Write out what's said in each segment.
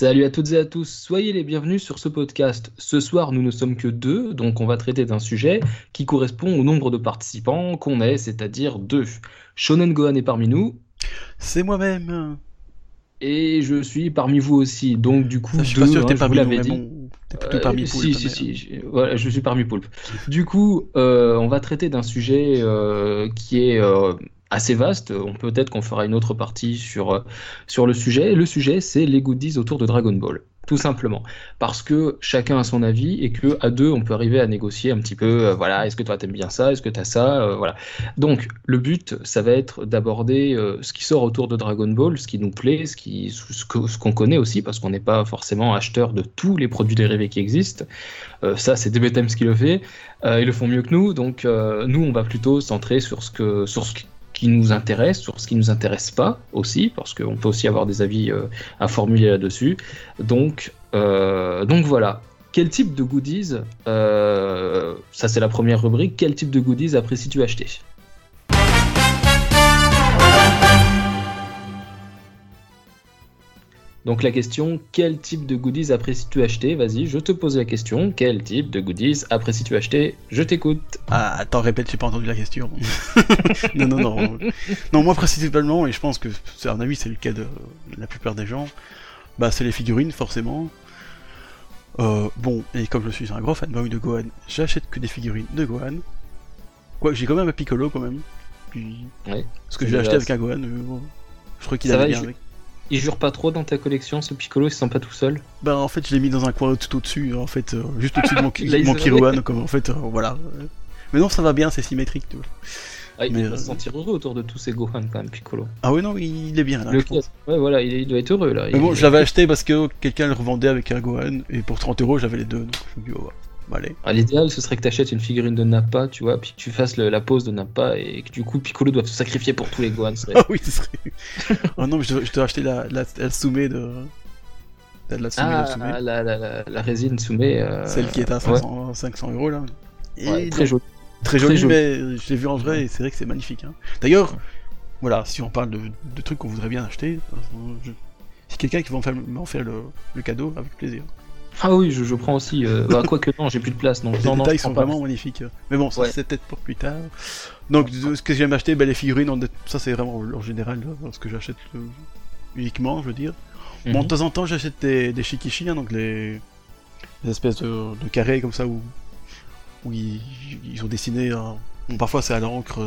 Salut à toutes et à tous, soyez les bienvenus sur ce podcast. Ce soir, nous ne sommes que deux, donc on va traiter d'un sujet qui correspond au nombre de participants qu'on est, c'est-à-dire deux. Shonen Gohan est parmi nous. C'est moi-même. Et je suis parmi vous aussi, donc du coup, Ça, je suis pas sûr que t'es hein, parmi nous, dit. bon, t'es plutôt Euh, parmi si, Poulpe, si, mais- si, je- voilà, je suis parmi Poulpe. Du coup, euh, on va traiter d'un sujet euh, qui est euh, assez vaste. On peut-être qu'on fera une autre partie sur, euh, sur le sujet. Le sujet, c'est les goodies autour de Dragon Ball. Tout simplement. Parce que chacun a son avis et que à deux, on peut arriver à négocier un petit peu. euh, voilà, est-ce que toi t'aimes bien ça Est-ce que t'as ça Euh, Voilà. Donc, le but, ça va être d'aborder ce qui sort autour de Dragon Ball, ce qui nous plaît, ce ce qu'on connaît aussi, parce qu'on n'est pas forcément acheteur de tous les produits dérivés qui existent. Ça, c'est DB Times qui le fait. Ils le font mieux que nous. Donc, nous, on va plutôt centrer sur ce, que, sur ce qui nous intéresse, sur ce qui nous intéresse pas aussi, parce qu'on peut aussi avoir des avis euh, à formuler là-dessus. Donc, euh, donc voilà. Quel type de goodies, euh, ça c'est la première rubrique, quel type de goodies apprécies-tu acheter? Donc la question, quel type de goodies apprécies-tu acheter? Vas-y, je te pose la question, quel type de goodies apprécies-tu acheter? Je t'écoute. Ah, attends, répète, j'ai pas entendu la question. non, non, non. Non, moi, principalement, et je pense que, c'est à mon avis, c'est le cas de la plupart des gens, bah, c'est les figurines, forcément. Euh, bon, et comme je suis un gros fanboy de Gohan, j'achète que des figurines de Gohan. Quoi, j'ai quand même un Piccolo, quand même. Puis... Ouais. Ce que j'ai acheté avec un Gohan, euh, je crois qu'il va, bien avec. Il jure pas trop dans ta collection, ce Piccolo, il se sent pas tout seul Bah en fait je l'ai mis dans un coin tout au-dessus, en fait, euh, juste au-dessus de mon, mon. Kiruan, comme en fait, euh, voilà. Mais non, ça va bien, c'est symétrique, tu vois. ah, Il Mais, doit euh, se sentir heureux autour de tous ces Gohan quand même, Piccolo. Ah oui, non, il est bien là. Le je pense. Ouais, voilà, il, doit être heureux là. Mais bon, Il- je l'avais acheté parce que quelqu'un le revendait avec un Gohan, et pour 30 euros j'avais les deux, donc je me dis, oh, bah, allez. Ah, L'idéal, ce serait que tu achètes une figurine de Nappa, tu vois, puis que tu fasses le- la pose de Nappa et que du coup Piccolo doit se sacrifier pour tous les Gohan. serait- Ah oui, ce serait. oh non, mais je dois, je dois acheter la, la, de. La, la Ah, Sume. la, la, la, la résine Soumet. euh, Celle qui est à ouais, 500, 500 euros là. Et ouais, donc, très joli. Très Très joli, joli. mais je l'ai vu en vrai et c'est vrai que c'est magnifique. hein. D'ailleurs, voilà, si on parle de, de trucs qu'on voudrait bien acheter, euh, je- si quelqu'un qui va en faire, m'en faire le, le cadeau, avec plaisir. Ah oui, je, je prends aussi. Euh... bah, quoique non, j'ai plus de place. Donc, Les non, détails sont pas. vraiment magnifiques. Mais bon, ça Ouais. c'est peut-être pour plus tard. Donc, ce que j'aime acheter, ben, les figurines, ça c'est vraiment en général euh, ce que j'achète euh, uniquement, je veux dire. Mhm. Bon, de temps en temps, j'achète des, des shikishi, hein, donc les, les espèces de, de carrés comme ça où, où ils, ils ont dessiné. bon, parfois, c'est à l'encre,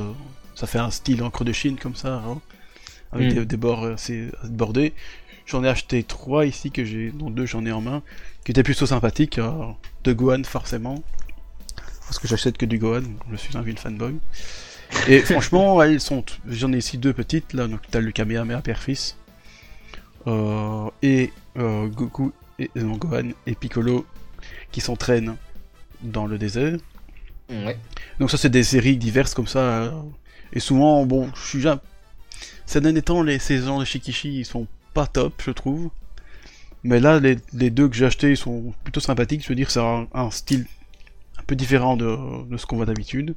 ça fait un style encre de Chine comme ça, hein, avec Mm. des, des bords assez assez bordés. J'en ai acheté trois ici, que j'ai, dont deux j'en ai en main, qui étaient plutôt sympathiques. euh, de Gohan, forcément, parce que j'achète que du Gohan, je suis un vil fanboy. Et franchement, elles sont. J'en ai ici deux petites, là, donc t'as le Kamehameha père-fils. Euh, et euh, Goku, et, euh, non, Gohan et Piccolo qui s'entraînent dans le désert. Ouais. Donc ça c'est des séries diverses comme ça. euh, et souvent, bon, je suis jamais... Ces derniers temps, les saisons de Shikishi, ils sont pas top, je trouve. Mais là, les, les deux que j'ai achetés, ils sont plutôt sympathiques. Je veux dire, c'est un, un style un peu différent de, de ce qu'on voit d'habitude.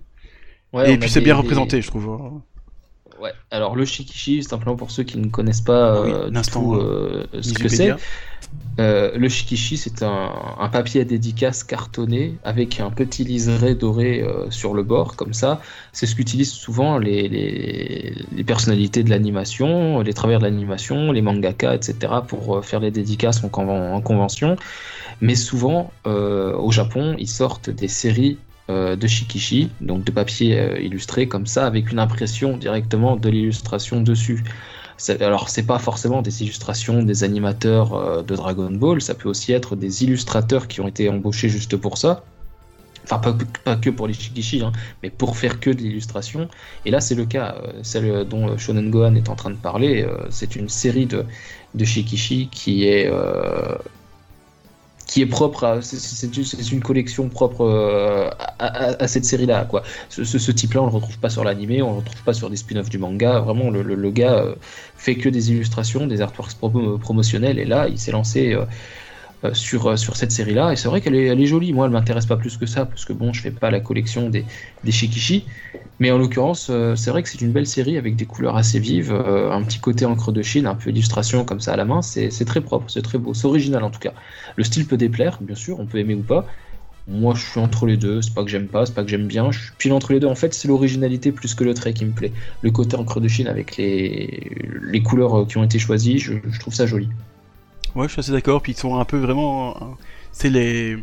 Ouais, et puis c'est bien des- représenté, je trouve. Hein. Ouais. Alors le shikishi, simplement pour ceux qui ne connaissent pas Oui, euh, du tout euh, ce que c'est, euh, le shikishi c'est un, un papier à dédicace cartonné avec un petit liseré doré sur le bord comme ça. C'est ce qu'utilisent souvent les, les, les personnalités de l'animation, les travailleurs de l'animation, les mangaka, etc. pour faire les dédicaces en, conven- en convention. Mais souvent au Japon, ils sortent des séries euh, de shikishi, donc de papier euh, illustré comme ça, avec une impression directement de l'illustration dessus. Alors, c'est pas forcément des illustrations des animateurs euh, de Dragon Ball, ça peut aussi être des illustrateurs qui ont été embauchés juste pour ça. Enfin, pas, que pour les shikishi, hein, mais pour faire que de l'illustration. Et là, c'est le cas. Celle dont Shonen Gohan est en train de parler, c'est une série de, de shikishi qui est, qui est propre à. c'est- une collection propre euh, à, cette série-là. quoi. Ce, type-là, on le retrouve pas sur l'animé, on le retrouve pas sur des spin-offs du manga. Vraiment, le, le- gars euh, fait que des illustrations, des artworks promo- promotionnels. Et là, il s'est lancé. euh, euh, sur, euh, sur cette série-là. Et c'est vrai qu'elle est, jolie. Moi, elle m'intéresse pas plus que ça, parce que bon, je fais pas la collection des, des. Mais en l'occurrence, euh, c'est vrai que c'est une belle série avec des couleurs assez vives, un petit côté encre de Chine, un peu illustration comme ça à la main. C'est très propre, c'est très beau, c'est original en tout cas. Le style peut déplaire, bien sûr, on peut aimer ou pas. Moi, je suis entre les deux. C'est pas que j'aime pas, c'est pas que j'aime bien. Je suis pile entre les deux. En fait, c'est l'originalité plus que le trait qui me plaît. Le côté encre de Chine avec les, couleurs qui ont été choisies, je trouve ça joli. Ouais, je suis assez d'accord. Puis ils sont un peu vraiment. C'est les.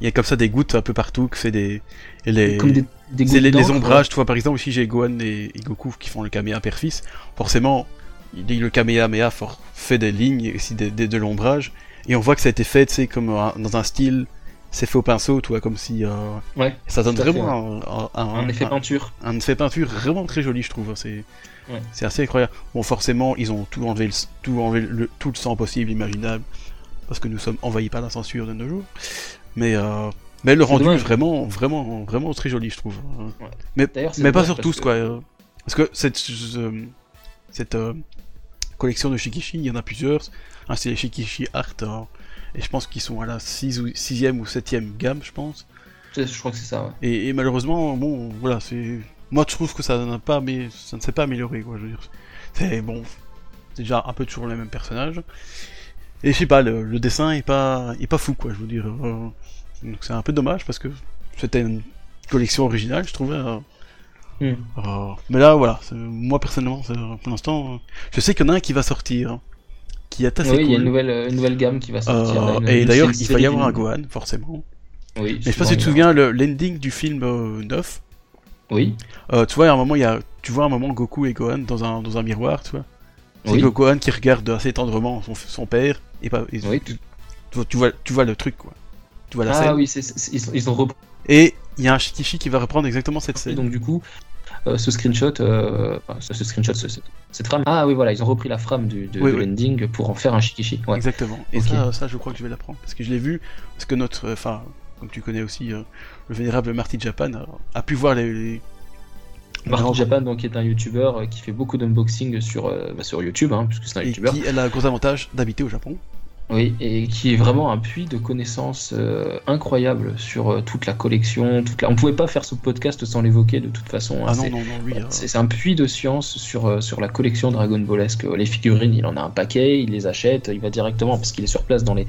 Il y a comme ça des gouttes un peu partout, que c'est des. Les... Comme des, des gouttes C'est les, les ombrages, tu vois, par exemple, ici j'ai Gohan et, et Goku qui font le Kamehameha père-fils. Forcément, il- le Kamehameha for- fait des lignes aussi des, des- de l'ombrage. Et on voit que ça a été fait, tu sais, comme un- dans un style, c'est fait au pinceau, tu vois, comme si. euh, Ouais, ça donne vraiment un, un- un- un effet peinture. un effet peinture vraiment très joli, je trouve. C'est Ouais. c'est assez incroyable. Bon, forcément, ils ont tout enlevé, le, tout, enlevé le, tout le sang possible, imaginable, parce que nous sommes envahis par la censure de nos jours. Mais, euh, mais le rendu est vraiment, vraiment, vraiment très joli, je trouve. Ouais. Mais, mais pas sur tous, que- quoi. euh, Parce que cette, cette euh, collection de Shikishi, il y en a plusieurs. Un, c'est les Shikishi Art, euh, et je pense qu'ils sont à la 6 ou 6ème ou 7ème gamme, je pense. Je crois que c'est ça, ouais. Et, et malheureusement, bon, voilà, c'est. Moi, je trouve que ça n'a pas, mais ça ne s'est pas amélioré, quoi. Je veux dire, c'est bon, c'est déjà un peu toujours les mêmes personnages. Et je sais pas, le, le dessin est pas, est pas fou, quoi. Je veux dire, euh, donc c'est un peu dommage parce que c'était une collection originale, je trouvais. euh, Hmm. euh, mais là, voilà, moi personnellement, pour l'instant, je sais qu'il y en a un qui va sortir, hein, qui est assez Oui, il y a une nouvelle, euh, une nouvelle gamme qui va sortir. Euh, là, une- et d'ailleurs, il va y avoir un Gohan, forcément. Oui, Mais je sais pas si tu te souviens, le- l'ending du film euh, 9, Oui, Euh, tu vois, à un moment, il y a, tu vois un moment Goku et Gohan dans un, dans un miroir, tu vois. C'est oui. Gohan qui regarde assez tendrement son, son père, et pas, et- Oui. tu, tu vois, tu, vois, le truc, quoi. Tu vois la Ah scène. oui, c'est- c'est- ils, ils ont repris. Et il y a un Shikishi qui va reprendre exactement cette scène. Donc du coup, euh, ce screenshot, euh, enfin, ce, ce screenshot, ce- ce- cette frame. Ah oui, voilà, ils ont repris la frame du, de, Oui, de oui. l'ending pour en faire un shikishi. Ouais. Exactement. Et ça, ça, je crois que je vais l'apprendre. Parce que je l'ai vu, parce que notre, euh, enfin, comme tu connais aussi, euh, le vénérable Marty Japan a, pu voir les. les- Marty les- Japan, donc, est un youtubeur euh, qui fait beaucoup d'unboxing sur, euh, bah, sur YouTube, hein, puisque c'est un et youtubeur. qui elle a un gros avantage d'habiter au Japon. Oui, et qui est vraiment un puits de connaissances euh, incroyables sur euh, toute la collection. Toute la... On pouvait pas faire ce podcast sans l'évoquer de toute façon. hein, Ah non, non, non, lui. euh, C'est un puits de science sur, euh, sur la collection Dragon Ballesque. Les figurines, il en a un paquet, il les achète, il va directement parce qu'il est sur place dans les,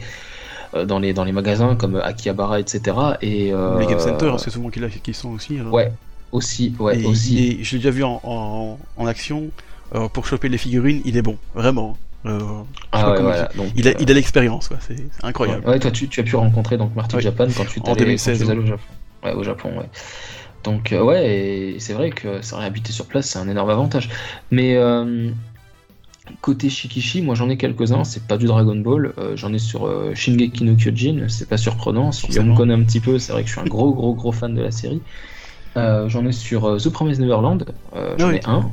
euh, dans les, dans les magasins comme Akihabara, etc. Et, les Game Center, c'est souvent qu'ils qui sont aussi. euh, Ouais, aussi, ouais, et aussi. est- je l'ai déjà vu en, en, en action. pour choper les figurines, il est bon, vraiment. Euh, Ah pas ouais, comment voilà, dire. donc, il a euh, il a l'expérience, quoi. C'est incroyable. Ouais, toi, tu, tu as pu rencontrer donc Marty Oui. Japan quand tu En t'allais- quand 2016, tu es allé ouais. au Japon. Ouais, au Japon, ouais. Donc, euh, ouais, c'est vrai que ça habité sur place, c'est un énorme avantage. Mais euh, côté Shikishi, moi j'en ai quelques-uns, c'est pas du Dragon Ball, euh, j'en ai sur euh, Shingeki no Kyojin, c'est pas surprenant. Si on me connaît un petit peu, c'est vrai que je suis un gros, gros, gros fan de la série. Euh, j'en ai sur euh, The Promised Neverland, euh, j'en Ah oui. ai un.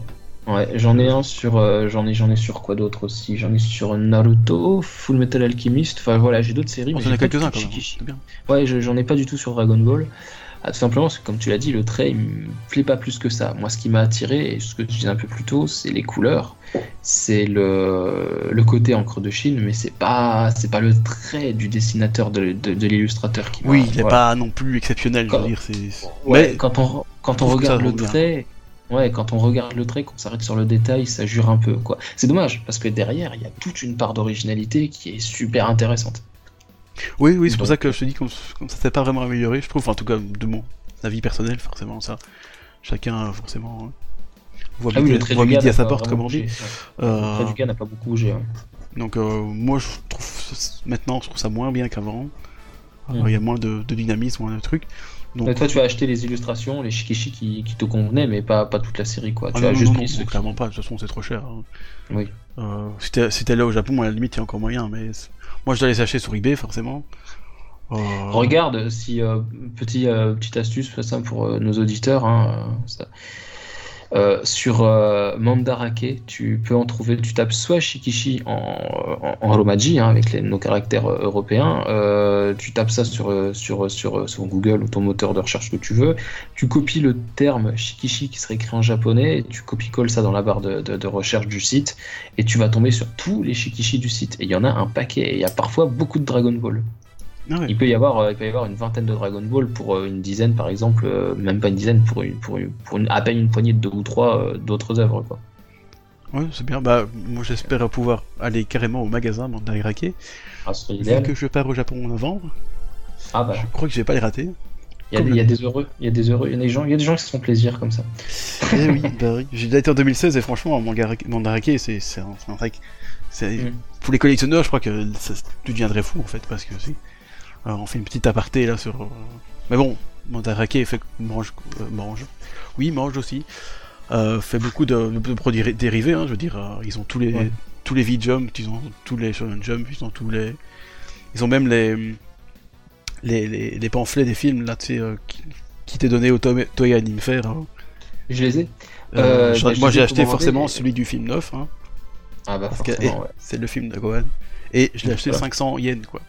Ouais, j'en ai un sur, euh, j'en ai, j'en ai sur quoi d'autre aussi? J'en ai sur Naruto, Full Metal Alchemist. Enfin voilà, j'ai d'autres séries. On mais en a quelques-uns quand même. Ouais, je- j'en ai pas du tout sur Dragon Ball. Ah, tout simplement, parce que comme tu l'as dit, le trait, il me plaît pas plus que ça. Moi, ce qui m'a attiré, et ce que tu disais un peu plus tôt, c'est les couleurs, c'est le, le côté encre de Chine, mais c'est pas, c'est pas le trait du dessinateur, de, de, de l'illustrateur qui Oui, il est voilà. pas non plus exceptionnel, je Quand- veux dire. c'est- Ouais, Mais quand on, quand on regarde le bien. Ouais, quand on regarde le trait, qu'on s'arrête sur le détail, ça jure un peu, quoi. C'est dommage, parce que derrière, il y a toute une part d'originalité qui est super intéressante. Oui, oui, c'est pour ça que je te dis comme, comme ça s'est pas vraiment amélioré, je trouve, enfin, en tout cas de mon avis personnel, forcément, ça. Chacun, forcément, euh, voit Ah oui, midi, le trait voit midi à sa porte, comme on dit. ouais. Euh, Le trait du gars n'a pas beaucoup bougé. ouais. donc, euh, moi, je trouve, maintenant, je trouve ça moins bien qu'avant. Mm. Euh, Il y a moins de, de dynamisme, moins de trucs. Donc, Mais toi, tu as acheté les illustrations, les shikishi qui, qui te convenaient, mais pas, pas toute la série, quoi. ah tu non, as non, juste non, pris qui- clairement pas, de toute façon, c'est trop cher. hein. Oui. Euh, si t'es si t'es là au Japon, à la limite, il y a encore moyen, mais moi, je dois les acheter sur eBay, forcément. Euh, Regarde, si euh, petit, euh, petite astuce ça pour euh, nos auditeurs, hein, ça- Euh, sur euh, Mandarake, tu peux en trouver, tu tapes soit Shikishi en, en, Romaji, hein, avec nos caractères euh, européens, tu tapes ça sur, Google ou ton moteur de recherche que tu veux, tu copies le terme Shikishi qui serait écrit en japonais, tu copies-colles ça dans la barre de, de, recherche du site, et tu vas tomber sur tous les Shikishi du site. Et il y en a un paquet, et il y a parfois beaucoup de Dragon Ball. Ah il, peut y avoir, euh, il peut y avoir une vingtaine de Dragon Ball pour euh, une dizaine, par exemple, euh, même pas une dizaine, pour, une, pour, pour une, à peine une poignée de deux ou trois d'autres œuvres. Quoi. Ouais, c'est bien. Bah, moi j'espère pouvoir aller carrément au magasin Mandarake. Ah, Vu que je pars au Japon en novembre. Ah bah. Je crois que je vais pas les rater. Il y, a, des heureux, il y a des heureux, il y a des gens, il y a des gens qui se font plaisir comme ça. Eh oui, bah oui. J'ai déjà été en 2016 et franchement, Mandarake, c'est un, un, mm. Pour les collectionneurs, je crois que ça, tu deviendrais fou en fait, parce que si. Alors on fait une petite aparté là sur. Euh, mais bon, Mandarake fait mange, euh, mange. Oui, mange aussi. Euh, fait beaucoup de, produits dérivés. Hein, je veux dire, ils ont tous les tous les V-Jump, ils ont tous les Shonen Jump, ils ont tous les. Ils ont même les les, les, pamphlets des films là, tu sais, qui, qui t'est donné au Toei Anime Fair. Hein. Je les ai. Moi j'ai acheté forcément celui du film neuf. Hein, ah bah forcément, ouais. C'est le film de Gohan. Et je l'ai acheté 500 yens quoi.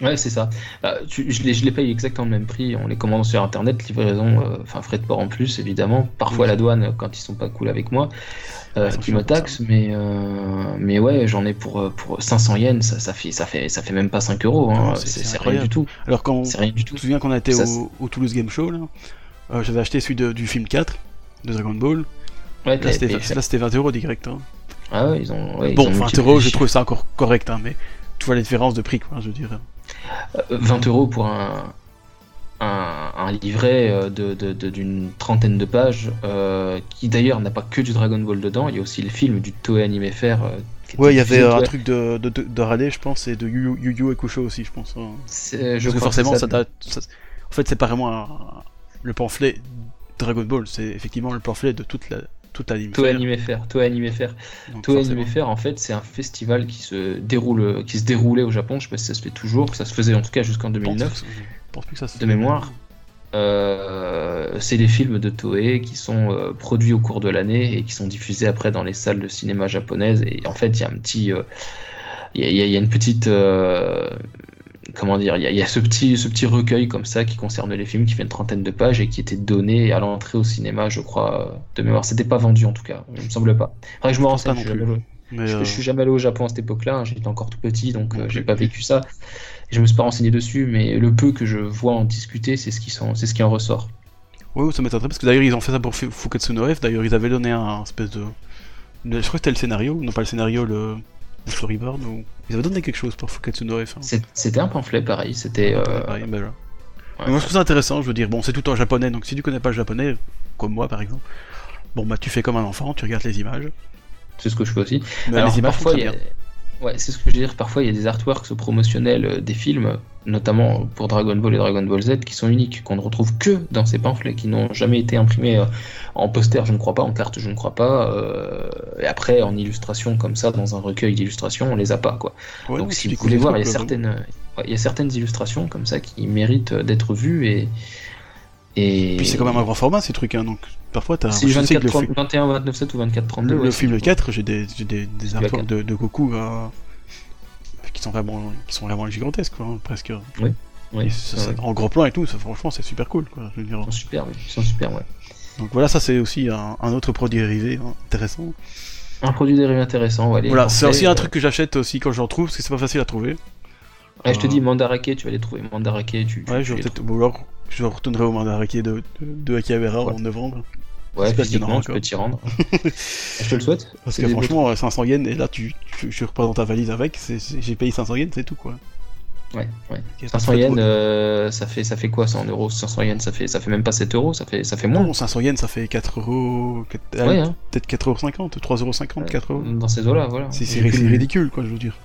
Ouais, c'est ça. Bah, je, les, je les paye exactement le même prix. On les commande sur internet, livraison, euh, enfin frais de port en plus, évidemment. Parfois la douane quand ils sont pas cool avec moi, euh, qui me taxe. Mais, euh, mais ouais, j'en ai pour, pour 500 yens, ça, ça, fait, ça, fait, ça fait même pas 5 euros. Hein. C'est rien du tout. Alors, quand rien du tout. tu te souviens qu'on a été au, Toulouse Game Show, là? J'avais acheté celui de, du film 4 de Dragon Ball. Ouais, là, c'était 20 euros direct. Hein. Ah ouais, ils ont. bon, 20 euros, je trouve ça encore correct, hein, mais tu vois la différence de prix, quoi, je veux dire. 20 euros pour un, un, livret euh, d'une de, trentaine de pages, euh, qui d'ailleurs n'a pas que du Dragon Ball dedans, il y a aussi le film du Toei Anime Fair. Euh, ouais, il y avait un truc de, de, de, Raleigh, je pense, et de Yu Yu, Yu Ekusho aussi, je pense. Hein. Je Parce que forcément, ça, date. En fait, c'est pas vraiment le pamphlet Dragon Ball, c'est effectivement le pamphlet de toute la, tout animé faire. tout animé faire. Tout animé faire en fait c'est un festival qui se déroule qui se déroulait au Japon. Je sais pas si ça se fait toujours ça se faisait en tout cas jusqu'en 2009 de mémoire. euh, c'est des films de Toei qui sont euh, produits au cours de l'année et qui sont diffusés après dans les salles de cinéma japonaises. Et en fait il y a un petit euh, il y, y, a une petite comment dire, il y, a ce petit, ce petit recueil comme ça qui concerne les films, qui fait une trentaine de pages et qui était donné à l'entrée au cinéma, je crois, de mémoire. C'était pas vendu en tout cas, il me semble pas. Après, je me renseigne. Je, je, suis jamais allé au Japon à cette époque-là, hein, j'étais encore tout petit, donc euh, j'ai pas vécu ça. Et je me suis pas renseigné dessus, mais le peu que je vois en discuter, c'est ce qui, sont, c'est ce qui en ressort. Oui, ça m'étonnerait, parce que d'ailleurs ils ont fait ça pour Fuketsu no F, d'ailleurs ils avaient donné un, espèce de... Je crois que c'était le scénario, non pas le scénario, le, le storyboard, ou... Ils avaient donné quelque chose pour Fukatsu no F. C'était un pamphlet pareil, c'était. Euh... Pareil, ben Moi je trouve ça intéressant, je veux dire, bon c'est tout en japonais, donc si tu connais pas le japonais, comme moi par exemple, bon bah tu fais comme un enfant, tu regardes les images. C'est ce que je fais aussi. Mais les images parfois, il Ouais, c'est ce que je veux dire. Parfois, il y a des artworks promotionnels euh, des films, notamment pour Dragon Ball et Dragon Ball Z, qui sont uniques, qu'on ne retrouve que dans ces pamphlets, qui n'ont jamais été imprimés euh, en poster, je ne crois pas, en carte, je ne crois pas, euh, et après en illustration comme ça, dans un recueil d'illustrations, on les a pas, quoi. Donc, si vous voulez voir, il y a certaines, il y a certaines illustrations comme ça qui méritent d'être vues et et... Puis c'est quand même un grand format ces trucs, hein, donc parfois t'as. C'est 24, 21, 29, 7 ou 24, 32. Le, film 4, j'ai des, des, des artworks de, de, Goku euh, qui, sont vraiment, qui sont vraiment gigantesques, quoi, hein, presque. Oui. oui ça, En gros plan et tout, ça, franchement c'est super cool. Quoi, je veux dire. Ils sont super, oui. Ils sont super, ouais. Donc voilà, ça c'est aussi un, un, autre produit dérivé hein, intéressant. Un produit dérivé intéressant, ouais. Voilà, c'est aussi un truc que j'achète aussi quand j'en trouve, parce que c'est pas facile à trouver. Ouais, je te dis Mandarake, tu vas les trouver. Mandarake, tu. Ouais, je vais peut-être. Je retournerai au Mandarake de, de, Akihabara en novembre. Ouais, physiquement, tu peux t'y rendre. je te le souhaite. Parce que franchement, 500 yens, et là, tu, tu, tu représentes ta valise avec, j'ai payé 500 yens, c'est tout, quoi. Ouais, ouais. 500 yens, euh, ça, fait, ça fait quoi, ça, en euros 500 yens, ça fait, ça fait même pas 7 euros, ça fait, ça fait moins. Non, 500 yens, ça fait 4 euros... Ouais, hein. Peut-être 4,50 euros, 3,50 euros, 4 euros. Dans ces eaux-là, voilà. C'est ridicule, quoi, je veux dire.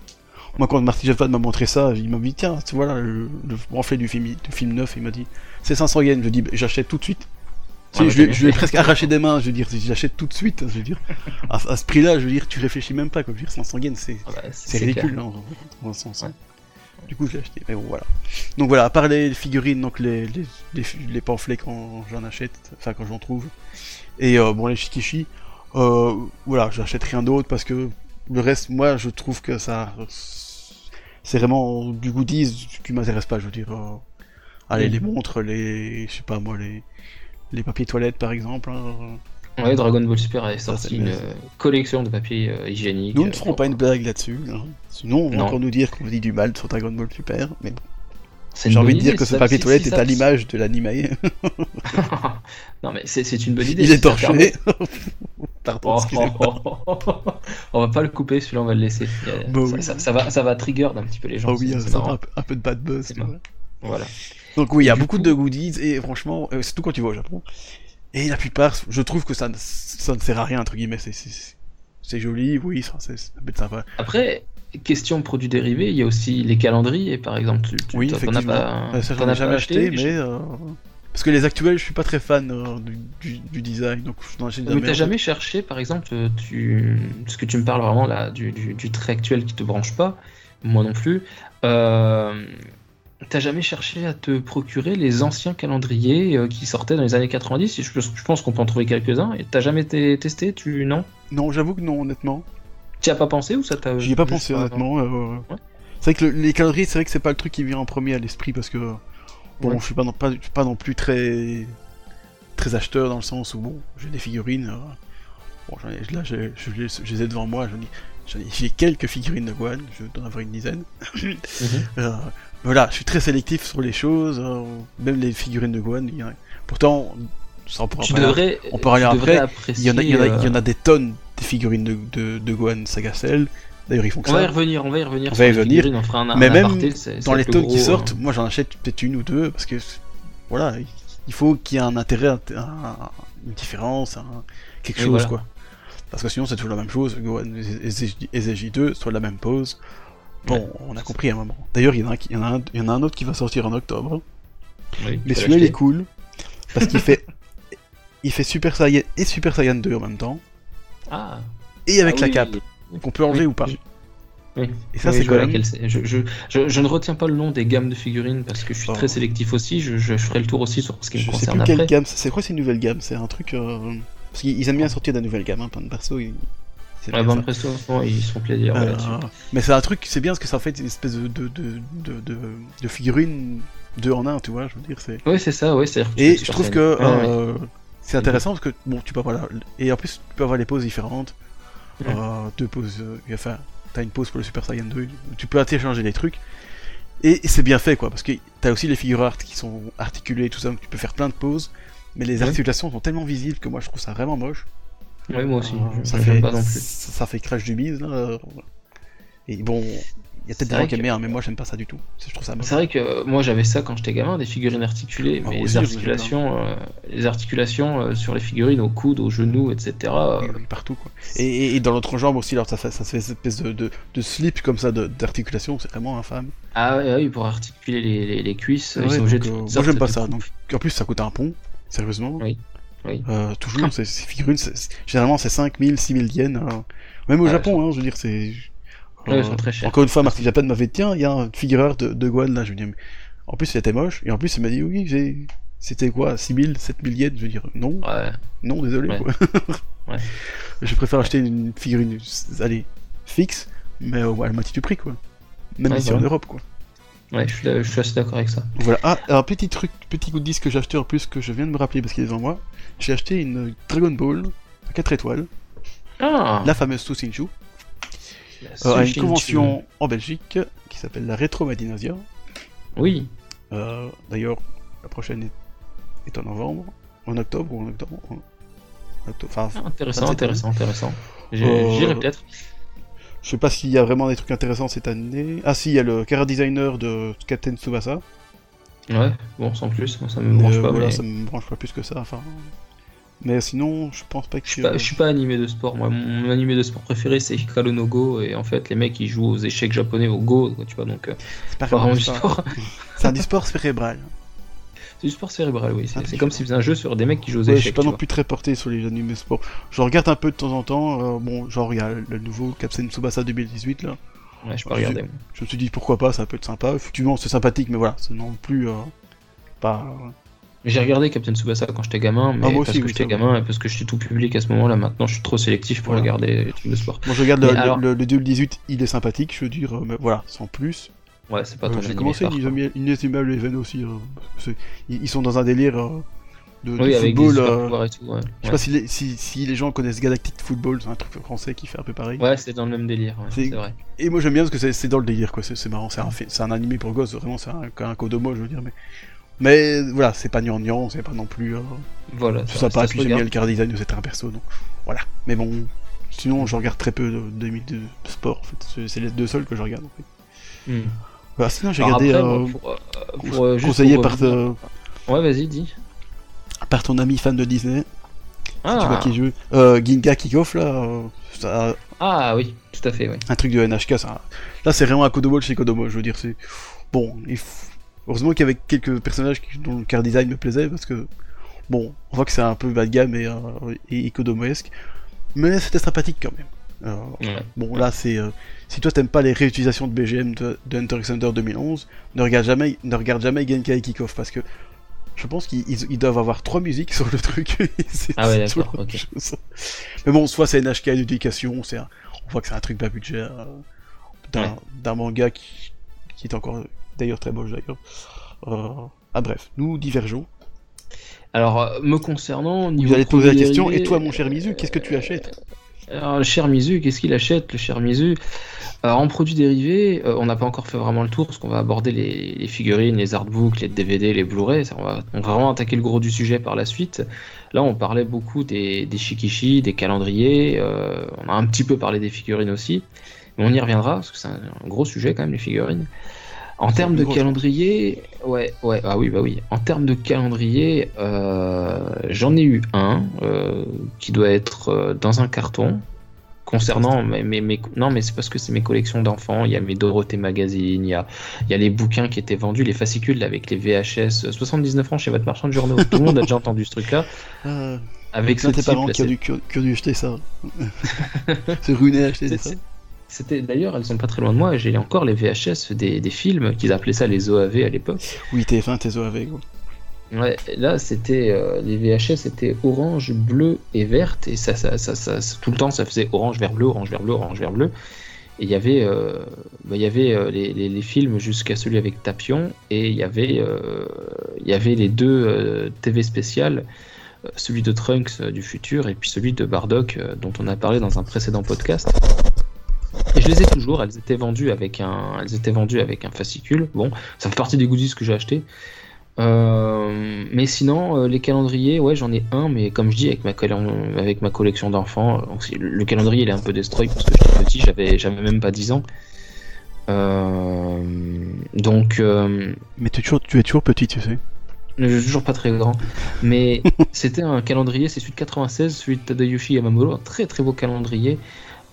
Moi, quand Marty Jaffa m'a montré ça, il m'a dit tiens, voilà le, le du film, du film neuf. Il m'a dit c'est 500 yens. Je dis bah, j'achète tout de suite. Je, je lui ai presque arraché des mains, je veux dire, j'achète tout de suite, je veux dire. À, ce prix-là, je veux dire, tu réfléchis même pas, quoi. Je veux dire, 500 yens, c'est ah bah, ridicule, hein, dans, sens. du coup je l'ai acheté. Mais bon voilà. Donc voilà, à part les figurines, donc les, les, les, les pamphlets quand j'en achète, enfin quand j'en trouve, et euh, bon les shikishi, euh, voilà, j'achète rien d'autre parce que le reste, moi je trouve que ça, c'est vraiment du goodies qui m'intéresse pas, je veux dire. euh, allez, Mhm. les montres, les, je sais pas moi, les, les papiers toilettes par exemple. hein. Ouais, Dragon Ball Super Ça, sorti une euh, collection de papier euh, hygiénique. Nous ne euh, ferons pas une blague là-dessus. hein. Sinon, on va encore nous dire qu'on dit du mal sur Dragon Ball Super. Mais bon. j'ai envie de dire idée, que ce papier toilette si est ça- à l'image de l'animé. non mais c'est une bonne idée. Il est torché. Pardon, Oh, oh, oh, oh, oh. on va pas le couper, celui-là on va le laisser. A- Bah ça, oui. ça- ça va, ça va trigger d'un petit peu les gens. Oh oui, c'est- ça va, un, peu- un de bad buzz. Voilà. Donc oui, il y a beaucoup coup- de goodies et franchement, euh, surtout quand tu vas au Japon. Et la plupart, je trouve que ça, ne- ça ne sert à rien entre guillemets. C'est- joli, oui, ça, peut être sympa. Après, question produits dérivés, il y a aussi les calendriers par exemple. Tu, tu- Oui, as effectivement. pas, Euh, ça, j'en ai jamais acheté, acheté, mais euh, parce que les actuels, je suis pas très fan euh, du, du- du design, donc n'en achète Mais jamais. t'as jamais cherché, par exemple, tu... parce que tu me parles vraiment là du, du, du trait actuel qui te branche pas, moi non plus. Euh... T'as jamais cherché à te procurer les anciens calendriers euh, qui sortaient dans les années 90 je, je pense qu'on peut en trouver quelques-uns. Et t'as jamais été testé Tu non? Non, j'avoue que non, honnêtement. Tu as pas pensé ou ça t'a J'y ai pas pensé, honnêtement. euh, Ouais. C'est vrai que le- les calendriers, c'est vrai que c'est pas le truc qui vient en premier à l'esprit parce que bon, Ouais. je suis pas non, pas, je suis pas non plus très très acheteur dans le sens où bon, j'ai des figurines. euh, bon, j'en ai- là, j'ai- je, les- je les ai devant moi. J'en ai, j'en ai- j'ai quelques figurines de Gohan. Je dois en avoir une dizaine. Mhm. Euh, voilà, je suis très sélectif sur les choses. euh, même les figurines de Gohan. il y en a- Pourtant, ça on pourra Tu pas- devrais. on peut aller tu devrais après. Il y, en a, il, y en a, il y en a apprécier, des tonnes des figurines de, de, de Gohan Saga Cell. D'ailleurs, ils font que On va y revenir, on va y revenir. On sur va y les venir. figurines, on fera un, Mais un même aparté, Dans les tonnes qui gros, sortent, moi j'en achète peut-être une ou deux parce que voilà, il faut qu'il y ait un intérêt, un- un- une différence, quelque chose voilà. quoi. Parce que sinon c'est toujours la même chose. Gohan et ZJ- et ZJ2 soit la même pose. Bon, Ouais. on a compris à un moment. D'ailleurs, il y en a un qui- il y en a un, il y en a un autre qui va sortir en octobre. oui, Mais celui-là il est cool parce qu'il fait il fait Super Saiyan et Super Saiyan 2 en même temps Ah. et avec Ah la oui, cape oui, qu'on peut enlever Oui, ou pas. oui. Et ça Oui, c'est je quand même. Je, je, je, je ne retiens pas le nom des gammes de figurines parce que je suis Oh. très sélectif aussi. Je, je ferai le tour aussi sur ce qui me Je sais concerne plus quelle après. gamme, c'est c'est quoi ces nouvelles gammes? C'est un truc. euh, Parce qu'ils aiment bien sortir de la nouvelle gamme, hein, plein de perso. Ils... c'est ils se font plaisir. Euh, là-dessus. mais c'est un truc, c'est bien parce que ça en fait une espèce de, de, de, de, de, de figurine deux en un, tu vois, je veux dire. c'est... Ouais, c'est ça, c'est-à-dire que Et je trouve que ouais. euh, c'est intéressant parce que, bon, tu peux avoir la... Et en plus, tu peux avoir les poses différentes. Ouais. Euh, deux poses. Enfin, t'as une pose pour le Super Saiyan 2, tu peux interchanger les trucs. Et, et c'est bien fait, quoi, parce que t'as aussi les figures art qui sont articulées et tout ça, donc tu peux faire plein de poses. Mais les Ouais. articulations sont tellement visibles que moi je trouve ça vraiment moche. Ouais, moi aussi. Euh, je- ça, fait, pas non plus. ça, ça fait crash du bise, là. euh, Et bon, il y a peut-être des gens qui aiment bien, mais moi j'aime pas ça du tout. Je trouve ça moche. C'est vrai que euh, moi j'avais ça quand j'étais gamin, des figurines articulées, Ah, mais moi les articulations, euh, les articulations euh, sur les figurines au coude, aux genoux, etc. euh, partout quoi. Et, dans l'autre jambe aussi, alors ça fait, ça fait cette espèce de, de, de slip comme ça d'articulation, c'est vraiment infâme. Ah oui, pour articuler les, les, les cuisses, ils Ouais, sont obligés de euh, moi j'aime pas ça. Donc, en plus ça coûte un pont, sérieusement. Oui, oui. Euh, toujours, ces, ces figurines, généralement c'est 5000, 6000 yens. euh, même au Ouais, Japon, hein, je veux dire, c'est. Ouais, euh, ils sont très chers. Encore une fois, Martin Japan m'avait dit tiens, il y a une figureur de, de Gohan là. Je lui dis, mais- en plus il était moche, et en plus il m'a dit oui, j'ai. C'était quoi 6000, 7000 yens Je veux dire, non, Ouais. non, désolé. Ouais. quoi. Ouais. Je préfère acheter une figurine, allez, fixe, mais au à la moitié du prix, quoi. Même ici voilà. en Europe, quoi. Ouais, je suis, je suis assez d'accord avec ça. Voilà. Ah, un petit truc, petit coup de disque que j'ai acheté en plus, que je viens de me rappeler parce qu'il est devant moi. J'ai acheté une Dragon Ball à 4 étoiles, Ah la fameuse Toushinshu, la euh, à une convention en Belgique qui s'appelle la Retro Madinasia. Oui, Euh, D'ailleurs, la prochaine est, est en novembre, en octobre ou en octobre. en- octobre. Enfin, Ah, intéressant, 27 intéressant, intéressant. J'ai- Euh, J'irai peut-être. Je sais pas s'il y a vraiment des trucs intéressants cette année. Ah si, il y a le Cara Designer de Captain Tsubasa. Ouais, bon, sans plus, moi, ça me branche euh, pas. voilà, mais... ça me branche pas plus que ça. Enfin, mais sinon, je pense pas que Je suis pas, je suis pas animé de sport, moi. Mon animé de sport préféré, c'est Hikaru no Go, et en fait, les mecs, ils jouent aux échecs japonais au Go, tu vois, donc, euh, c'est pas pas vraiment du sport. sport. C'est un du sport cérébral. C'est du sport cérébral, oui. Ah, C'est d'accord. comme s'ils faisaient un jeu sur des mecs qui jouent aux Ouais, je suis pas non vois. plus très porté sur les animés sport. Je regarde un peu de temps en temps. euh, bon, genre il y a le nouveau Captain Tsubasa 2018 là. Ouais, je peux regarder. Je me suis dit pourquoi pas, ça peut être sympa. Effectivement, c'est sympathique, mais voilà, c'est non plus euh, pas. Mais J'ai regardé Captain Tsubasa quand j'étais gamin, mais Ah, moi parce aussi, que oui, j'étais gamin et parce que je suis tout public à ce moment-là. Maintenant, je suis trop sélectif pour Voilà. regarder les trucs de sport. Moi, je regarde le, Mais alors- le, le 2018, il est sympathique, je veux dire, euh, mais voilà, sans plus. Ouais, c'est pas ton J'ai commencé Inestimable Even aussi. c'est- ils, ils sont dans un délire euh, de, avec football. euh, et tout. Ouais, je sais pas si les, si, si les gens connaissent Galactic Football, c'est un truc français qui fait un peu pareil. Ouais, c'est dans le même délire. ouais, C'est- vrai. Et moi j'aime bien parce que c'est- dans le délire, quoi. C'est marrant, c'est un, c'est un animé pour gosses, vraiment, c'est un, un Kodomo, je veux dire. Mais, mais voilà, c'est pas gnangnan, c'est pas non plus. euh, Voilà. c'est ça- puis j'aime bien le car design de certains persos, donc voilà. Mais bon, sinon je regarde très peu de, de, de sport, en fait. C'est- C'est les deux seuls que je regarde, en fait. Hmm. Voilà, sinon j'ai regardé. euh, euh, euh, conseillé pour par, euh, Ouais, vas-y, dis. par ton ami fan de Disney. Ah, Tu vois qui joue euh, Ginga Kickoff là, euh, ça- ah oui, tout à fait, oui. un truc de NHK, ça. Là c'est vraiment un Kodomo chez Kodomo, je veux dire, c'est. Bon, il f- heureusement qu'il y avait quelques personnages dont le car design me plaisait parce que. Bon, on voit que c'est un peu bas de gamme et, euh, et Kodomoesque, mais c'était sympathique quand même. Ouais. Bon, là c'est. euh, si toi t'aimes pas les réutilisations de BGM de, de Hunter x Hunter 2011, ne regarde jamais, ne regarde jamais Genkai Kickoff parce que. Je pense qu'ils ils- ils doivent avoir trois musiques sur le truc. C'est- Ah ouais, d'accord. Mais bon, soit c'est NHK d'éducation, c'est un- on voit que c'est un truc bas budget euh, d'un Ouais. manga qui, qui est encore d'ailleurs très moche d'ailleurs. Euh, ah bref, nous divergeons. Alors, euh, me concernant, Vous niveau allez te poser la question, et toi mon cher Mizu, qu'est-ce que tu achètes? Alors, le cher Mizu, qu'est-ce qu'il achète, le cher Mizu? En produits dérivés, euh, on n'a pas encore fait vraiment le tour, parce qu'on va aborder les, figurines, les artbooks, les DVD, les Blu-ray. On va, vraiment attaquer le gros du sujet par la suite. Là, on parlait beaucoup des, des des calendriers. euh, on a un petit peu parlé des figurines aussi. Mais on y reviendra, parce que c'est un gros sujet quand même, les figurines. En termes de gros, calendrier, ouais, ouais, ah oui, bah oui. En termes de calendrier, euh, j'en ai eu un euh, qui doit être euh, dans un carton. Concernant mes, mes- mes- non mais c'est parce que c'est mes collections d'enfants. Il y a mes Dorothée magazine, il y a, il y a les bouquins qui étaient vendus, les fascicules avec les VHS, 79 francs chez votre marchand de journaux. Tout le monde a déjà entendu ce truc-là. euh, Avec ce tes type, parents là, qui ont dû, qui ont- dû acheter ça. c'est ruiné acheter c'est- ça. C'était d'ailleurs, elles sont pas très loin de moi. J'ai encore les VHS des, des films qu'ils appelaient ça les OAV à l'époque. Oui, TF1, tes avec. gros. Ouais, là c'était euh, les VHS c'était orange, bleu et verte et ça, ça, ça, tout le temps ça faisait orange, vert, bleu, orange, vert, bleu, orange, vert, bleu. Et il y avait, euh, bah, y avait euh, les, les- les films jusqu'à celui avec Tapion et il y avait, euh, il y avait les deux TV spéciales, celui de Trunks du futur et puis celui de Bardock dont on a parlé dans un précédent podcast. Et je les ai toujours, elles étaient vendues avec un, elles étaient vendues avec un fascicule. Bon, ça fait partie des goodies que j'ai acheté. Euh, mais sinon, euh, les calendriers, ouais, j'en ai un, mais comme je dis, avec ma, avec ma collection d'enfants, euh, le calendrier il est un peu destroy parce que j'étais petit, j'avais, j'avais même pas 10 ans. Euh, donc, Mais tu es, toujours, tu es toujours petit, tu sais. je suis toujours pas très grand, mais c'était un calendrier, c'est celui de 96, celui de Tadayoshi Yamamoto, un très très beau calendrier.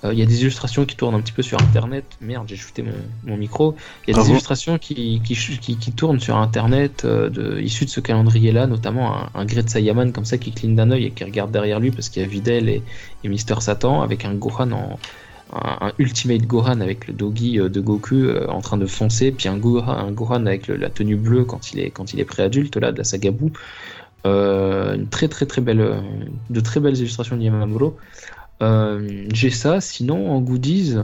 Euh, Il y a des illustrations qui tournent un petit peu sur internet. Merde, j'ai shooté mon, mon micro. Il y a des illustrations qui, qui, qui, qui tournent sur internet euh, de, issues de ce calendrier-là, notamment un, un Great Saiyaman comme ça qui cligne d'un œil et qui regarde derrière lui parce qu'il y a Videl et, et Mister Satan avec un Gohan en. Un, Ultimate Gohan avec le doggy euh, de Goku en train de foncer, puis un Gohan, un Gohan avec le- la tenue bleue quand il est, quand il est préadulte là de la saga Buu. Euh, une très très très belle, de très belles illustrations de Yamamoto. Euh, j'ai ça, sinon en goodies,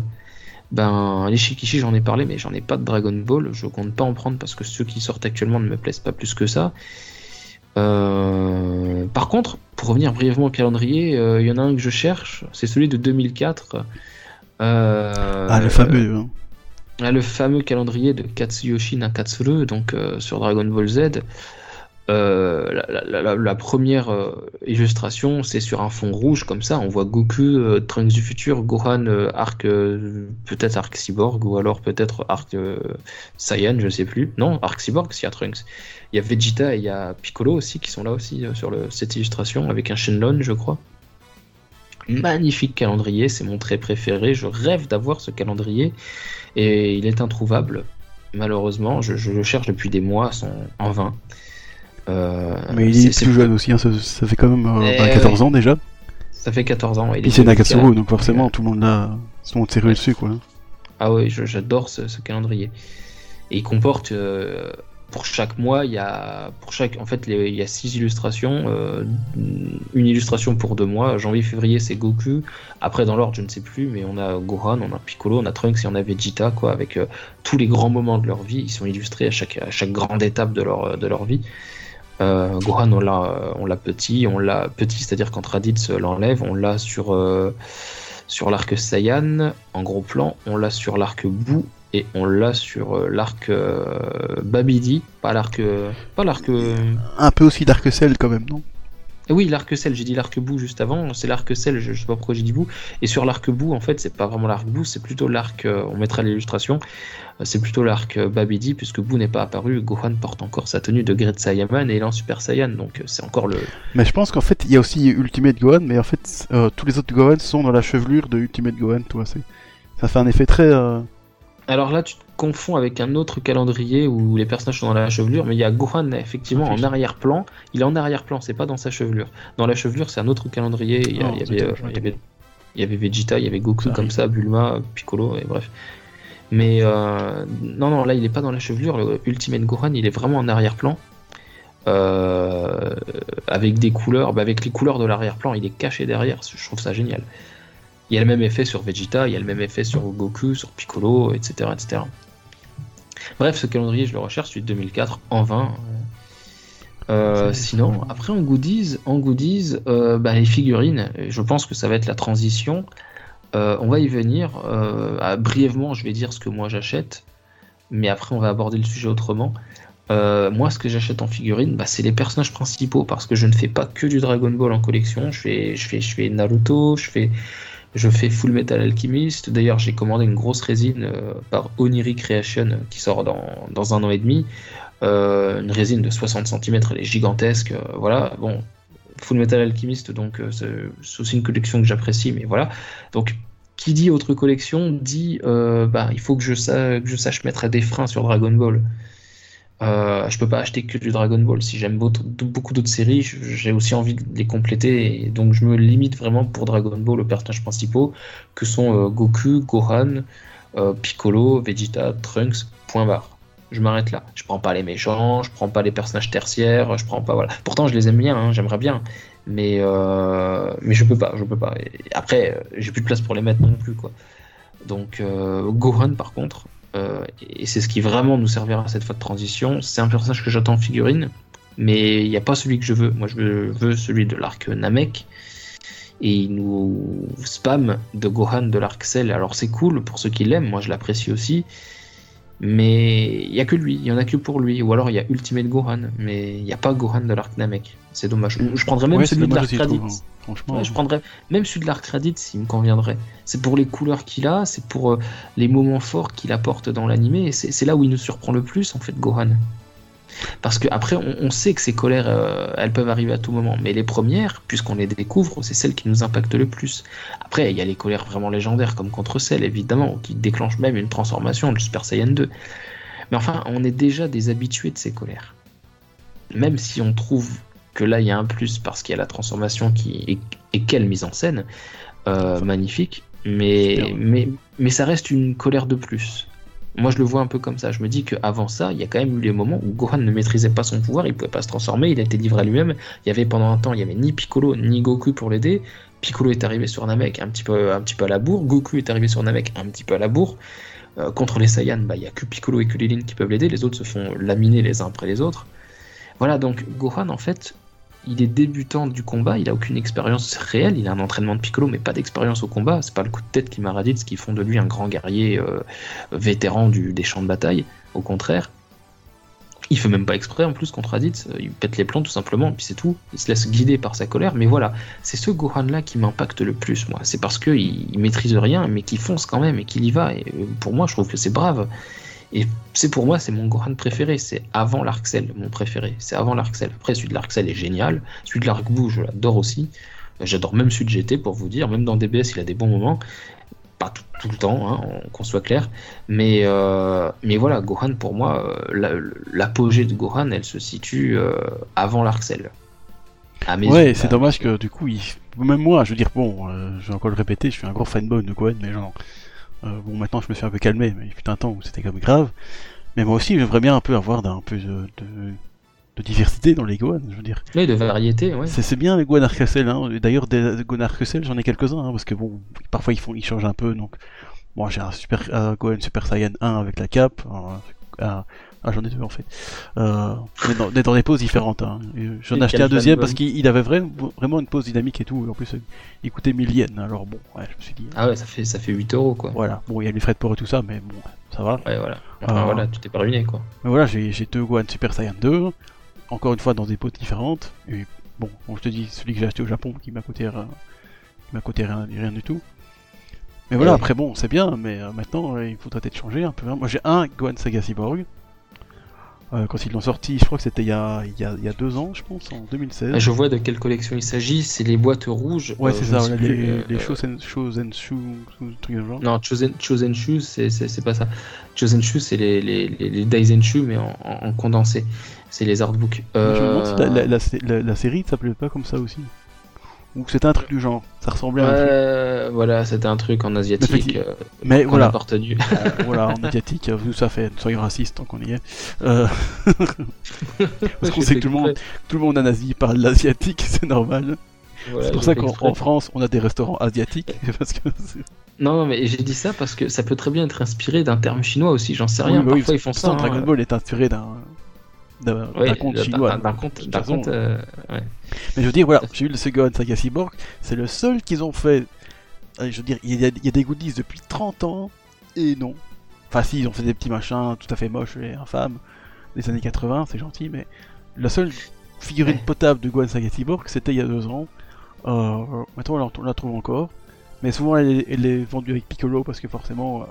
ben les Shikishi j'en ai parlé, mais j'en ai pas de Dragon Ball, je compte pas en prendre parce que ceux qui sortent actuellement ne me plaisent pas plus que ça. Euh, par contre, pour revenir brièvement au calendrier, euh, il y en a un que je cherche, c'est celui de 2004. Euh, ah, le fameux. hein. ah, le fameux calendrier de Katsuyoshi Nakatsuru, donc euh, sur Dragon Ball Z. Euh, la, la- la- la première euh, illustration, c'est sur un fond rouge comme ça. On voit Goku, euh, Trunks du futur, Gohan, arc peut-être arc cyborg ou alors peut-être arc Saiyan, je sais plus. Non, arc cyborg, s'il y a Trunks. Il y a Vegeta et il y a Piccolo aussi qui sont là aussi sur le, cette illustration avec un Shenlong, je crois. Magnifique calendrier, c'est mon trait préféré. Je rêve d'avoir ce calendrier et il est introuvable. Malheureusement, je, je le cherche depuis des mois sans- en vain. Euh, Mais il est c'est- plus jeune aussi, hein, ça, ça fait quand même euh, Eh bah, 14 ans déjà. Ça fait 14 ans. il Puis est c'est 2004. Nakatsuru, donc forcément tout le monde l'a. Tout le monde s'est rué dessus quoi. Ah oui, j'adore ce, calendrier. Et il comporte euh, pour chaque mois, il y a pour chaque en fait il y a six illustrations, euh, une illustration pour deux mois. Janvier, février, c'est Goku. Après dans l'ordre, je ne sais plus, mais on a Gohan, on a Piccolo, on a Trunks et on a Vegeta quoi, avec euh, tous les grands moments de leur vie. Ils sont illustrés à chaque à chaque grande étape de leur de leur vie. Euh, Gohan, on l'a on l'a petit, on l'a petit, c'est-à-dire quand Raditz l'enlève, on l'a sur sur l'arc Saiyan en gros plan, on l'a sur l'arc Bou et on l'a sur euh, l'arc euh, Babidi, pas l'arc. Euh, pas l'arc. Un peu aussi d'arc Cell quand même, non? Oui, l'arc Cell, j'ai dit l'arc bout juste avant, c'est l'arc Cell, je, sais pas pourquoi j'ai dit bout. Et sur l'arc bout, en fait, c'est pas vraiment l'arc bout, c'est plutôt l'arc, on mettra l'illustration, c'est plutôt l'arc Babidi, puisque Boo n'est pas apparu, Gohan porte encore sa tenue de Great Saiyaman et il est en Super Saiyan, donc c'est encore le. Mais je pense qu'en fait, il y a aussi Ultimate Gohan, mais en fait, tous les autres Gohan sont dans la chevelure de Ultimate Gohan, toi, ça fait un effet très. Alors là, tu te confonds avec un autre calendrier où les personnages sont dans la chevelure, mais il y a Gohan effectivement en arrière-plan. Il est en arrière-plan, c'est pas dans sa chevelure. Dans la chevelure, c'est un autre calendrier. Il y, avait, Vegeta, il y avait Goku comme ça, Bulma, Piccolo, et bref. Mais euh, non, non, là, il est pas dans la chevelure. Le Ultimate Gohan, il est vraiment en arrière-plan. Euh, avec des couleurs, bah, avec les couleurs de l'arrière-plan, il est caché derrière. Je trouve ça génial. Il y a le même effet sur Vegeta, il y a le même effet sur Goku, sur Piccolo, etc. etc. Bref, ce calendrier, je le recherche, celui de 2004, en vain. Euh, sinon, après en goodies, en goodies euh, bah, les figurines, je pense que ça va être la transition. Euh, on va y venir. brièvement, je vais dire ce que moi j'achète, mais après on va aborder le sujet autrement. moi, ce que j'achète en figurines, bah, c'est les personnages principaux parce que je ne fais pas que du Dragon Ball en collection. Je fais, je fais, je fais Naruto, je fais, je fais Full Metal Alchemist. D'ailleurs, j'ai commandé une grosse résine euh, par Oniri Creation qui sort dans, un an et demi. Euh, une résine de 60 cm, elle est gigantesque. Euh, voilà, bon, Full Metal Alchemist, donc c'est aussi une collection que j'apprécie, mais voilà. Donc, qui dit autre collection dit bah, il faut que je, sache, que je sache mettre des freins sur Dragon Ball. Euh, je peux pas acheter que du Dragon Ball. Si j'aime beaucoup d'autres séries, j'ai aussi envie de les compléter. Donc je me limite vraiment pour Dragon Ball aux personnages principaux, que sont euh, Goku, Gohan, euh, Piccolo, Vegeta, Trunks, point barre. Je m'arrête là. Je prends pas les méchants, je prends pas les personnages tertiaires, je prends pas voilà. Pourtant je les aime bien, hein, j'aimerais bien, mais mais je peux pas, je peux pas. après j'ai plus de place pour les mettre non plus quoi. Donc Gohan par contre, euh, et c'est ce qui vraiment nous servira cette fois de transition. C'est un personnage que j'attends en figurine, mais il n'y a pas celui que je veux. Moi, je veux celui de l'arc Namek. Et il nous spam de Gohan de l'arc Cell. Alors, c'est cool pour ceux qui l'aiment, moi je l'apprécie aussi. Mais il n'y a que lui, il n'y en a que pour lui. Ou alors il y a Ultimate Gohan, mais il n'y a pas Gohan de l'arc Namek. C'est dommage. Je prendrais même celui de l'arc Raditz. Franchement. je prendrais même celui de l'arc Raditz s'il me conviendrait. C'est pour les couleurs qu'il a, c'est pour euh, les moments forts qu'il apporte dans l'animé. Et c'est là où il nous surprend le plus, en fait, Gohan. Parce qu'après, on, on, sait que ces colères, euh, elles peuvent arriver à tout moment. Mais les premières, puisqu'on les découvre, c'est celles qui nous impactent le plus. Après, il y a les colères vraiment légendaires, comme contre celles, évidemment, qui déclenchent même une transformation de Super Saiyan 2. Mais enfin, on est déjà des habitués de ces colères. Même si on trouve que là, il y a un plus parce qu'il y a la transformation qui est, et quelle mise en scène, euh, magnifique. Mais, mais, mais ça reste une colère de plus. Moi, je le vois un peu comme ça. Je me dis qu'avant ça, il y a quand même eu les moments où Gohan ne maîtrisait pas son pouvoir, il pouvait pas se transformer, il a été livré à lui-même. Il y avait pendant un temps, il y avait ni Piccolo ni Goku pour l'aider. Piccolo est arrivé sur Namek un petit peu, un petit peu à la bourre. Goku est arrivé sur Namek un petit peu à la bourre. Euh, contre les Saiyans, bah, il n'y a que Piccolo et que Lilin qui peuvent l'aider. Les autres se font laminer les uns après les autres. Voilà, donc Gohan, en fait, il est débutant du combat, il a aucune expérience réelle, il a un entraînement de Piccolo, mais pas d'expérience au combat. C'est pas le coup de tête qui m'a ce qui font de lui un grand guerrier euh, vétéran du, des champs de bataille. Au contraire, il fait même pas exprès en plus contre Raditz, euh, il pète les plombs tout simplement, puis c'est tout. Il se laisse guider par sa colère, mais voilà, c'est ce Gohan là qui m'impacte le plus, moi. C'est parce qu'il il maîtrise rien, mais qu'il fonce quand même et qu'il y va. Et euh, pour moi, je trouve que c'est brave. Et c'est pour moi, c'est mon Gohan préféré. C'est avant l'Arc-Cell, mon préféré. C'est avant l'Arc-Cell. Après, celui de l'Arc-Cell est génial. Celui de l'Arc-Bou, je l'adore aussi. J'adore même celui de GT, pour vous dire. Même dans DBS, il a des bons moments. Pas tout, le temps, hein, qu'on soit clair. Mais, euh, mais voilà, Gohan, pour moi, euh, l'apogée de Gohan, elle se situe euh, avant l'Arc-Cell. Ouais, c'est dommage que du coup, même moi, je veux dire, bon, je vais encore le répéter, je suis un gros fanboy de Gohan, mais genre, Euh, bon, maintenant je me suis un peu calmé, mais il fut un temps où c'était quand même grave. Mais moi aussi, j'aimerais bien un peu avoir d'un peu de, de, de diversité dans les Gohan, je veux dire. Oui, de variété, ouais. C'est c'est bien les Gohan Arc-en-Ciel, hein. D'ailleurs, des Gohan Arc-en-Ciel, j'en ai quelques-uns, hein, parce que bon, parfois ils font, ils changent un peu, donc. Moi, j'ai un super un Gohan Super Saiyan 1 avec la cape. un- un- ah, j'en ai deux en fait. Euh, mais dans, des poses différentes. Hein. J'en ai Et acheté un deuxième parce qu'il il avait vraiment, vraiment une pose dynamique et tout. Et en plus, euh, il coûtait 1000 yens. Alors bon, ouais, je me suis dit. Ah ouais, ça fait, ça fait 8 euros, quoi. Voilà, bon, il y a les frais de port et tout ça, mais bon, ça va. Ouais, voilà. Enfin, Ah. voilà, tu t'es pas ruiné, quoi. Mais voilà, j'ai deux Gohan Super Saiyan 2, encore une fois dans des pots différentes. Et bon, bon, je te dis, celui que j'ai acheté au Japon qui m'a coûté, euh, qui m'a coûté rien, rien du tout. Mais voilà, Ouais. après bon, c'est bien, mais euh, maintenant euh, il faudrait peut-être changer un peu. hein. Moi j'ai un Gohan Saga Cyborg. Euh, quand ils l'ont sorti, je crois que c'était il, y a- il y a- il y a deux ans, je pense, en 2016. Ah, Je vois de quelle collection il s'agit, c'est les boîtes rouges. Ouais, euh, c'est je ça, ne les, plus, euh, les euh, Shosen, Shosen Shoe, truc de genre. Non, Chosen, Chosen Shoes, c'est- pas ça. Chosen Shoes, c'est les, les, les, Daisen Shoes, mais en, en- en condensé. C'est les artbooks. Je me demande si la, Euh, la, la, la- série s'appelait pas comme ça aussi. Ou c'était un truc du genre, ça ressemblait à un truc. Ouais, voilà, c'était un truc en asiatique. euh, Mais qu'on voilà, a pas retenu. Euh, voilà, en asiatique, vous ça fait, soyons racistes tant qu'on y est. Euh, parce qu'on sait que tout le monde, tout le monde en Asie parle l'asiatique, c'est normal. Voilà, c'est pour ça qu'en France, on a des restaurants asiatiques. Parce que c'est- Non, non, mais j'ai dit ça parce que ça peut très bien être inspiré d'un terme chinois aussi, j'en sais Oui, rien. bah oui, Parfois ils font ça. Dragon hein. Ball est inspiré d'un d'un d'un conte chinois. Façon, conte, euh, ouais. Mais je veux dire, voilà, j'ai eu le Segon Saga Cyborg, c'est le seul qu'ils ont fait. Je veux dire, il y, a, il y a des goodies depuis 30 ans, et non. Enfin, si, ils ont fait des petits machins tout à fait moches et infâmes des années 80, c'est gentil, mais la seule figurine Ouais. potable de Gohan Saga Cyborg, c'était il y a deux ans. Euh, maintenant, on la, on la trouve encore. Mais souvent, elle, est- elle est vendue avec Piccolo parce que forcément. euh,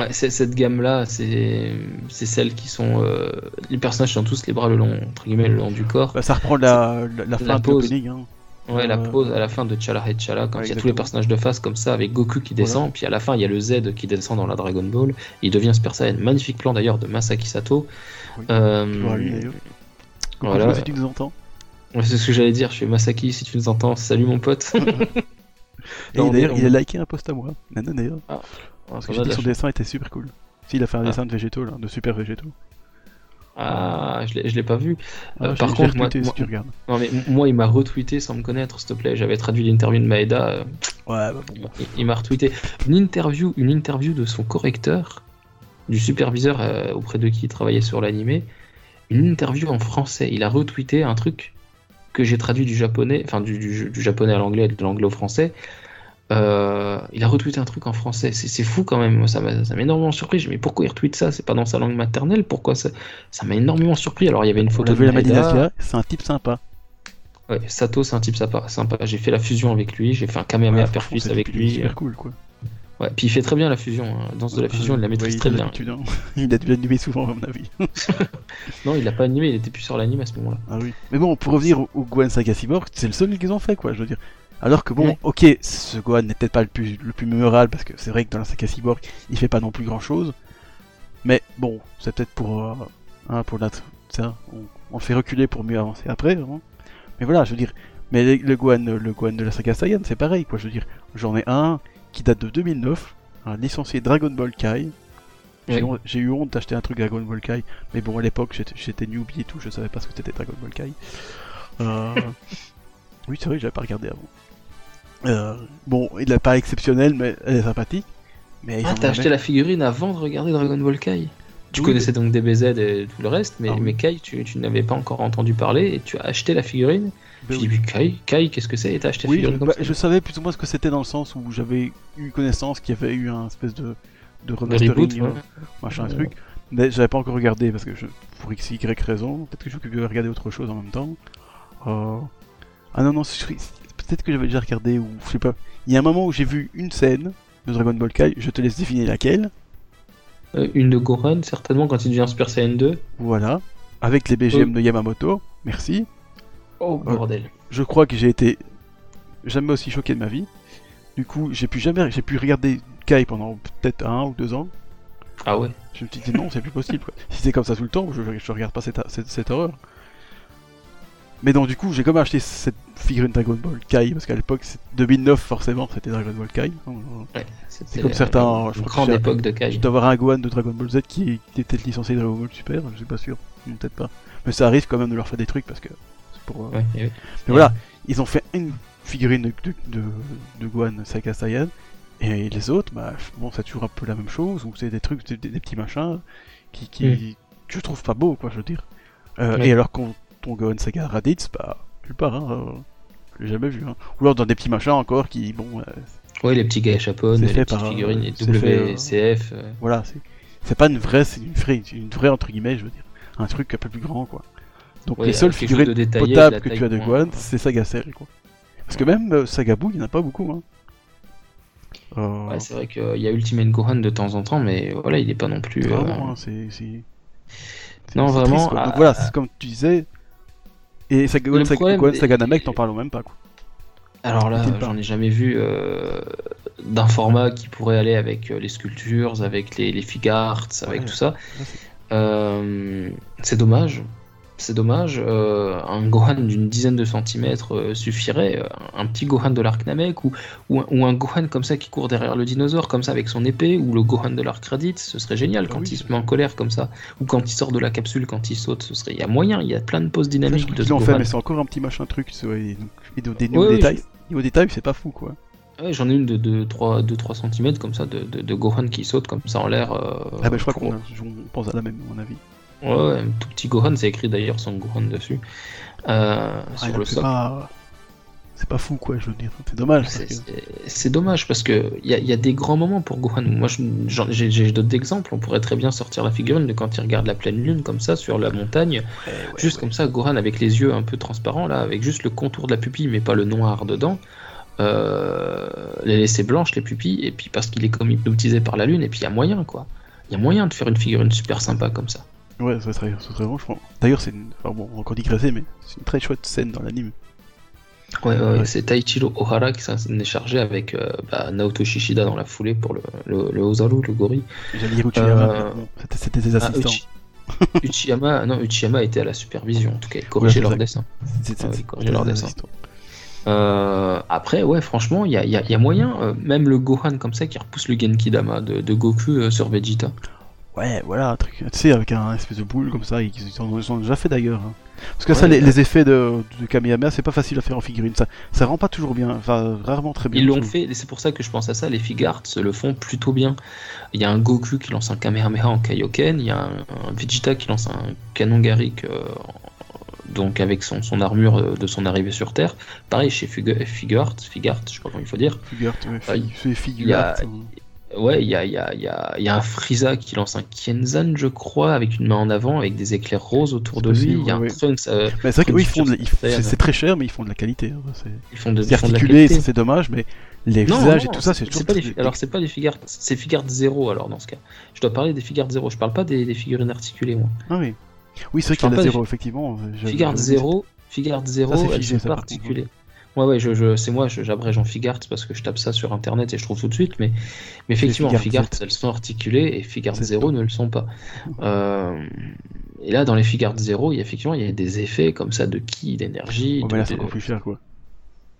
Ouais, cette gamme-là, c'est c'est celles qui sont. euh, Les personnages sont tous les bras le long, entre guillemets, le long du corps. bah, ça reprend la, la, la fin de pose. Hein. Ouais, la Euh, pose à la fin de Chala et Chala, quand ouais, il y a tous les personnages de face comme ça, avec Goku qui Voilà. descend, puis à la fin il y a le Z qui descend dans la Dragon Ball, il devient Super Saiyan. Magnifique plan d'ailleurs de Masaki Sato. Oui. Euh, lui. Coucou, voilà. si tu nous entends. Ouais, C'est ce que j'allais dire, je fais Masaki si tu nous entends, salut mon pote. Et d'ailleurs, il a liké un post à moi. Nana d'ailleurs. Parce que j'ai dit son dessin était super cool. Si, il a fait un Ah. dessin de végétaux, là, de super végétaux. Ah, je l'ai pas vu. Ah, Euh, par contre, moi, si tu regardes. non, mais moi, il m'a retweeté sans me connaître, s'il te plaît. J'avais traduit l'interview de Maeda. euh, Ouais, bah bon. il- il m'a retweeté une interview, une interview de son correcteur, du superviseur euh, auprès de qui il travaillait sur l'animé. Une interview en français. Il a retweeté un truc que j'ai traduit du japonais, enfin du, du- du japonais à l'anglais et de l'anglais au français. Euh, il a retweeté un truc en français. C'est fou quand même. Moi, ça m'a énormément surpris. Je me dis, mais pourquoi il retweet ça? C'est pas dans sa langue maternelle Pourquoi ça m'a énormément surpris? Alors, il y avait une photo de la c'est un type sympa. Ouais, Sato, c'est un type sympa. sympa. J'ai fait la fusion avec lui. J'ai fait un Kamehameha Ouais, Perfus avec lui. super cool, quoi. Ouais, puis il fait très bien la fusion. hein. Danse de la fusion, il la maîtrise Ouais, très bien. hein. Il a dû l'animer souvent, à mon avis. Non, il l'a pas animé, il était plus sur l'anime à ce moment-là. Ah oui. Mais bon, pour revenir au, au Gohan Saga Cyborg, c'est le seul qu'ils ont fait, quoi, je veux dire. Alors que bon, ok, ce Gohan n'est peut-être pas le plus, le plus mémorable, parce que c'est vrai que dans la Saga Cyborg, il fait pas non plus grand-chose. Mais bon, c'est peut-être pour, euh, hein, pour ça, on, on le fait reculer pour mieux avancer après, hein. Mais voilà, je veux dire, mais le, le Gohan, le Gohan de la saga Saiyan, c'est pareil, quoi, je veux dire. J'en ai un qui date de 2009, un licencié Dragon Ball Kai. J'ai Oui. eu honte d'acheter un truc Dragon Ball Kai, mais bon, à l'époque, j'étais- newbie et tout, je savais pas ce que c'était Dragon Ball Kai. Euh, Oui, c'est vrai que j'avais pas regardé avant. Euh, Bon, il est pas exceptionnel, mais elle est sympathique. Mais Ah, t'as acheté la figurine avant de regarder Dragon Ball Kai? Tu Oui, connaissais donc DBZ et tout le reste, mais, Ah oui. mais Kai, tu, tu n'avais pas encore entendu parler et tu as acheté la figurine. Ben tu oui. dis, Kai, Kai qu'est-ce que c'est? Et t'as acheté la je, figurine comme bah, ça? je savais plus ou moins ce que c'était dans le sens où j'avais eu connaissance qu'il y avait eu un espèce de, de remastering, reboot, euh, ouais. machin Ouais. truc. Mais j'avais pas encore regardé parce que je, pour x, y raison, peut-être que je vais regarder autre chose en même temps. Euh, Ah non, non, je- peut-être que j'avais déjà regardé ou je sais pas. Il y a un moment où j'ai vu une scène de Dragon Ball Kai, je te laisse deviner laquelle. Euh, une de Goran, certainement, quand il devient Super Saiyan 2. Voilà. Avec les BGM Oh. de Yamamoto, merci. Oh, Ouais. bordel. Je crois que j'ai été jamais aussi choqué de ma vie. Du coup, j'ai pu jamais, j'ai pu regarder Kai pendant peut-être un ou deux ans. Ah ouais. Je me suis dit non, c'est plus possible. Quoi. Si c'est comme ça tout le temps, je, je regarde pas cette, cette, cette horreur. Mais donc, du coup, j'ai quand même acheté cette figurine Dragon Ball Kai, parce qu'à l'époque, c'est 2009, forcément, c'était Dragon Ball Kai. Ouais, C'est comme certains. je crois que époque de Je Kai. dois avoir un Gohan de Dragon Ball Z qui, qui était licencié Dragon Ball Super, je suis pas sûr, peut-être pas. Mais ça arrive quand même de leur faire des trucs parce que c'est pour. euh, Ouais, oui. Mais voilà, ils ont fait une figurine de, de, de, Gohan Saga Saiyan, et les autres, bah, bon, c'est toujours un peu la même chose, ou c'est des trucs, des, des petits machins, qui, qui que je trouve pas beau, quoi, je veux dire. Euh. Et alors, quand ton Gohan Saga Raditz, bah, nulle part, hein, euh, je l'ai jamais vu. Hein. Ou alors dans des petits machins encore qui, bon, euh, Ouais, les petits gars les petites par, euh, figurines, les WCF. voilà, c'est c'est pas une vraie, c'est une vraie, une vraie entre guillemets, je veux dire, un truc un peu plus grand, quoi. Donc Ouais, les seules figurines de potables que tu as de Gohan, c'est Saga Cell, quoi. Parce que même euh, Saga Buu, il n'y en a pas beaucoup, hein. Euh, Ouais, c'est vrai qu'il y a Ultimate Gohan de temps en temps, mais voilà, il est pas non plus. euh, Vraiment, hein, c'est. Non, vraiment, triste, quoi. Donc ah, voilà, ah. c'est comme tu disais. Et Saga, Le Saga, problème, Gohan Saga et- Namek, t'en parles même pas, quoi. Alors là, j'en ai jamais vu euh, d'un format qui pourrait aller avec euh, les sculptures, avec les, les figures, avec Ouais. tout ça. Euh, c'est dommage. C'est dommage. euh, un Gohan d'une dizaine de centimètres euh, suffirait. euh, Un petit Gohan de l'arc Namek ou, ou, un, ou un Gohan comme ça qui court derrière le dinosaure, comme ça avec son épée, ou le Gohan de l'arc Raditz, ce serait génial Ah quand oui, il se met en colère comme ça. Ou quand il sort de la capsule, quand il saute, ce serait. Il y a moyen, il y a plein de poses dynamiques de ce fait, mais c'est encore un petit machin truc. ouais, donc, et des Ouais, détails. Niveau détail, c'est pas fou, quoi. Ouais, J'en ai une de 2-3 cm comme ça, de, de, de Gohan qui saute comme ça en l'air. euh, ah bah je crois qu'on pense à la même, à mon avis. Ouais, un tout petit Gohan, c'est écrit d'ailleurs son Gohan dessus. Euh, Ah, sur le c'est socle. pas... C'est pas fou, quoi, je veux dire. C'est dommage. C'est- que- dommage parce que il y, a- y a des grands moments pour Gohan. Moi, j'ai j'ai d'autres exemples. On pourrait très bien sortir la figurine de quand il regarde la pleine lune comme ça sur la montagne, Ouais, ouais, juste ouais. comme ça, Gohan avec les yeux un peu transparents là, avec juste le contour de la pupille mais pas le noir dedans. Euh, les laisser blanches les pupilles et puis parce qu'il est comme hypnotisé par la lune et puis il y a moyen quoi. Il y a moyen de faire une figurine super sympa comme ça. Ouais, ça serait, ça serait franchement. D'ailleurs, c'est une. Enfin bon, on va encore digresser, mais c'est une très chouette scène dans l'anime. Ouais, ouais, Ouais. c'est Taichiro Ohara qui s'en est chargé avec euh, bah, Naoto Shishida dans la foulée pour le, le, le Ozaru, le gorille. J'allais dire Uchiyama, Euh, bon, c'était- des Ah, assistants. Uchi- Uchiyama, non, Uchiyama était à la supervision, en tout cas, il corrigeait Ouais, leur c'est dessin. C'est- c'est- Ah c'est- corriger leur des dessin. Euh, après, ouais, franchement, il y a, y a- il y a moyen, euh, même le Gohan comme ça qui repousse le Genki Dama de, de Goku sur Vegeta. Ouais, voilà, un truc. Tu sais, avec un espèce de boule comme ça, ils ils en ils en ont déjà fait d'ailleurs. hein. Parce que ça, les, effets de, de Kamehameha, c'est pas facile à faire en figurine. Ça, ça rend pas toujours bien, enfin, rarement très bien. Ils l'ont fait, et c'est pour ça que je pense à ça, les Figarts le font plutôt bien. Il y a un Goku qui lance un Kamehameha en Kaioken, il y a un, un Vegeta qui lance un canon Garrick euh, donc avec son, son armure euh, de son arrivée sur Terre. Pareil chez Figu- Figart, Figart, je sais pas comment il faut dire. Figure, ouais, Ah, fi- c'est figure. il y a- art, hein. Ouais, il y a, il y, a, il y, a, il y a un Frieza qui lance un Kienzan, je crois, avec une main en avant, avec des éclairs roses autour de lui. Il y a un. Trunks, euh, Mais c'est vrai font c'est très cher, mais ils font de la qualité. hein, c'est- ils font de, C'est ils font de la articulé, qualité. c'est dommage, mais les Non, visages non, et tout ça, c'est toujours. pas des, alors c'est pas des Figart, c'est Figart 0 alors dans ce cas. Je dois parler des Figart 0, je parle pas des, des figurines articulées moi. Ah oui. Oui, c'est vrai qu'il y a zéro, effectivement. 0, Figart 0, c'est elles sont pas articulées. Ouais, ouais, je, je, c'est moi, j'abrège en Figart parce que je tape ça sur internet et je trouve tout de suite, mais, mais effectivement, Figart Figart, 7. elles sont articulées et Figart C'est 0 tout. ne le sont pas. Euh, et là, dans les Figart 0, il y a effectivement il y a des effets comme ça de ki, d'énergie. De- mais là, c'est plus cher, quoi.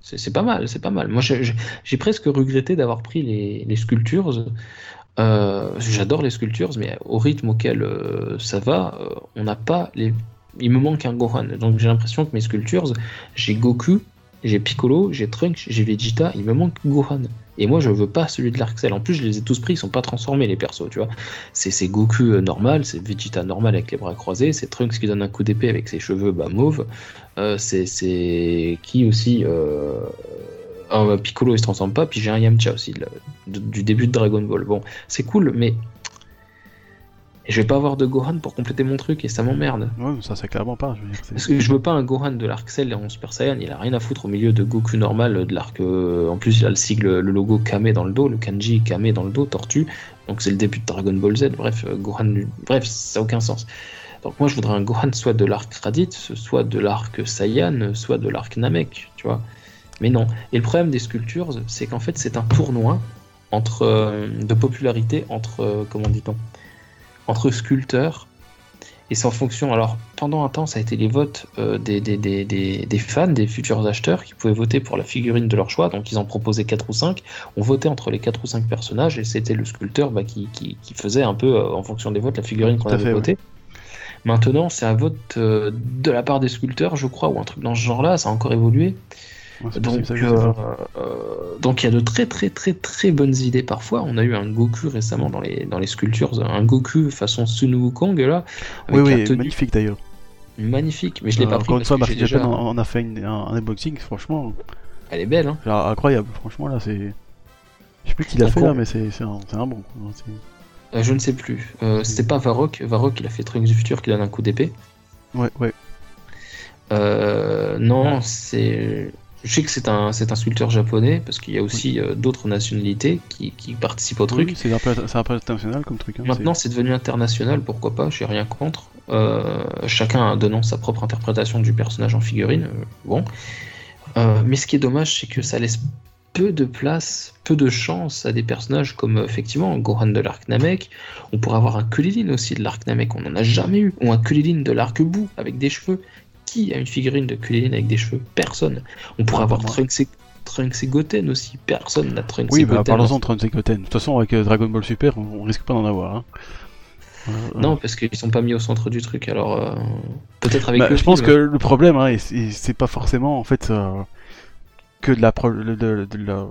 C'est pas mal, c'est pas mal. Moi, j'ai presque regretté d'avoir pris les, les sculptures. Euh, J'adore les sculptures, mais au rythme auquel euh, ça va, on n'a pas les. Il me manque un Gohan. Donc j'ai l'impression que mes sculptures, j'ai Goku, j'ai Piccolo, j'ai Trunks, j'ai Vegeta, il me manque Gohan. Et moi, je veux pas celui de l'Arc-Cell. En plus, je les ai tous pris, ils sont pas transformés, les persos, tu vois. C'est Goku euh, normal, c'est Vegeta normal avec les bras croisés, c'est Trunks qui donne un coup d'épée avec ses cheveux bah, mauves. Euh, c'est- qui aussi ah, Piccolo il se transforme pas, puis j'ai un Yamcha aussi du début de Dragon Ball. Bon, c'est cool, mais je vais pas avoir de Gohan pour compléter mon truc et ça m'emmerde. Ouais, mais ça, c'est clairement pas. Je veux dire, c'est- Parce que je veux pas un Gohan de l'arc Cell en Super Saiyan, il a rien à foutre au milieu de Goku normal de l'arc. euh, En plus, il a le sigle, le logo Kame dans le dos, le kanji Kame dans le dos, tortue. Donc c'est le début de Dragon Ball Z. Bref, euh, Gohan, bref, ça a aucun sens. Donc moi, je voudrais un Gohan soit de l'arc Raditz, soit de l'arc Saiyan, soit de l'arc Namek, tu vois. Mais non. Et le problème des sculptures, c'est qu'en fait, c'est un tournoi entre euh, de popularité entre euh, comment dit-on? Entre sculpteurs Et c'est en fonction. Alors, pendant un temps, ça a été les votes euh, des, des, des, des, fans, des futurs acheteurs, qui pouvaient voter pour la figurine de leur choix. Donc, ils en proposaient 4 ou 5. On votait entre les 4 ou 5 personnages, et c'était le sculpteur bah, qui, qui, qui, faisait un peu, euh, en fonction des votes, la figurine qu'on avait votée. Maintenant, c'est un vote euh, de la part des sculpteurs, je crois, ou un truc dans ce genre-là. Ça a encore évolué. Donc, donc il y a de très très très très bonnes idées parfois. On a eu un Goku récemment dans les, dans les sculptures, un Goku façon Sun Wukong là. Oui, oui, magnifique d'ailleurs. Magnifique, mais je l'ai pas pris. Encore une fois, déjà... on a fait un, unboxing, franchement. Elle est belle, hein. incroyable, franchement là, c'est. Je sais plus qui l'a fait là, mais c'est un, un, bon. Euh, je ne sais plus. Euh, C'était pas Varrock. Varrock, il a fait Trunks du futur qui donne un coup d'épée. Ouais, ouais. Euh, non, c'est. Je sais que c'est un, c'est un sculpteur japonais, parce qu'il y a aussi euh, d'autres nationalités qui, qui, participent au truc. c'est un, peu, un peu international comme truc. Hein, Maintenant, c'est devenu international, pourquoi pas, j'ai rien contre. Euh, chacun donnant sa propre interprétation du personnage en figurine. Euh, bon. mais ce qui est dommage, c'est que ça laisse peu de place, peu de chance à des personnages comme effectivement Gohan de l'arc Namek. On pourrait avoir un Kulilin aussi de l'arc Namek, on n'en a jamais eu. Ou un Kulilin de l'arc Bou avec des cheveux. Qui a une figurine de Kulilin avec des cheveux? Personne. On pourrait avoir Trunks et, Trunks et Goten aussi. Personne n'a Trunks oui, et bah, Goten. Oui, parlons-en de Trunks et Goten. De toute façon, avec euh, Dragon Ball Super, on, risque pas d'en avoir. Hein. Euh, non, parce qu'ils sont pas mis au centre du truc. Alors, euh, peut-être avec. Bah, je pense que le problème, hein, c'est pas forcément en fait que de la, de, la,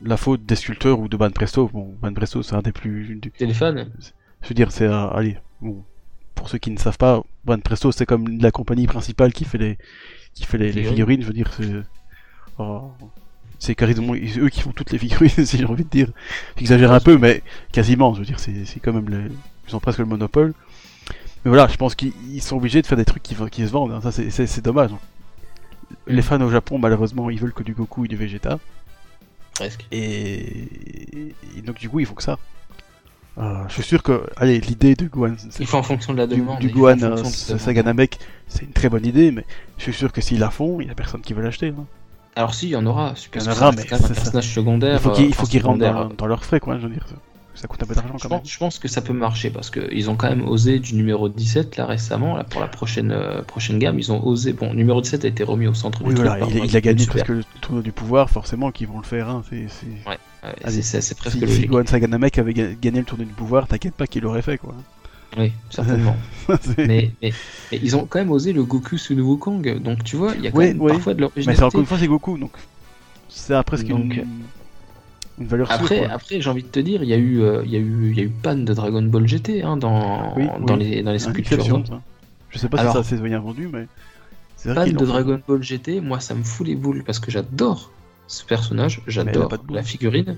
la, faute des sculpteurs ou de Ban Presto. Bon, Ban Presto, c'est un des plus. Téléphone Je veux dire, c'est. allez, bon, pour ceux qui ne savent pas, One Presto c'est comme la compagnie principale qui fait les, qui fait les, figurines. Je veux dire, c'est, oh, c'est carrément eux qui font toutes les figurines, si j'ai envie de dire. J'exagère un peu, mais quasiment. Je veux dire, c'est, quand même le, ils ont presque le monopole. Mais voilà, je pense qu'ils sont obligés de faire des trucs qui, qui se vendent. Hein. Ça, c'est, dommage. Les fans au Japon, malheureusement, ils veulent que du Goku et du Vegeta. Presque. Et... et donc, du coup, il faut que ça. Euh, je suis sûr que, allez, l'idée de Gohan. Il faut en fonction de la demande. Du, Gohan euh, Saga Namek, c'est une très bonne idée, mais je suis sûr que s'ils la font, il n'y a personne qui veut l'acheter. Hein. Alors si, il y en aura. il y en aura, mais c'est un personnage secondaire. Il faut qu'ils rentrent dans, leurs frais, quoi. Je veux dire, ça coûte un peu d'argent quand même. je pense que ça peut marcher parce qu'ils ont quand même osé du numéro 17 là récemment, là, pour la prochaine, euh, prochaine gamme. Ils ont osé. Bon, numéro 17 a été remis au centre du voilà, truc. Il, il a gagné presque le tournoi du pouvoir, forcément, qu'ils vont le faire. Hein. Ouais, c'est, presque si, logique. Si Gohan Saganamek avait gagné le tournoi du pouvoir, t'inquiète pas qu'il l'aurait fait quoi. Oui, certainement. mais, mais, ils ont quand même osé le Goku sous le Wukong, donc tu vois, il y a quand même parfois de l'originalité. Mais c'est encore une fois, c'est Goku, donc c'est presque donc, une après, après j'ai envie de te dire, il y a eu, euh, il y a eu, il y a eu pan de Dragon Ball GT hein, dans, dans les dans les sculptures. Je sais pas si ça s'est bien vendu, mais pan de Dragon Ball GT, moi ça me fout les boules parce que j'adore ce personnage, j'adore la figurine,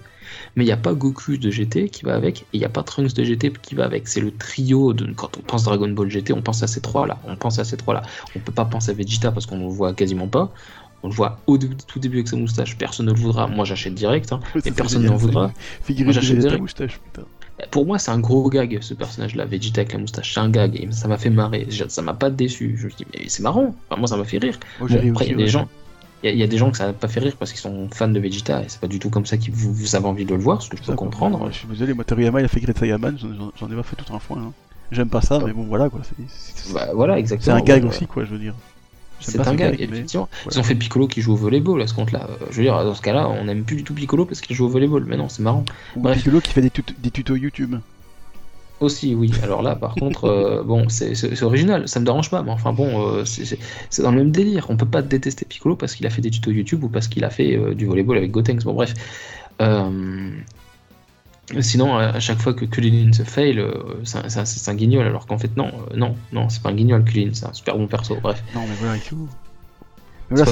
mais il n'y a pas Goku de GT qui va avec, et il n'y a pas Trunks de GT qui va avec. C'est le trio de quand on pense Dragon Ball GT, on pense à ces trois là, on pense à ces trois là. On peut pas penser à Vegeta parce qu'on ne le voit quasiment pas. On le voit au tout début avec sa moustache, personne ne le voudra. Moi j'achète direct, hein, mais personne n'en voudra. Moi j'achète direct. Moustache, putain. Pour moi, c'est un gros gag ce personnage-là, Vegeta avec la moustache. C'est un gag et ça m'a fait marrer. Ça m'a pas déçu. Je me dis, mais c'est marrant. moi, ça m'a fait rire. après, il y a des gens. Il y, a des gens que ça n'a pas fait rire parce qu'ils sont fans de Vegeta et c'est pas du tout comme ça que vous, vous, avez envie de le voir, ce que je peux comprendre. Je suis désolé, moi Toriyama il a fait Great Saiyaman, j'en ai pas fait tout un foin. Hein. J'aime pas ça, mais bon voilà quoi. C'est bah, voilà, exactement. C'est un gag aussi quoi, je veux dire. C'est un gag, effectivement. Ils ont fait Piccolo qui joue au volleyball à ce compte-là. Je veux dire, dans ce cas-là, on n'aime plus du tout Piccolo parce qu'il joue au volleyball. Mais non, c'est marrant. Ou Piccolo qui fait des, des tutos YouTube. Aussi, oui. Alors là, par contre, euh, bon, c'est original, ça me dérange pas, mais enfin bon, euh, c'est dans le même délire. On peut pas détester Piccolo parce qu'il a fait des tutos YouTube ou parce qu'il a fait euh, du volleyball avec Gotenks. Bon, bref. Sinon, à chaque fois que Kulin se fail, c'est un guignol, alors qu'en fait, non, non, non, c'est pas un guignol, Kulin, c'est un super bon perso, bref. Non, mais voilà, il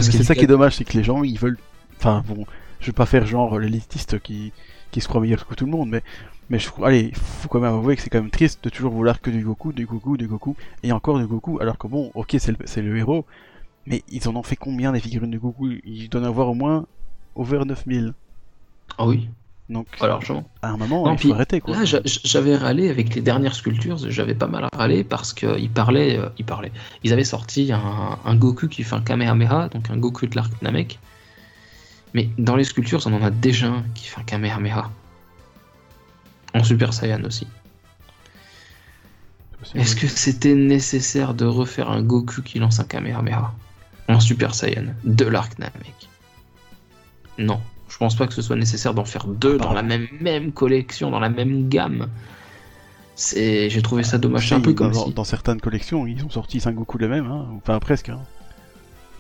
c'est ça qui est dommage, c'est que les gens, ils veulent. Enfin, bon, je vais pas faire genre l'élitiste qui, qui se croit meilleur que tout le monde, mais mais je, allez, faut quand même avouer que c'est quand même triste de toujours vouloir que du Goku, du Goku, du Goku, et encore du Goku, alors que bon, ok, c'est le, héros, mais ils en ont fait combien des figurines de Goku? Ils doivent en avoir au moins over 9000. Ah oui. Donc, alors, à un moment, il faut arrêter quoi. Là, j'avais râlé avec les dernières sculptures, j'avais pas mal râlé parce qu'ils parlaient, euh, ils parlaient. Ils avaient sorti un, un, Goku qui fait un Kamehameha, donc un Goku de l'arc Namek. Mais dans les sculptures, on en a déjà un qui fait un Kamehameha. En Super Saiyan aussi. Est-ce que c'était nécessaire de refaire un Goku qui lance un Kamehameha en Super Saiyan de l'arc Namek? Non, je pense pas que ce soit nécessaire d'en faire deux dans la même, même collection, dans la même gamme. C'est, j'ai trouvé ça dommage. C'est un peu comme dans, si. dans certaines collections, ils ont sorti 5 Goku les mêmes, hein, enfin presque. hein.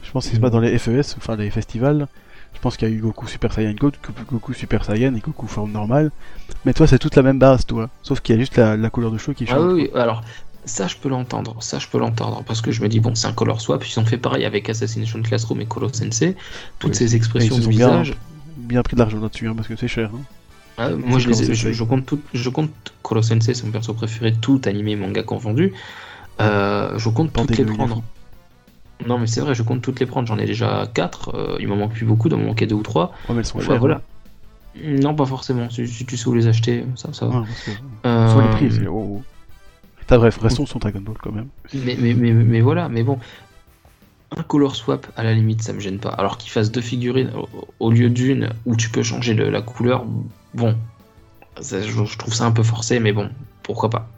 Je pense que c'est Mm. pas dans les FES, enfin les festivals. Je pense qu'il y a eu Goku Super Saiyan God, Goku Super Saiyan et Goku forme normale. Mais toi, c'est toute la même base, toi. Sauf qu'il y a juste la, la couleur de cheveux qui change. Ah oui, alors ça je peux l'entendre, ça je peux l'entendre parce que je me dis bon c'est un color swap, ils ont fait pareil avec Assassination Classroom et Kolo Sensei, toutes Oui. ces expressions ils de ont bien- visage. Bien pris de l'argent là-dessus, hein, parce que c'est cher. hein. Ah, moi je, les ai- je, compte tout, je compte Kolo Sensei, c'est mon perso préféré, tout animé manga confondu. Euh, je compte toutes les prendre. Non mais c'est vrai, je compte toutes les prendre, j'en ai déjà 4, il m'en manque plus beaucoup, il m'en manquait deux ou trois. Ouais, mais elles sont Bah, chères. voilà. Non pas forcément, si, si tu sais où les acheter, ça, ça va. hein. Ouais, Euh, Soit les prix, c'est. Oh, oh. T'as bref, restons sur Dragon Ball quand même. Mais, mais, mais, mais voilà, mais bon, un color swap, à la limite, ça me gêne pas. Alors qu'il fasse deux figurines au, au lieu d'une où tu peux changer le- la couleur, bon, ça, je, je trouve ça un peu forcé, mais bon, pourquoi pas.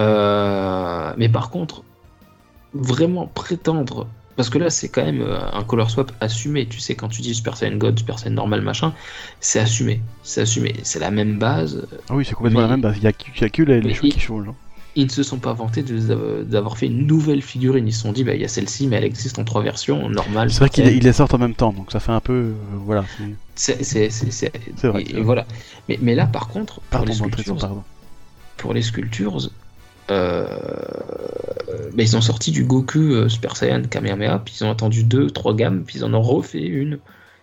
Euh, mais par contre, vraiment prétendre, parce que là, c'est quand même euh, un color swap assumé. Tu sais, quand tu dis Super Saiyan God, Super Saiyan normal, machin, c'est assumé. C'est assumé. C'est la même base. Ah oui, c'est complètement Mais- la même base. Il y a, a que les, les il- qui changent. hein. ils ne se sont pas vantés d'avoir fait une nouvelle figurine. Ils se sont dit, bah, il y a celle-ci, mais elle existe en trois versions, normale. C'est vrai qu'ils les sortent en même temps, donc ça fait un peu. euh, voilà. c'est- vrai, et- voilà. Mais, mais là, par contre, pour Pardon, les dans le traitement, sculptures, pardon. pour les sculptures, euh, bah, ils ont sorti du Goku euh, Super Saiyan Kamehameha, puis ils ont attendu deux, trois gammes, puis ils en ont refait une.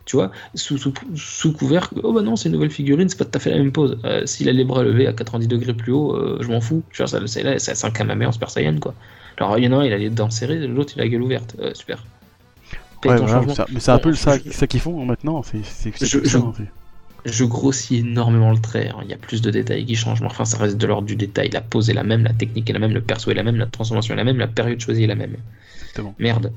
Tu vois, sous, sous, sous couvert que, oh bah non, c'est une nouvelle figurine, c'est pas tout à fait la même pose. Euh, S'il a les bras levés à 90 degrés plus haut, euh, je m'en fous. Tu vois, ça- c'est là, c'est un Kamehameha en Super Saiyan, quoi. Alors, il y en a un, il a les dents serrées, l'autre, il a la gueule ouverte. Euh, super. Ouais, voilà, ça- mais c'est un peu ça, ça qu'ils font maintenant. C'est Je- je- Je grossis énormément le trait, hein. il y a plus de détails qui changent, mais enfin ça reste de l'ordre du détail. La pose est la même, la technique est la même, le perso est la même, la transformation est la même, la période choisie est la même. Exactement. Merde.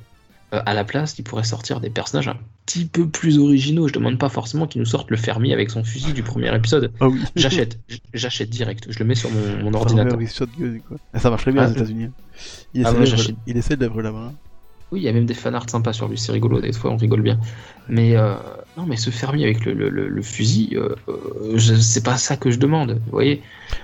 Euh, à la place, ils pourraient sortir des personnages un petit peu plus originaux. Je demande pas forcément qu'ils nous sortent le fermier avec son fusil du premier épisode. Ah oui. J'achète, j'achète direct. Je le mets sur mon, ordinateur. ouais, oui, shotgun, quoi. Ah, Ça marcherait bien Ah, aux États-Unis. hein. Il Ah, essaie il d'être là-bas. hein. Oui, il y a même des fanarts sympas sur lui, c'est rigolo, des fois on rigole bien. Mais euh, non, mais ce fermier avec le, le- le- le fusil, euh, euh, c'est pas ça que je demande, vous voyez.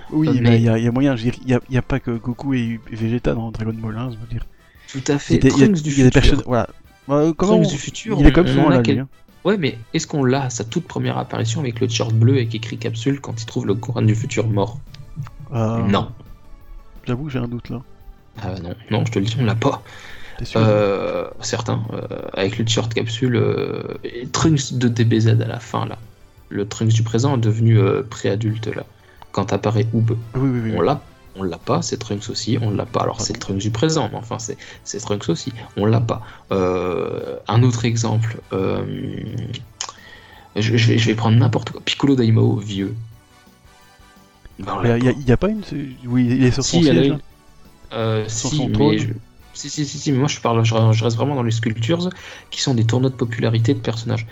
Oui, Euh, mais il y, a- il y a moyen. Il n'y a, il y a pas que Goku et Vegeta dans Dragon Ball 1, je veux dire. Tout à fait. il y a- du y a des futur. personnes. Voilà. Euh, comment on- du futur, Il est comme souvent là, lui. hein. Ouais, mais est-ce qu'on l'a à sa toute première apparition avec le t-shirt bleu et qui écrit capsule quand il trouve le Gohan du futur mort? Euh, Non. J'avoue que j'ai un doute là. Ah non, non, je te le dis, on l'a pas. Sûr Euh, certains, euh, avec le t-shirt capsule, euh, et Trunks de DBZ à la fin là. Le Trunks du présent est devenu préadulte là. Quand apparaît Oob, Oui, oui, oui. on l'a. On l'a pas, c'est Trunks aussi, on l'a pas. Alors c'est le Trunks du présent, mais enfin c'est c'est Trunks aussi, on l'a pas. Un autre exemple, je, je vais, je vais prendre n'importe quoi. Piccolo Daimao, vieux. Il y l'a a- pas. une. Oui, il est sur Si, son siège. là. Euh, si, mais je- si, si, si, si, mais moi je parle, je, je reste vraiment dans les sculptures qui sont des tournois de popularité de personnages.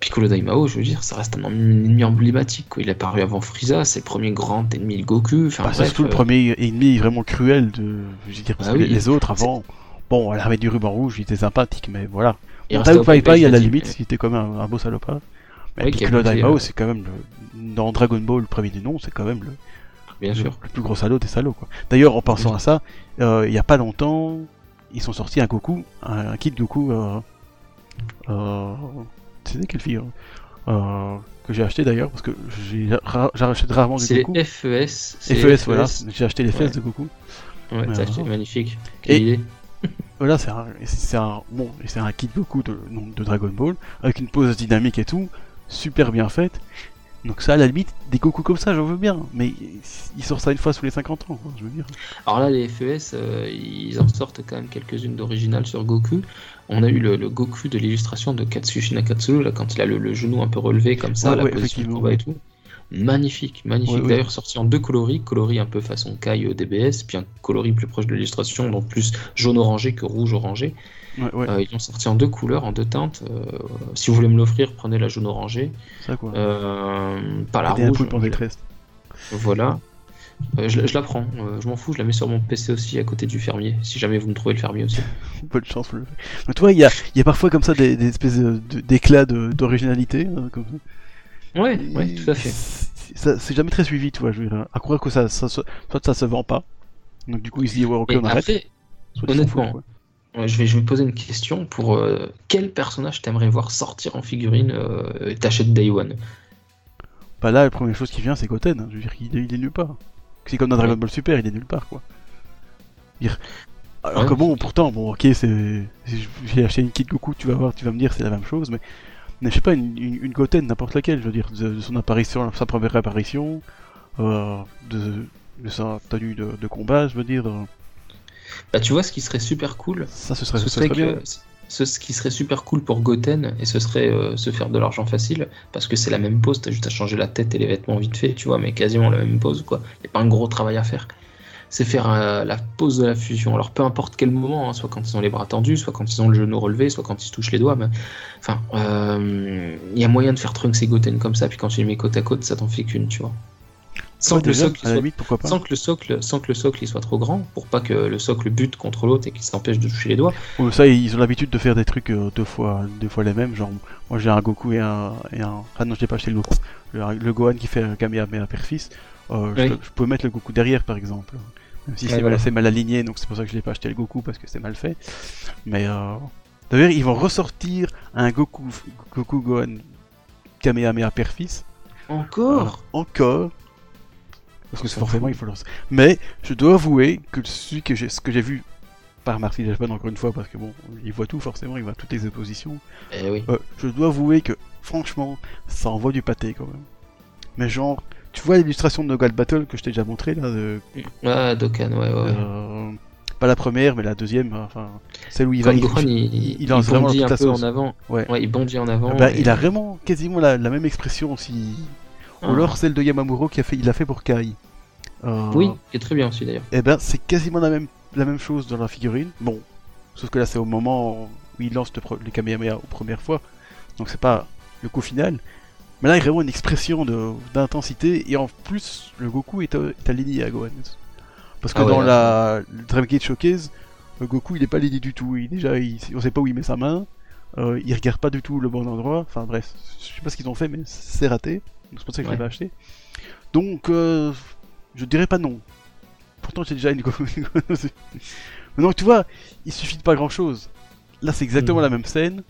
Piccolo Daimao, je veux dire, ça reste un ennemi emblématique. Quoi. Il est apparu avant Frieza, c'est le premier grand ennemi de Goku. Enfin, Bah, c'est surtout le euh, premier ennemi vraiment cruel de. Je veux dire, Bah oui. les autres avant. Bon, elle avait du ruban rouge, il était sympathique, mais voilà. il Tao Pai Pai, à la limite, il était quand même un, un beau salopard. Mais Oui, Piccolo Daimao, euh, c'est quand même le. Dans Dragon Ball, le premier du nom, c'est quand même le, Bien le- sûr. le plus gros salaud des salauds, quoi. D'ailleurs, en pensant à ça, euh, il y a pas longtemps, ils sont sortis un Goku, un, un kit Goku. Euh, euh, C'était quelle figure euh, Que j'ai acheté d'ailleurs, parce que j'ai ra- j'achète rarement du C'est Goku. FES. c'est FES, les voilà. FES. J'ai acheté les fesses Ouais. de Goku. Ouais, t'as acheté, voilà. magnifique. Quelle Et- idée. Voilà, c'est un, un, bon, c'est un kit Goku de, de Dragon Ball, avec une pose dynamique et tout, super bien faite. Donc ça, à la limite, des Goku comme ça, j'en veux bien, mais ils sortent ça une fois sous les 50 ans, je veux dire. Alors là, les FES, euh, ils en sortent quand même quelques-unes d'originales sur Goku. On a eu le, le Goku de l'illustration de Katsuyoshi Nakatsuru, là, quand il a le, le genou un peu relevé comme ça, Ouais, la ouais, position de combat et tout. Magnifique, magnifique. Ouais. D'ailleurs, sorti en deux coloris, coloris un peu façon Kai euh, DBS, puis un coloris plus proche de l'illustration, donc plus jaune-orangé que rouge-orangé. Ouais, ouais, Euh, ils l'ont sorti en deux couleurs, en deux teintes. Euh, si vous voulez me l'offrir, prenez la jaune-orangée. ça quoi. Euh, pas la rouge. pour des. Voilà. Euh, je, je la prends, euh, je m'en fous, je la mets sur mon PC aussi à côté du fermier, si jamais vous me trouvez le fermier aussi. Bonne chance pour le. Mais toi, il y a, y a parfois comme ça des, des espèces d'éclats d'originalité. hein, comme. Ouais, ouais, tout à fait. C'est- jamais très suivi, tu vois. Je veux dire, à croire que ça, ça, se- soit ça se vend pas. Donc du coup, ils se disent, ouais, ok, on arrête. après, s'en honnêtement, ouais, je, vais, je vais me poser une question pour euh, quel personnage t'aimerais voir sortir en figurine euh, et t'achètes Day One? Bah là, la première chose qui vient, c'est Goten. hein. Je veux dire, il est, il est nulle part. C'est comme dans Dragon. Ball Super, il est nulle part, quoi. Dire, Alors Ouais. que bon, pourtant, bon, ok, c'est. si J'ai acheté une kit Goku, tu vas voir, tu vas me dire, c'est la même chose, mais. Mais je sais pas, une, une, une Goten, n'importe laquelle, je veux dire, de, de son apparition, sa première apparition, euh, de, de sa tenue de, de combat, je veux dire, euh, Bah tu vois ce qui serait super cool, ça, ce serait, ce ce serait serait bien. que ce, ce qui serait super cool pour Goten et ce serait euh, se faire de l'argent facile parce que c'est la même pose, t'as juste à changer la tête et les vêtements vite fait, tu vois, mais quasiment la même pose quoi. Y a pas un gros travail à faire. C'est faire euh, la pose de la fusion. Alors peu importe quel moment, hein, soit quand ils ont les bras tendus, soit quand ils ont le genou relevé, soit quand ils se touchent les doigts. Mais... Enfin, il y a moyen de faire Trunks et Goten comme ça, puis quand tu les mets côte à côte, ça t'en fait qu'une, tu vois. Sans que le déjà, socle soit limite, pourquoi pas. sans que le socle, sans que le socle il soit trop grand, pour pas que le socle bute contre l'autre et qu'il s'empêche de toucher les doigts. Ça, ils ont l'habitude de faire des trucs euh, deux fois, deux fois les mêmes. Genre, moi j'ai un Goku et un, et un. Ah non, je l'ai pas acheté le Goku. Le, le Gohan qui fait un Kamehameha père-fils. Euh, je, Oui. peux, je peux mettre le Goku derrière, par exemple. Même si Ouais, c'est voilà. mal, aligné, donc c'est pour ça que je l'ai pas acheté le Goku parce que c'est mal fait. Mais euh... d'ailleurs, ils vont ressortir un Goku, Goku Gohan Kamehameha père-fils. Encore? Euh, encore. Parce que forcément, il faut le... Mais je dois avouer que celui que ce que j'ai vu par Marty Japan encore une fois, parce que bon, il voit tout forcément, il voit toutes les oppositions. Eh oui. Euh, je dois avouer que franchement, ça envoie du pâté quand même. Mais genre, tu vois l'illustration de Nogal Battle que je t'ai déjà montré là, de, Ah, Dokkan, ouais, ouais. euh, pas la première, mais la deuxième, enfin, celle où il va. Gohan, il, il, il, lance vraiment bondit un peu en avant. Ouais. Ouais, il bondit en avant. bah, et- il a vraiment quasiment la, la même expression aussi. Ou alors celle de Yamamuro qui a fait, il l'a fait pour Kai. Euh, Oui, qui est très bien aussi d'ailleurs. Eh ben, c'est quasiment la même, la même chose dans la figurine. Bon, sauf que là, c'est au moment où il lance le les Kamehameha aux premières fois. Donc, c'est pas le coup final. Mais là, il y a vraiment une expression de- d'intensité. Et en plus, le Goku est, est aligné à Gohan. Parce que Ah ouais, dans là, la le Dream Gate Showcase, le Goku, il est pas aligné du tout. Il, déjà, il, on sait pas où il met sa main. Euh, il regarde pas du tout le bon endroit. Enfin, bref, je sais pas ce qu'ils ont fait, mais c'est raté. Donc, C'est pour ça que je acheté. Donc, euh, je dirais pas non. Pourtant, j'ai déjà une. Mais donc, tu vois, il suffit de pas grand chose. Là, c'est exactement Mhm. la même scène,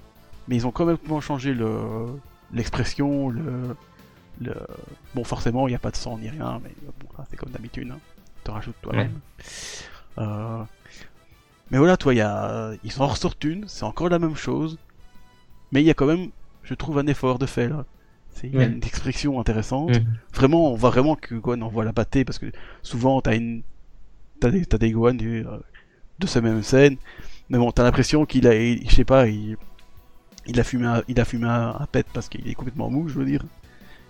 mais ils ont complètement changé le l'expression, le, le... Bon, forcément, il n'y a pas de sang ni rien, mais bon, c'est comme d'habitude. Hein. Tu rajoutes toi-même. Euh, Mais voilà, toi, y a... ils en ressortent une, c'est encore la même chose, mais il y a quand même, je trouve, un effort de fait là. Il y a une expression intéressante. Vraiment, on voit vraiment que Gohan envoie la pâtée parce que souvent t'as une, t'as des, des Gohan du- euh, de cette même scène, mais bon, t'as l'impression qu'il a, je sais pas, il, il a fumé, un, il a fumé un, un pet parce qu'il est complètement mou, je veux dire.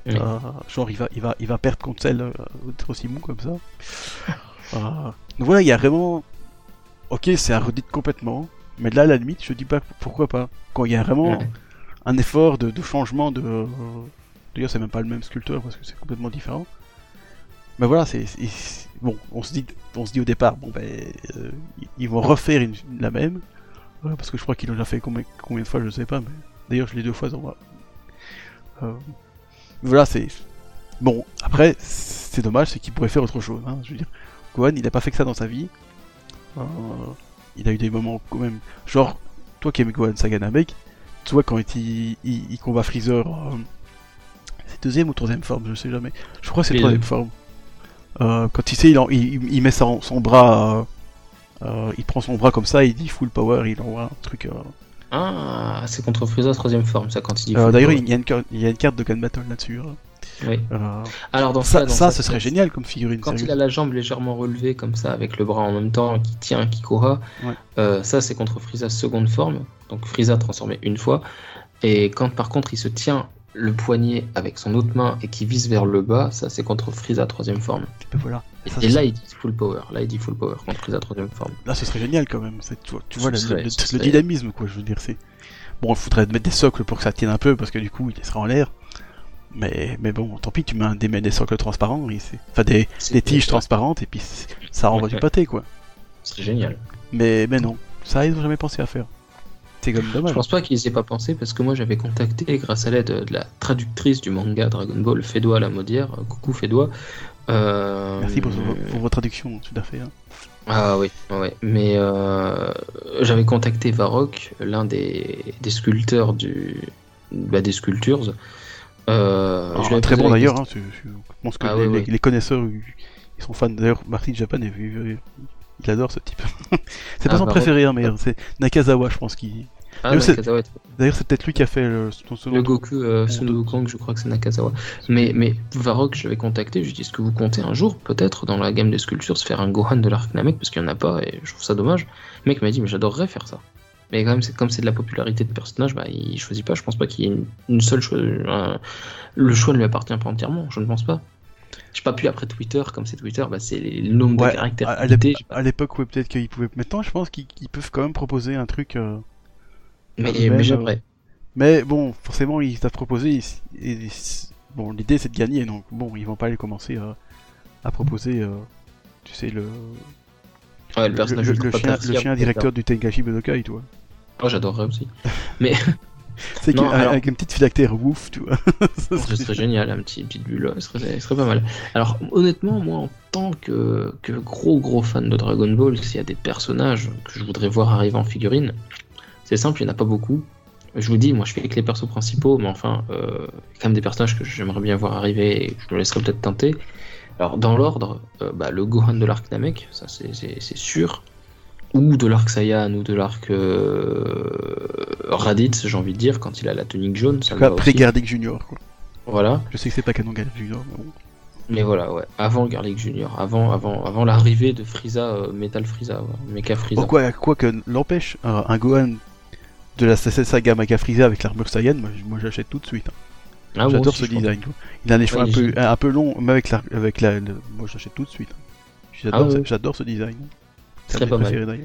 Oui. Euh, genre, il va, il va, il va perdre contre celle euh, d'être aussi mou comme ça. Euh, donc voilà, il y a vraiment, ok, c'est à redite complètement, mais là, à la limite, je dis pas pourquoi pas. Quand il y a vraiment Ouais. Un effort de, changement de. D'ailleurs, c'est même pas le même sculpteur parce que c'est complètement différent. Mais voilà, c'est bon. On se dit, on se dit au départ, bon ben, euh, ils- vont refaire la même. Parce que je crois qu'ils l'ont déjà fait combien, combien de fois, je sais pas. Mais d'ailleurs, je l'ai deux fois dans ma. Euh, voilà, c'est bon. Après, c'est dommage, c'est qu'il pourrait faire autre chose. Hein, je veux dire, Gohan, il a pas fait que ça dans sa vie. Euh, il a eu des moments quand même. Genre, toi qui aimes Gohan Saga Namek, tu vois quand il, il, il combat Freezer, euh, c'est deuxième ou troisième forme, je sais jamais. Je crois que c'est troisième forme. Euh, quand il sait, il, en- il, il met son, son bras, euh, euh, il prend son bras comme ça, il dit full power, il envoie un truc. euh. Ah, c'est contre Frieza troisième forme, ça quand il dit. Euh, full D'ailleurs, power. il y, a une, carte- il y a une carte de Gun Battle là-dessus. hein. Oui. Euh, Alors dans ça, ça, dans ça, sa ce serait génial comme figurine. Quand il a la jambe légèrement relevée comme ça, avec le bras en même temps, qui tient Kikora, Ouais. euh, ça c'est contre Frieza seconde forme, donc Frieza transformé une fois. Et quand par contre il se tient le poignet avec son autre main et qui vise vers le bas, ça c'est contre Frieza troisième forme. Ben voilà. Et, Ça, et là il dit full power, là il dit full power contre Frieza troisième forme. Là, ce serait génial quand même. Tu vois, tu Ce vois le, serait- le- dynamisme, quoi, je veux dire. c'est Bon, il faudrait mettre des socles pour que ça tienne un peu, parce que du coup, il sera en l'air. Mais, mais bon, tant pis, tu mets des, des socles transparents, et c'est- enfin des, C'est- des tiges transparentes, et puis c'est- ça renvoie du pâté, quoi. Ce serait génial. Mais, mais non, ça, ils ont jamais pensé à faire. C'est comme Je dommage. pense pas qu'ils aient pas pensé parce que moi j'avais contacté grâce à l'aide de la traductrice du manga Dragon Ball, Fédois la Maudière. euh, Coucou Fédois. Euh, Merci pour, vos- pour vos traductions, tout à fait. hein. Ah oui, ouais. Mais euh, j'avais contacté Varrock, l'un des, des sculpteurs du, bah, des sculptures. Euh, Ah, je très bon d'ailleurs, hein, je pense que Ah, les, connaisseurs, ils sont fans. D'ailleurs, Marty Japan, il, il- adore ce type. c'est pas Ah, son bah, préféré, hein, mais c'est Nakazawa, je pense. Qui... Ah, D'ailleurs, c'est- Nakazawa, D'ailleurs, c'est peut-être lui qui a fait le, son le Goku, euh, Son je crois que c'est Nakazawa. Mais, mais Varrock, je l'avais contacté, je lui ai dit est-ce que vous comptez un jour, peut-être, dans la gamme des sculptures, se faire un Gohan de l'arc Namek Parce qu'il n'y en a pas et je trouve ça dommage. Le mec m'a dit mais j'adorerais faire ça. Mais quand même, c'est comme c'est de la popularité de personnage, bah, il choisit pas. Je pense pas qu'il y ait une, une seule choix. un- le choix ne lui appartient pas entièrement, je ne pense pas. J'ai pas pu après Twitter, comme c'est Twitter, bah, c'est le nombre Ouais, de caractères. À, l'époque, ouais, peut-être qu'ils pouvaient. Maintenant, je pense qu'ils peuvent quand même proposer un truc. euh, Mais, j'aimerais. Mais bon, forcément, ils savent proposer. et- et- bon, l'idée c'est de gagner, donc bon, ils vont pas aller commencer à, à proposer. euh, tu sais, le, Ouais, le le, personnage le- chien, le chien directeur du Tengashi Budokai, tu vois. Oh, j'adorerais aussi. C'est Non, qu'il- alors- avec une petite phylactère ouf, tu vois. Ça Ce serait génial, un petit petite bulle, ce serait, ce serait pas mal. Alors honnêtement, moi en tant que, que gros gros fan de Dragon Ball, s'il y a des personnages que je voudrais voir arriver en figurine, c'est simple, il n'y en a pas beaucoup. Je vous dis, moi je fais que les persos principaux, mais enfin, euh, il y a quand même des personnages que j'aimerais bien voir arriver et que je me laisserai peut-être tenter. Alors dans l'ordre, euh, bah, le Gohan de l'arc Namek, ça c'est- sûr. Ou de l'arc Saiyan, ou de l'arc euh, Raditz, j'ai envie de dire, quand il a la tunique jaune. Ça va aussi. pré-Garlic Junior, quoi. Voilà. Je sais que c'est pas canon Garlic Junior, mais bon. Mais voilà, ouais. Avant Garlic Junior, avant, avant, avant l'arrivée de Frieza, euh, Metal Frieza, ouais. Mecha Frieza. Bon, quoi, quoi que l'empêche, un, un Gohan de la saga Mega Frieza avec l'armure Saiyan, moi j'achète tout de suite. hein. Ah, J'adore ce design. Il a les cheveux Ouais, un, peu, un peu longs, mais avec la, avec la, le- moi j'achète tout de suite. J'adore, Ah ouais. ce- design. Ce C'est pas mal.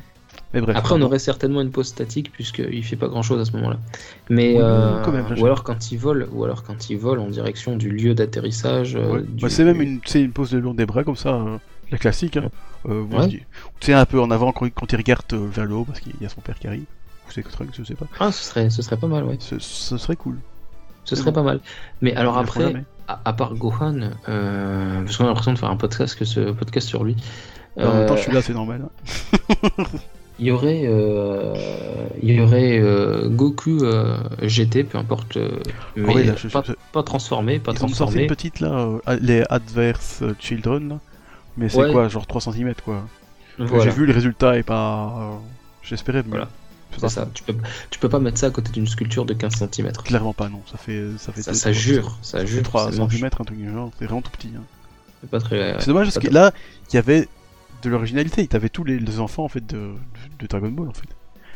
Mais bref. Après, on aurait certainement une pause statique puisqu'il fait pas grand chose à ce moment-là. Mais euh, quand même, ou alors quand il vole, ou alors quand il vole en direction du lieu d'atterrissage. euh, Ouais. du- Bah, c'est même une, c'est une pose de long des bras comme ça, euh, la classique. Hein. Euh, Ouais. Tu sais, un peu en avant quand, quand il regarde euh, vers le haut parce qu'il y a son père qui arrive. Ou c'est Trunks, je sais pas. Ah, ce serait, ce serait pas mal, ouais. Ce, ce serait cool. Ce serait pas mal. Mais alors après, jamais. à, à part Gohan, euh, parce qu'on a l'impression de faire un podcast que ce podcast sur lui. Bah, en même temps, euh, je suis là, c'est normal. hein. Il y aurait, euh, il y aurait euh, Goku euh, GT, peu importe, euh, mais Ah ouais, là, je- pas, je- pas transformé, pas Ils ont sorti transformé. une petite là, euh, les Adverse euh, Children. Mais c'est Ouais. quoi, genre 3 cm quoi. Voilà, J'ai vu le résultat et pas. euh, J'espérais mieux. Voilà. C'est c'est ça. Tu peux, tu peux pas mettre ça à côté d'une sculpture de 15 cm. Clairement pas, non. Ça fait. Ça fait Ça, deux- ça trois- jure, ça Ça fait jure. 3 c'est moche. cm, un truc du genre. C'est vraiment tout petit. hein. C'est pas très. C'est dommage parce que là, il y avait de l'originalité. T'avais tous les, les enfants en fait de, de, Dragon Ball en fait.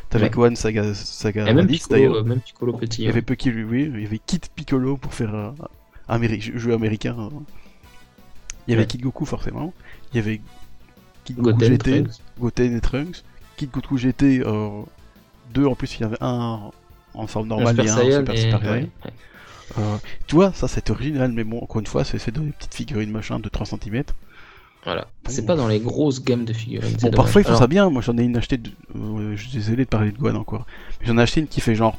T'avais Ouais. Gohan Saga, Saga Et même Piccolo, d'ailleurs. euh, même Piccolo petit. Il y hein. avait Pucky, oui, il y avait Kid Piccolo pour faire euh, un Améri- jeu américain. hein. Il y avait Ouais. Kid Goku forcément. Il y avait Kid Goku Goten, GT, Trunks. Goten et Trunks. Kid Goku GT, euh, deux en plus, il y avait un en forme normale et un en Super et- Super ouais. Euh, tu vois, ça c'est original, mais bon, encore une fois, c'est dans des petites figurines machin de 3 cm. Voilà. Bon. C'est pas dans les grosses gammes de figurines. Bon, parfois ils font ça bien. Moi j'en ai une achetée. De... euh, je suis désolé de parler de Gohan encore. Mais j'en ai acheté une qui fait genre.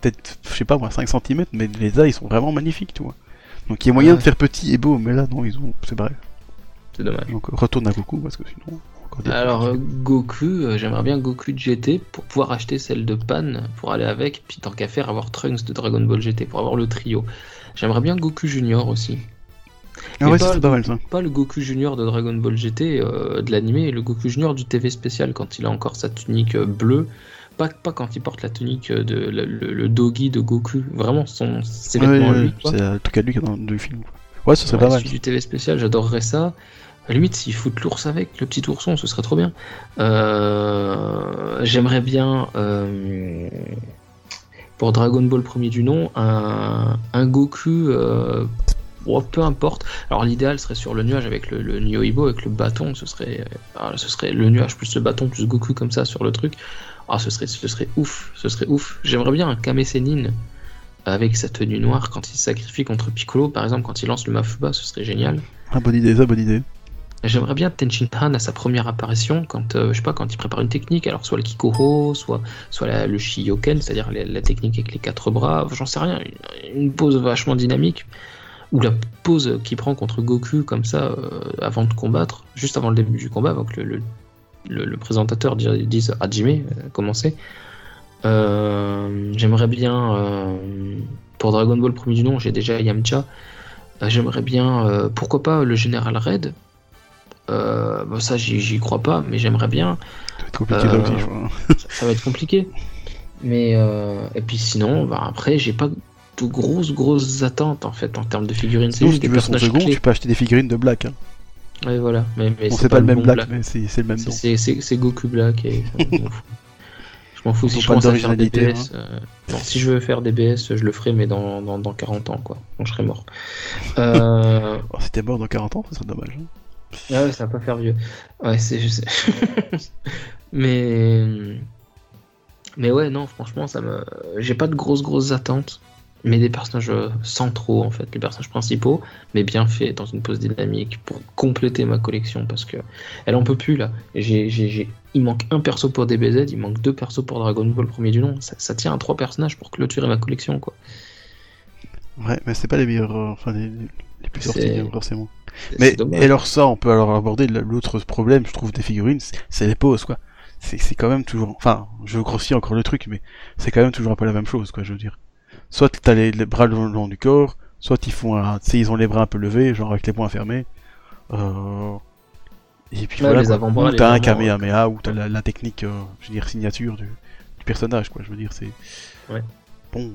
Peut-être, je sais pas moi, 5 cm, mais les ailes ils sont vraiment magnifiques, tu vois. Donc il y a moyen Ouais. de faire petit et beau, mais là non, ils ont. C'est bref. C'est dommage. Donc retourne à Goku parce que sinon. Alors euh, Goku, euh, j'aimerais bien Goku de GT pour pouvoir acheter celle de Pan pour aller avec, puis tant qu'à faire avoir Trunks de Dragon Ball GT pour avoir le trio. J'aimerais bien Goku Junior aussi. ah mais ouais, pas le mal ça. Pas le Goku Junior de Dragon Ball GT euh, de l'animé, le Goku Junior du TV spécial quand il a encore sa tunique bleue. Pas, pas quand il porte la tunique de le, le- le doggy de Goku, vraiment son, ses Ouais, vêtements à ouais, lui. c'est un truc à lui qui est dans le film. Ouais, ce serait Ouais, pas mal. du TV spécial, j'adorerais ça. À la limite, s'ils foutent l'ours avec, le petit ourson, ce serait trop bien. Euh, J'aimerais bien, euh, pour Dragon Ball premier du nom, un, Goku, euh, bon, peu importe. Alors l'idéal serait sur le nuage avec le, le Nyoibo, avec le bâton, ce serait, ah, ce serait le nuage plus le bâton plus Goku comme ça sur le truc. Ah, ce serait, ce serait ouf, ce serait ouf. J'aimerais bien un Kame Sennin avec sa tenue noire quand il sacrifie contre Piccolo, par exemple, quand il lance le Mafuba, ce serait génial. Ah, bonne idée, ça, bonne idée. J'aimerais bien Tenshin Han à sa première apparition, quand, euh, je sais pas, quand il prépare une technique, alors soit le Kikoho, soit, soit le Shiyoken, c'est-à-dire la, technique avec les quatre bras, j'en sais rien, une, une pose vachement dynamique, ou la pose qu'il prend contre Goku comme ça, euh, avant de combattre, juste avant le début du combat, avant que le, le, le- présentateur dise, Hajime, euh, commencer. Euh, J'aimerais bien, pour Dragon Ball premier du nom, j'ai déjà Yamcha, j'aimerais bien, pourquoi pas le général Red, euh, bon, ça, j'y crois pas, mais j'aimerais bien. Ça va être compliqué Euh, aussi, je crois. Ça, ça va être compliqué. Mais euh, et puis sinon, bah, après, j'ai pas de grosses grosses attentes en fait en termes de figurines. C'est Sinon, si juste tu des veux son second, clés. tu peux acheter des figurines de Black. Hein. Ouais, voilà. Mais, mais Bon, c'est pas, le même bon Black, mais c'est le même nom. C'est Goku Black et je m'en fous. Si je commence à faire des BS. euh, non, si je veux faire des BS, je le ferai, mais dans, dans, dans 40 ans, quoi. Quand je serai mort. Euh, Oh, si t'es mort dans 40 ans, ça serait dommage. hein. Ah ouais, ça va pas faire vieux. Ouais, c'est. je sais. mais. Mais ouais, non, franchement, ça me. J'ai pas de grosses, grosses attentes. Mais des personnages euh, centraux, en fait, les personnages principaux, mais bien faits, dans une pose dynamique, pour compléter ma collection, parce que elle en peut plus, là. J'ai, j'ai, j'ai- Il manque un perso pour DBZ, il manque deux persos pour Dragon Ball premier du nom. Ça, ça tient à trois personnages pour clôturer ma collection, quoi. Ouais, mais c'est pas les meilleurs, euh, enfin les, les plus sortis, forcément. Mais et alors ça, on peut alors aborder l'autre problème, je trouve, des figurines, c'est- les poses, quoi. C'est quand même toujours, enfin, je grossis encore le truc, mais c'est quand même toujours un peu la même chose, quoi, je veux dire. Soit t'as les, les bras le long, du corps, soit ils font, un- tu sais, ils ont les bras un peu levés, genre avec les poings fermés. Euh... Et puis Ouais, voilà, quoi. ou t'as un Kamehameha, ou t'as la, la technique, euh, je veux dire, signature du, du personnage, quoi, je veux dire, c'est... Ouais. Bon,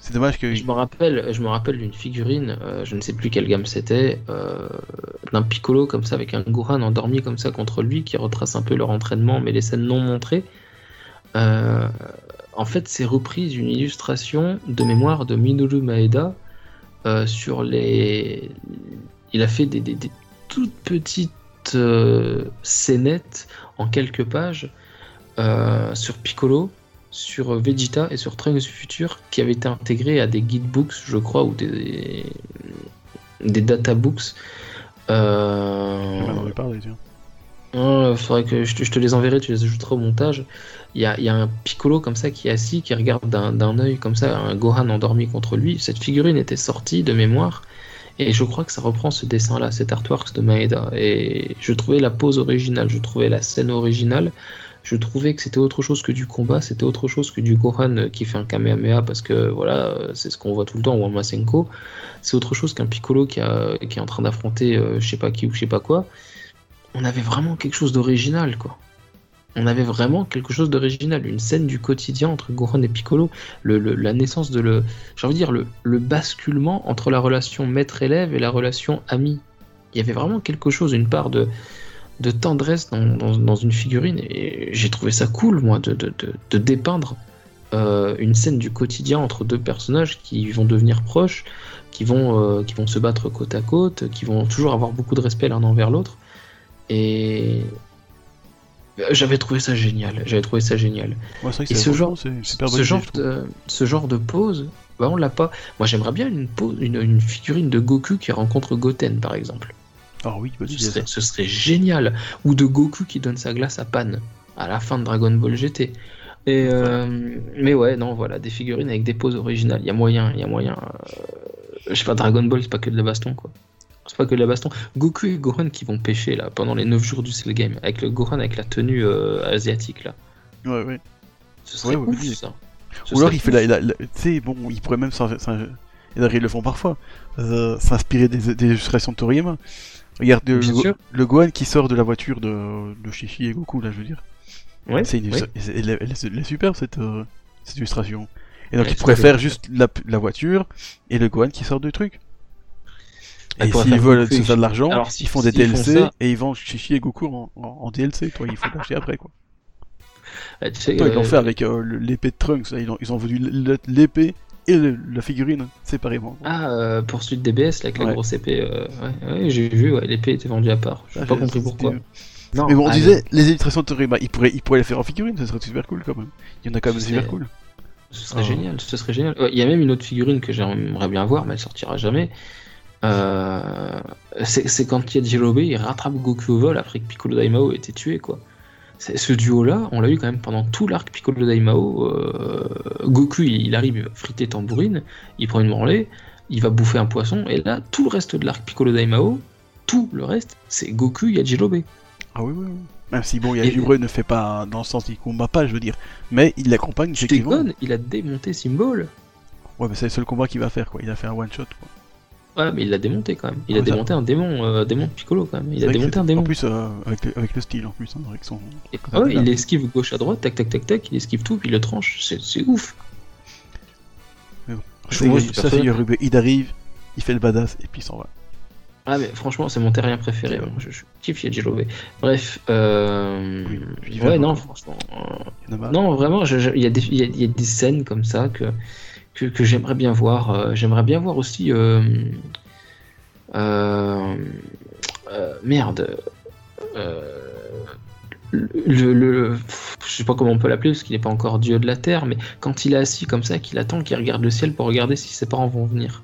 c'est dommage que... Je me rappelle, je me rappelle d'une figurine, euh, je ne sais plus quelle gamme c'était, euh, d'un Piccolo comme ça avec un Gohan endormi comme ça contre lui qui retrace un peu leur entraînement, mais les scènes non montrées. Euh, en fait, c'est repris d'une illustration de mémoire de Minoru Maeda sur les. Il a fait des, des- toutes petites scénettes en quelques pages sur Piccolo sur Vegeta et sur Trunks du futur qui avaient été intégrés à des guidebooks, je crois, ou des, des databooks. Euh... On en avait parlé, tiens. Il faudrait que je te, je te les enverrai, tu les ajouteras au montage. Il y a, y a un Piccolo comme ça qui est assis, qui regarde d'un d'un œil comme ça un Gohan endormi contre lui. Cette figurine était sortie de mémoire. Et je crois que ça reprend ce dessin-là, cet artwork de Maeda. Et je trouvais la pose originale, je trouvais la scène originale. Je trouvais que c'était autre chose que du combat, c'était autre chose que du Gohan qui fait un Kamehameha parce que voilà, c'est ce qu'on voit tout le temps, ou un. C'est autre chose qu'un Piccolo qui, est en train d'affronter euh, je sais pas qui ou je sais pas quoi. On avait vraiment quelque chose d'original, quoi. On avait vraiment quelque chose d'original, une scène du quotidien entre Gohan et Piccolo, la naissance de le, j'ai envie de dire le, le basculement entre la relation maître-élève et la relation ami. Il y avait vraiment quelque chose, une part de, de tendresse dans, dans- dans une figurine, et j'ai trouvé ça cool, moi, de, de- de- de dépeindre euh, une scène du quotidien entre deux personnages qui vont devenir proches, qui vont, euh, qui vont se battre côte à côte, qui vont toujours avoir beaucoup de respect l'un envers l'autre. Et euh, j'avais trouvé ça génial. J'avais trouvé ça génial. Ouais, Et ce genre, ce idée, genre je trouve. de, ce genre de pose, bah on l'a pas. Moi, j'aimerais bien une, pose, une, une figurine de Goku qui rencontre Goten, par exemple. Ah oui, bonne Ce serait, ce serait génial. Ou de Goku qui donne sa glace à Pan à la fin de Dragon Ball GT. Et euh, mais ouais, non, voilà, des figurines avec des poses originales. Il y a moyen, il y a moyen. euh, je sais pas, Dragon Ball, c'est pas que de la baston, quoi. C'est pas que de la baston. Goku et Gohan qui vont pêcher là pendant les 9 jours du Cell Game avec le Gohan avec la tenue euh, asiatique là. Ouais, ouais. Ce serait Ouais, ouais, ouf, oui. ça. Ce Ou alors il fait la, la- la- tu sais, bon, il pourrait même et d'ailleurs ils le font parfois, euh, s'inspirer des, des illustrations de Toriyama. Regarde le, le, Gohan qui sort de la voiture de, de Shishi et Goku, là je veux dire. Ouais, C'est une, ouais. elle, est- elle est- elle est superbe cette, euh, cette illustration. Et donc il pourrait faire juste la, la voiture et le Gohan qui sort du truc. Et s'ils veulent se faire de l'argent, si- ils font des font DLC ça- et ils vendent Shishi et Goku en, en- en DLC. Toi, il faut l'acheter après quoi. Ah, tu sais, Toi, ils l'ont euh, fait avec euh, l'épée de Trunks. là, ils, ont, ils ont vendu l'épée et le- la figurine séparément. Ah, euh, poursuite DBS là, avec la Ouais. grosse épée. euh, ouais, ouais, j'ai vu, ouais, l'épée était vendue à part. J'ai Ah, pas compris pourquoi. Non, Mais bon, on ah, disait, les illustrations de Toriyama, ils pourraient, ils pourraient les faire en figurine, ça serait super cool quand même. Il y en a quand même super cool. Ce serait Oh. génial, ce serait génial. Ouais, Il y a même une autre figurine que j'aimerais bien voir, mais elle sortira jamais. Euh, c'est c'est quand Yajirobe il rattrape Goku au vol après que Piccolo Daimao ait été tué, quoi. Ce duo-là, on l'a eu quand même pendant tout l'arc Piccolo Daimao. euh, Goku, il, il arrive, il va friter tambourine, il prend une branlée, il va bouffer un poisson, et là, tout le reste de l'arc Piccolo Daimao, tout le reste, c'est Goku Yajirobe. Ah oui, oui, oui. Même si bon, Et- Yajirobe ne fait pas dans le sens il combat pas, je veux dire. Mais il l'accompagne, Tu déconnes, il a démonté Symbol. Ouais, mais c'est le seul combat qu'il va faire, quoi. Il a fait un one shot, quoi. Ouais, mais il l'a démonté quand même. Il Ah, a ça- démonté un démon, euh, démon de Piccolo quand même. Il a démonté un démon. En plus, euh, avec, le, avec le style, en plus, hein, avec son. Et- ah ouais, il esquive gauche à droite, tac tac tac tac, il esquive tout, puis il le tranche. C'est c'est ouf. Mais bon. Je Ça, ça, c'est. Yajirobe. Il arrive, il fait le badass, et puis il s'en va. Ah mais franchement, c'est mon terrien préféré. moi. Je, je kiffe Yajirobe. Bref, euh... Oui, ouais, non, franchement. euh. Non, vraiment, il y, a des- il y y a des scènes comme ça que, que, que j'aimerais bien voir. Euh, j'aimerais bien voir aussi. euh, euh, merde. Le, le- je sais pas comment on peut l'appeler parce qu'il n'est pas encore dieu de la terre, mais quand il est assis comme ça, qu'il attend, qu'il regarde le ciel pour regarder si ses parents vont venir.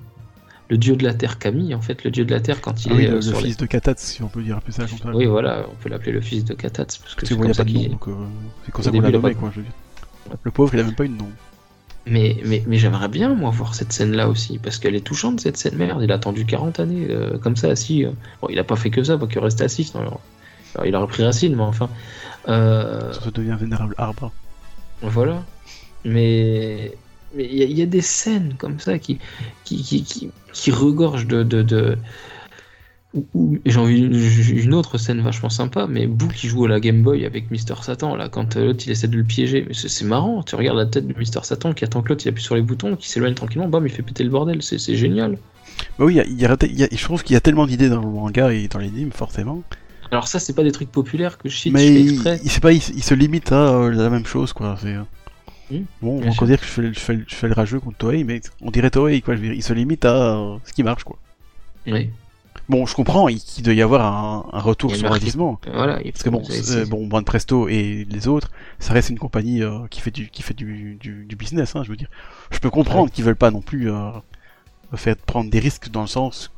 Le dieu de la terre, Camille, en fait, le dieu de la terre quand il Ah oui, est le, le sur les- fils de Katat, si on peut dire un peu ça comme ça. Oui, voilà, on peut l'appeler le fils de Katats parce que c'est bon, comme ça qu'il c'est comme ça qu'on l'a nommé, quoi, je. Le pauvre, il a même pas eu de nom. Mais, mais, mais j'aimerais bien, moi, voir cette scène-là aussi, parce qu'elle est touchante, cette scène. Merde, il a attendu 40 années, euh, comme ça, assis. euh. Bon, il a pas fait que ça, pas qu'il reste assis, alors, alors, il aurait pris Racine, mais enfin. Euh, Ça devient vénérable arbre. voilà. Mais mais il y, a- y a des scènes comme ça qui, qui, qui, qui, qui regorgent de. de, de... J'ai envie une, autre scène vachement sympa, mais Boo qui joue à la Game Boy avec Mister Satan, là, quand euh, l'autre il essaie de le piéger. Mais c'est marrant, tu regardes la tête de Mister Satan qui attend que l'autre il appuie sur les boutons, qui s'éloigne tranquillement, bam, il fait péter le bordel, c'est génial. Bah oui, il y a, il y a- il y a- je trouve qu'il y a tellement d'idées dans le manga et dans les animes, forcément. Alors, ça, c'est pas des trucs populaires que je cite, mais je fais il, exprès. il, sait pas, il, il se limite à euh, la même chose, quoi. C'est, euh, Hmm, bon, on encore dire que je fais, le- je, fais, le- je fais le rageux contre Toei, mais on dirait Toei, quoi. Je veux dire, il se limite à euh, ce qui marche, quoi. Oui, Bon, je comprends, il, qu'il doit y avoir un, un retour Il sur investissement. voilà. il Parce que bon, bon, Band Presto et les autres, ça reste une compagnie euh, qui fait du, qui fait du, du, du business, hein, je veux dire. Je peux comprendre qu'ils veulent pas non plus euh, faire prendre des risques dans le sens.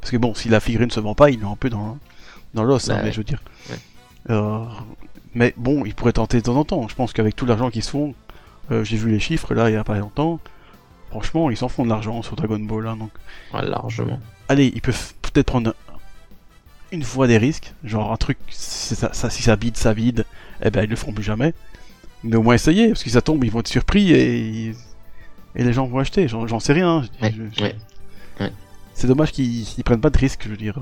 Parce que bon, si la figurine se vend pas, ils l'ont un peu dans, dans l'os, Bah hein, mais ouais. je veux dire. Ouais. Euh, mais bon, ils pourraient tenter de temps en temps. Je pense qu'avec tout l'argent qu'ils se font, euh, j'ai vu les chiffres là il y a pas longtemps. Franchement, ils s'en font de l'argent sur Dragon Ball, hein, donc ouais, largement. Allez, ils peuvent peut-être prendre une fois des risques, genre un truc, si ça, ça- si ça bide, ça bide, eh ben ils le feront plus jamais. Mais au moins essayer, parce que si ça tombe, ils vont être surpris et, et les gens vont acheter, j'en sais rien. je- Ouais, je- ouais. C'est dommage qu'ils ils prennent pas de risques, je veux dire.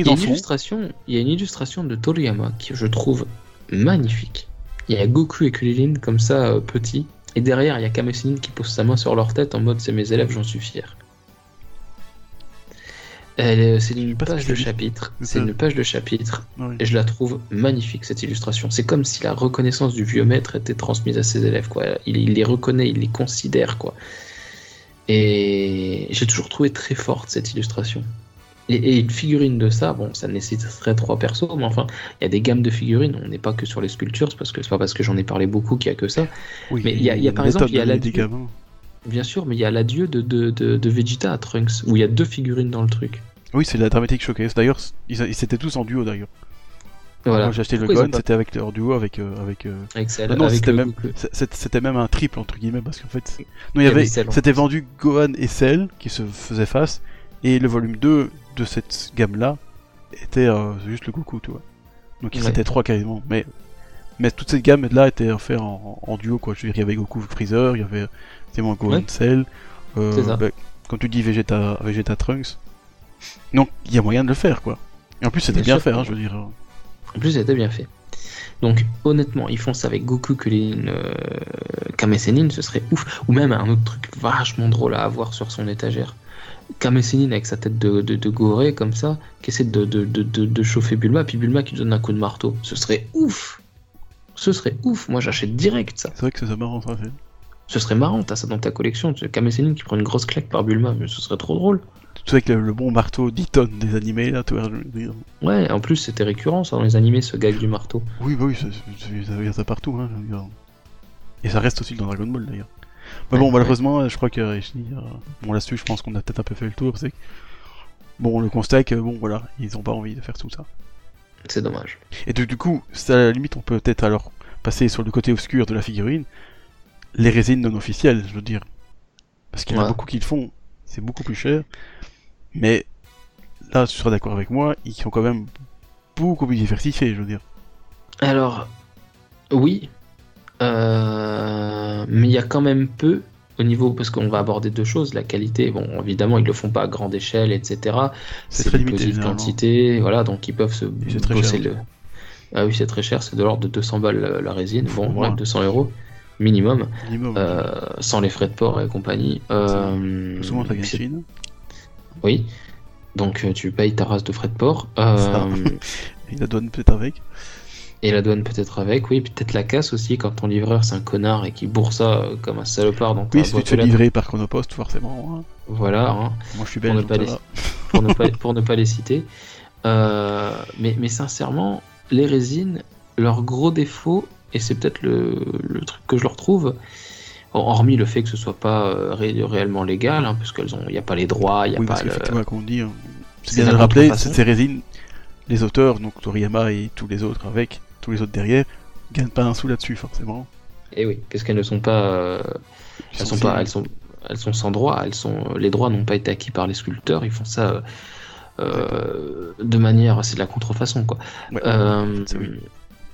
Ils Il y, a une font. illustration, il y a une illustration de Toriyama que je trouve magnifique. Il y a Goku et Kulilin comme ça, euh, petits, et derrière il y a Kame Sennin qui pose sa main sur leur tête en mode c'est mes élèves, j'en suis fier. C'est une page de chapitre. C'est une page de chapitre et je la trouve magnifique cette illustration. C'est comme si la reconnaissance du vieux maître était transmise à ses élèves. Quoi. Il, il les reconnaît, il les considère. Quoi. Et j'ai toujours trouvé très forte cette illustration. Et, et une figurine de ça, bon, ça nécessiterait trois persos, mais enfin, il y a des gammes de figurines. On n'est pas que sur les sculptures, c'est parce que c'est pas parce que j'en ai parlé beaucoup qu'il y a que ça. Oui, mais il y a- y a par exemple, il y a Bien sûr, mais il y a l'adieu de, de, de, de Vegeta à Trunks, où il y a deux figurines dans le truc. Oui, c'est la dramatique showcase. D'ailleurs, ils, ils étaient tous en duo d'ailleurs. Voilà. Moi j'ai acheté le Pourquoi Gon, c'était avec leur duo avec. euh, avec euh, Avec celle, non, c'était même- C'était même un triple entre guillemets parce qu'en fait. Non, il y avait C'était vendu Gohan et Cell qui se faisaient face. Et le volume 2 de cette gamme là était euh, juste le Goku, tu vois. Donc ils Ouais. étaient trois quasiment. Mais. Mais toute cette gamme là était offerte en, en duo quoi. Je veux dire, il y avait Goku Freezer, il y avait Gohan. Cell. euh, ça. bah, quand tu dis Vegeta, Vegeta Trunks. Donc il y a moyen de le faire quoi. Et en plus c'était Bien fait, hein, je veux dire. En plus, été bien fait. Donc, honnêtement, ils font ça avec Goku, Kulin, euh, Kame Sennin, ce serait ouf. Ou même un autre truc vachement drôle à avoir sur son étagère. Kame Sennin avec sa tête de, de, de goré, comme ça, qui essaie de, de, chauffer Bulma, puis Bulma qui lui donne un coup de marteau. Ce serait ouf Ce serait ouf Moi, j'achète direct ça. C'est vrai que c'est marrant ça. c'est- Ce serait marrant, t'as ça dans ta collection. Tu sais, Kame Sennin qui prend une grosse claque par Bulma, mais ce serait trop drôle. Tu sais que le, le bon marteau 10 tonnes des animés là, tu vois, dire. Ouais, en plus, c'était récurrent ça dans les animés, ce gag du marteau. Oui, bah oui, il y a ça partout, hein. Et ça reste aussi dans Dragon Ball d'ailleurs. Mais bon, Ouais, malheureusement, je crois que Reishi, euh, bon là-dessus, je pense qu'on a peut-être un peu fait le tour. C'est que, bon, le constat est que bon, voilà, ils ont pas envie de faire tout ça. C'est dommage. Et du, du coup, c'est à la limite, on peut peut-être alors passer sur le côté obscur de la figurine, les résines non officielles, je veux dire, parce qu'il y en a beaucoup qui le font, c'est beaucoup plus cher. Mais là, tu seras d'accord avec moi, ils sont quand même beaucoup plus diversifiés, je veux dire. Alors, oui, euh, mais il y a quand même peu au niveau, parce qu'on va aborder deux choses, la qualité, bon, évidemment, ils le font pas à grande échelle, etc. C'est C'est très une limité, petite généralement. quantité, voilà, donc ils peuvent se c'est très bosser cher. le... Ah oui, c'est très cher, c'est de l'ordre de 200 balles la, résine, bon, ouais, 200 euros minimum, Minimum. euh, sans les frais de port et compagnie. Euh, Souvent, c'est- Chine. Oui, donc euh, tu payes ta race de frais de port. euh. Et la douane peut-être avec. Et la douane peut-être avec, oui, peut-être la casse aussi quand ton livreur c'est un connard et qui bourre ça comme un salopard dans Oui, si tu te fais livrer par Chronopost, forcément. hein. Voilà, hein, Moi, je suis Pour ne pas les- pour, ne pas, pour ne pas les citer. Mais, mais sincèrement, les résines, leur gros défaut, et c'est peut-être le, le truc que je leur trouve, hormis le fait que ce soit pas euh, ré- réellement légal, hein, parce qu'elles ont, il n'y a pas les droits, il n'y a Oui, pas parce le- qu'effectivement, comme on dit, euh, c'est bien de rappeler, ces résines, les auteurs, donc Toriyama et tous les autres avec, tous les autres derrière, gagnent pas un sou là-dessus, forcément. Et Eh oui, parce qu'elles ne sont pas, euh, elles sont sont pas, elles sont, elles sont sans droit. Elles sont, les droits n'ont pas été acquis par les sculpteurs. Ils font ça euh, euh, de manière, c'est de la contrefaçon quoi. Ouais, Euh.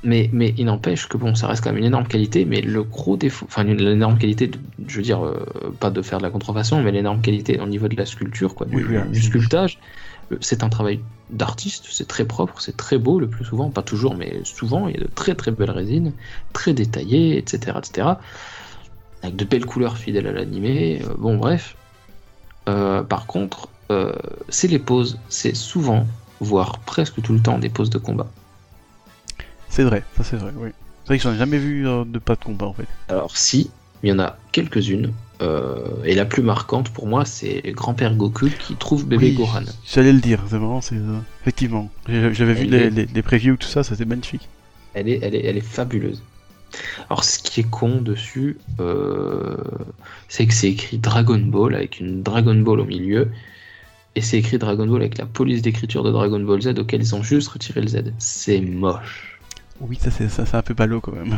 Mais, mais il n'empêche que bon, ça reste quand même une énorme qualité. Mais le gros défaut, enfin une, l'énorme qualité, de- je veux dire, euh, pas de faire de la contrefaçon, mais l'énorme qualité au niveau de la sculpture, quoi, du, Oui, oui, du oui. sculptage. euh, C'est un travail d'artiste, c'est très propre, c'est très beau le plus souvent, pas toujours, mais souvent. Il y a de très très belles résines, très détaillées, etc., etc. Avec de belles couleurs fidèles à l'animé. euh, bon, bref. Euh, par contre, c'est les poses. C'est souvent, voire presque tout le temps, des poses de combat. C'est vrai, ça c'est vrai, oui. C'est vrai que j'en ai jamais vu euh, de pas de combat en fait. Alors si, il y en a quelques-unes. euh, et la plus marquante pour moi, c'est Grand-père Goku qui trouve bébé Oui, Gohan. J'allais le dire, c'est vraiment, c'est. euh, effectivement. J'avais vu les, est- les, les previews, tout ça, c'était magnifique. Elle est, elle, est, elle est fabuleuse. Alors ce qui est con dessus, euh, c'est que c'est écrit Dragon Ball avec une Dragon Ball au milieu. Et c'est écrit Dragon Ball avec la police d'écriture de Dragon Ball Z auquel ils ont juste retiré le Z. C'est moche. Oui, ça c'est ça, c'est un peu ballot quand même.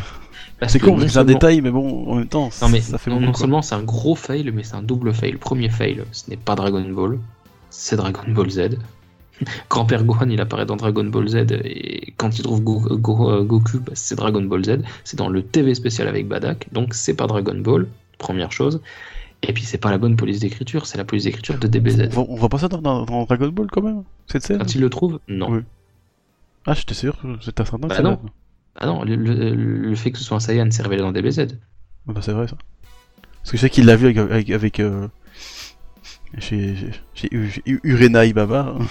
C'est con, c'est un seulement- détail, mais bon, en même temps, Non mais ça fait non, non seulement c'est un gros fail, mais c'est un double fail. Le premier fail, ce n'est pas Dragon Ball, c'est Dragon Ball Z. Grand-père Gohan, il apparaît dans Dragon Ball Z, et quand il trouve Go- Go- Goku, bah, c'est Dragon Ball Z. C'est dans le TV spécial avec Badak, donc c'est pas Dragon Ball, première chose. Et puis c'est pas la bonne police d'écriture, c'est la police d'écriture de On DBZ. voit, on voit pas ça dans, dans- dans Dragon Ball quand même, cette scène Quand il le trouve, non. Oui. Ah, j'étais sûr, c'était un certain Bah que non. Ah non, le, le- le fait que ce soit un Saiyan, c'est révélé dans DBZ. Ah bah c'est vrai ça. Parce que je sais qu'il l'a vu avec, avec, avec, euh, chez, Urena Ibaba.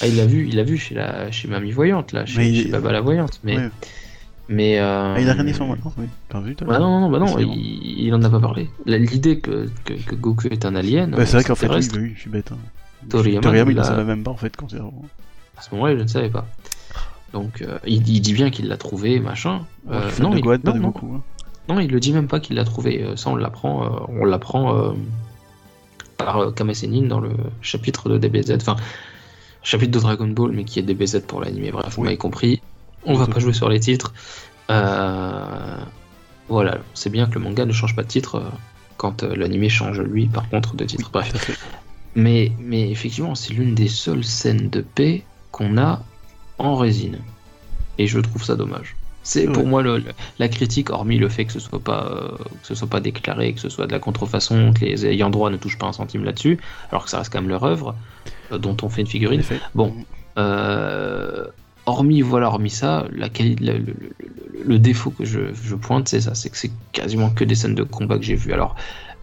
Ah, il l'a vu, il l'a vu chez la, chez Mamie Voyante là, chez, il- chez Baba la Voyante. Mais, Ouais. mais euh, Ah, il a rien dit sur maintenant, oui. T'as vu Bah non, non, bah non, bon. il, il en a pas parlé. L'idée que, que, que Goku est un alien, Bah, c'est vrai qu'en fait, oui, je suis bête. Hein. Toriyama, Toriyama, il ne savait même pas en fait quand c'est. À ce moment-là, je ne savais pas. Donc, euh, il, il dit bien qu'il l'a trouvé, machin. Euh, non, non, de il, Gohan, pas non, de non, Goku. Hein. non, il le dit même pas qu'il l'a trouvé. Euh, Ça, on l'apprend, on l'apprend par Kame Sennin dans le chapitre de DBZ. Enfin, chapitre de Dragon Ball, mais qui est DBZ pour l'anime. Bref, vous m'avez compris. On va pas jouer sur les titres. Euh, Voilà, c'est bien que le manga ne change pas de titre quand l'anime change lui, par contre, de titre. Bref. Mais, mais effectivement, c'est l'une des seules scènes de paix qu'on a en résine. Et je trouve ça dommage. C'est pour moi le- le- la critique, hormis le fait que ce soit pas euh, que ce soit pas déclaré, que ce soit de la contrefaçon, que les ayants droit ne touchent pas un centime là-dessus, alors que ça reste quand même leur œuvre euh, dont on fait une figurine. Bon, euh, hormis voilà, hormis ça, la le, défaut que je, je pointe, c'est ça, c'est que c'est quasiment que des scènes de combat que j'ai vues. Alors,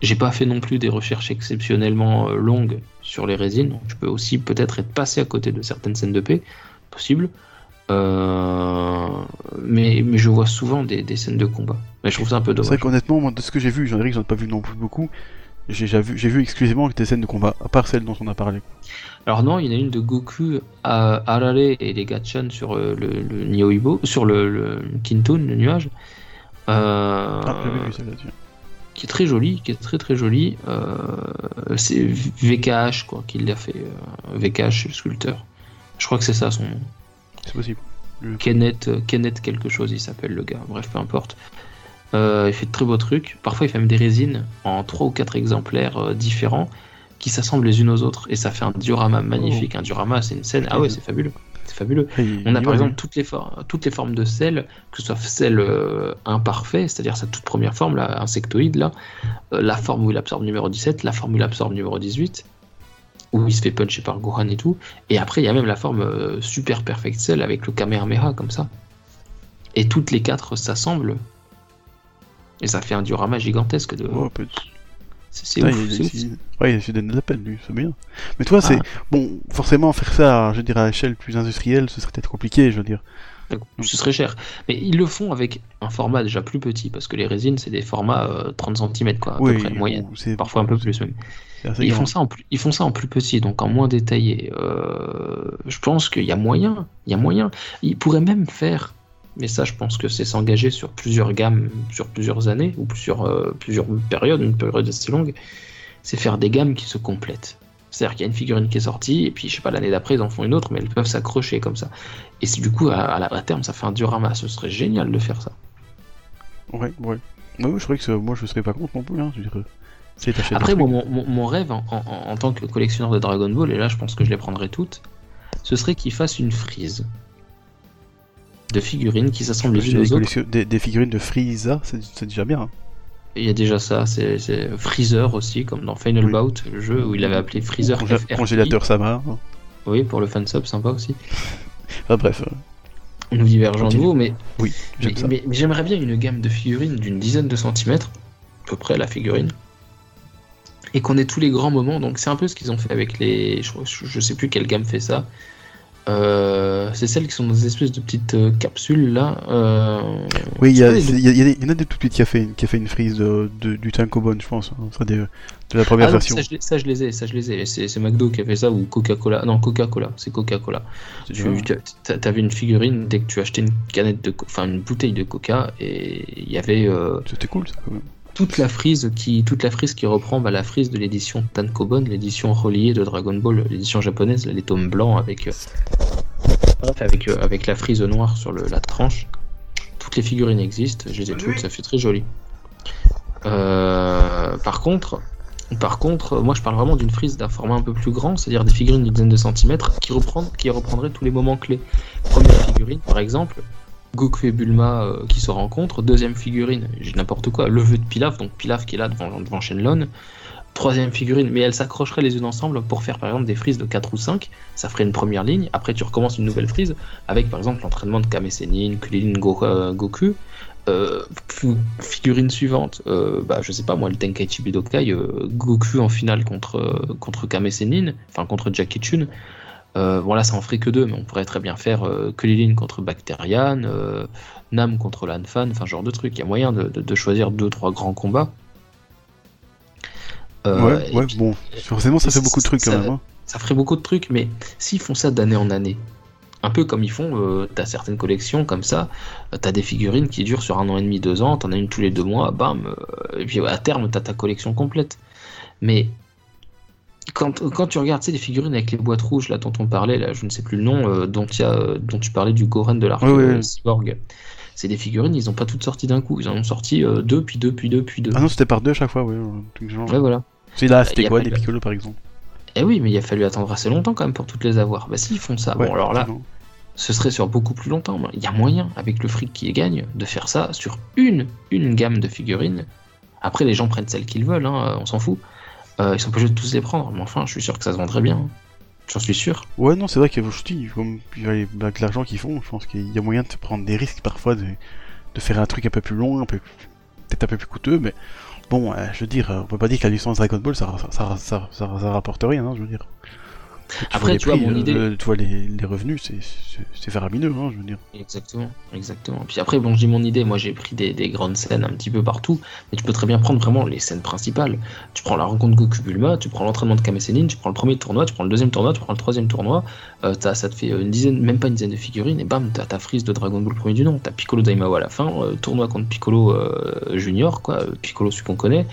j'ai pas fait non plus des recherches exceptionnellement longues sur les résines, donc je peux aussi peut-être être passé à côté de certaines scènes de paix, possible. Euh, mais, mais je vois souvent des, des scènes de combat. Mais je trouve ça un peu C'est vrai dommage. qu'honnêtement, moi, de ce que j'ai vu, j'en ai j'en ai pas vu non plus beaucoup. J'ai vu, exclusivement des scènes de combat, à part celles dont on a parlé. Alors non, il y en a une de Goku à Arare et les Gatchan sur euh, le, le Nioibo, sur le, le Kintun, le nuage. Euh, Ah, vu celle-là, tiens. Qui est très joli, qui est très très joli. Euh, c'est VKH quoi, qui l'a fait. Euh, VKH, c'est le sculpteur. Je crois que c'est ça son nom. C'est possible. Kenneth, euh, Kenneth quelque chose, il s'appelle le gars. Bref, peu importe. il fait de très beaux trucs. Parfois, il fait même des résines en 3 ou 4 exemplaires différents qui s'assemblent les unes aux autres et ça fait un diorama magnifique. Un diorama, c'est une scène. Ah ouais, c'est fabuleux. C'est fabuleux. on a par exemple toutes les, toutes les formes de sel, que ce soit sel euh, imparfait, c'est-à-dire sa toute première forme, là, insectoïde, là, euh, la forme où il absorbe numéro 17, la forme où il absorbe numéro 18, où il se fait puncher par Gohan et tout. Et après, il y a même la forme euh, super perfect sel avec le Kamehameha comme ça. Et toutes les quatre s'assemblent. Et ça fait un diorama gigantesque de. Oh, c'est ouf. Ouais, il a donné de la peine, lui, c'est bien. Mais toi, c'est. Ah. Bon, forcément, faire ça, je dirais, à échelle plus industrielle, ce serait peut-être compliqué, je veux dire. Ce serait cher. Mais ils le font avec un format déjà plus petit, parce que les résines, c'est des formats 30 euh, cm, quoi, à peu près, moyenne. Parfois un peu plus, même. Ils font, ça en plus, ils font ça en plus petit, donc en moins détaillé. Euh, je pense qu'il y a moyen. Il y a moyen. Ils pourraient même faire mais ça, je pense que c'est s'engager sur plusieurs gammes, sur plusieurs années, ou sur euh, plusieurs périodes, une période assez longue, c'est faire des gammes qui se complètent. C'est-à-dire qu'il y a une figurine qui est sortie, et puis je sais pas, l'année d'après, ils en font une autre, mais elles peuvent s'accrocher comme ça. Et du coup, à, la, terme, ça fait un diorama. Ce serait génial de faire ça. Ouais, ouais. Ouais, je crois que moi, je serais pas contre non plus. Hein, dirais. Après, mon, mon, rêve en, en, tant que collectionneur de Dragon Ball, et là, je pense que je les prendrai toutes, ce serait qu'ils fassent une frise de figurines qui s'assemblent les unes aux autres. Des, figurines de Frieza, c'est déjà bien. Hein. Il y a déjà ça, c'est Freezer aussi, comme dans Final Bout, le jeu où il avait appelé Freezer Congélateur Sama. Hein. Oui, pour le fansub, sympa aussi. ah, bref. Nous divergeons de vous, mais, oui, mais, j'aimerais bien une gamme de figurines d'une dizaine de centimètres, à peu près la figurine, et qu'on ait tous les grands moments. Donc c'est un peu ce qu'ils ont fait avec les. Je, je sais plus quelle gamme fait ça. Euh, c'est celles qui sont dans des espèces de petites euh, capsules là. Euh, oui, il y, en a des tout petites qui a fait, qui a fait une frise de, du Tankobon, je pense, hein, de, la première ah version. Ça je, les ai, ça je les ai. C'est McDo qui a fait ça ou Coca-Cola. Non, Coca-Cola, c'est Coca-Cola. Tu avais une figurine dès que tu achetais une canette de, enfin une bouteille de Coca et il y avait. C'était cool ça quand même toute la frise qui, toute la frise qui reprend bah, la frise de l'édition Tankobon, l'édition reliée de Dragon Ball, l'édition japonaise, les tomes blancs avec, euh, avec, euh, avec la frise noire sur le, la tranche. Toutes les figurines existent, je les ai toutes, ça fait très joli. Euh, par contre, par contre, moi je parle vraiment d'une frise d'un format un peu plus grand, c'est-à-dire des figurines d'une dizaine de centimètres qui, reprend, qui reprendraient tous les moments clés. Première figurine, par exemple, Goku et Bulma euh, qui se rencontrent. Deuxième figurine, j'ai n'importe quoi, le vœu de Pilaf, donc Pilaf qui est là devant, devant. Troisième figurine, mais elles s'accrocheraient les unes ensemble pour faire par exemple des frises de 4 ou 5. Ça ferait une première ligne. Après, tu recommences une nouvelle frise avec par exemple l'entraînement de Kame Kulilin euh, Goku. Euh, figurine suivante, bah, je sais pas moi, le Tenkaichi Budokai, Goku en finale contre, contre Kame Sennin, enfin contre Jackie Chun. Euh, bon là ça en ferait que deux, mais on pourrait très bien faire euh, Kulilin contre Bacterian, euh, Nam contre Lanfan, enfin genre de trucs. Il y a moyen de, choisir deux trois grands combats. ouais, ouais, bon, forcément ça fait beaucoup de trucs quand même. Hein. Ça ferait beaucoup de trucs, mais s'ils font ça d'année en année, un peu comme ils font, t'as certaines collections comme ça, t'as des figurines qui durent sur un an et demi, deux ans, t'en as une tous les deux mois, bam, et puis à terme t'as ta collection complète. Mais quand, quand, tu regardes les figurines avec les boîtes rouges là dont on parlait, là, je ne sais plus le nom, euh, dont, y a, dont tu parlais du Goran de l'arc euh, Cyborg, c'est des figurines, ils n'ont pas toutes sorti d'un coup, ils en ont sorti euh, deux, puis deux, puis deux, puis deux. Ah non, c'était par deux à chaque fois, oui. Ouais, voilà. C'est là, c'était quoi, des Piccolo par exemple? Eh oui, mais il a fallu attendre assez longtemps quand même pour toutes les avoir. Bah s'ils font ça, bon alors là, ce serait sur beaucoup plus longtemps. Il y a moyen, avec le fric qui gagne, de faire ça sur une, une gamme de figurines. Après, les gens prennent celles qu'ils veulent, hein, on s'en fout. Euh, ils sont pas obligés de tous les prendre, mais enfin, je suis sûr que ça se vendrait bien. J'en suis sûr. Ouais, non, c'est vrai que je dis, avec l'argent qu'ils font, je pense qu'il y a moyen de prendre des risques parfois, de, de faire un truc un peu plus long, un peu peut-être un peu plus coûteux, mais bon, euh, je veux dire, on peut pas dire que la licence Dragon Ball ça, ça, ça, ça, rapporte rien, hein, je veux dire. Après, tu vois, mon idée. Euh, tu vois, les, les revenus, c'est faramineux, hein, je veux dire. Exactement, exactement. Puis après, bon, je dis mon idée. Moi, j'ai pris des, des, grandes scènes un petit peu partout, mais tu peux très bien prendre vraiment les scènes principales. Tu prends la rencontre Goku Bulma, tu prends l'entraînement de Kame Sennin, tu prends le premier tournoi, tu prends le deuxième tournoi, tu prends le troisième tournoi. Euh, as, ça te fait une dizaine, même pas une dizaine de figurines, et bam, t'as ta frise de Dragon Ball premier du nom. T'as Piccolo Daimao à la fin, euh, tournoi contre Piccolo euh, Junior, quoi, Piccolo celui qu'on connaît.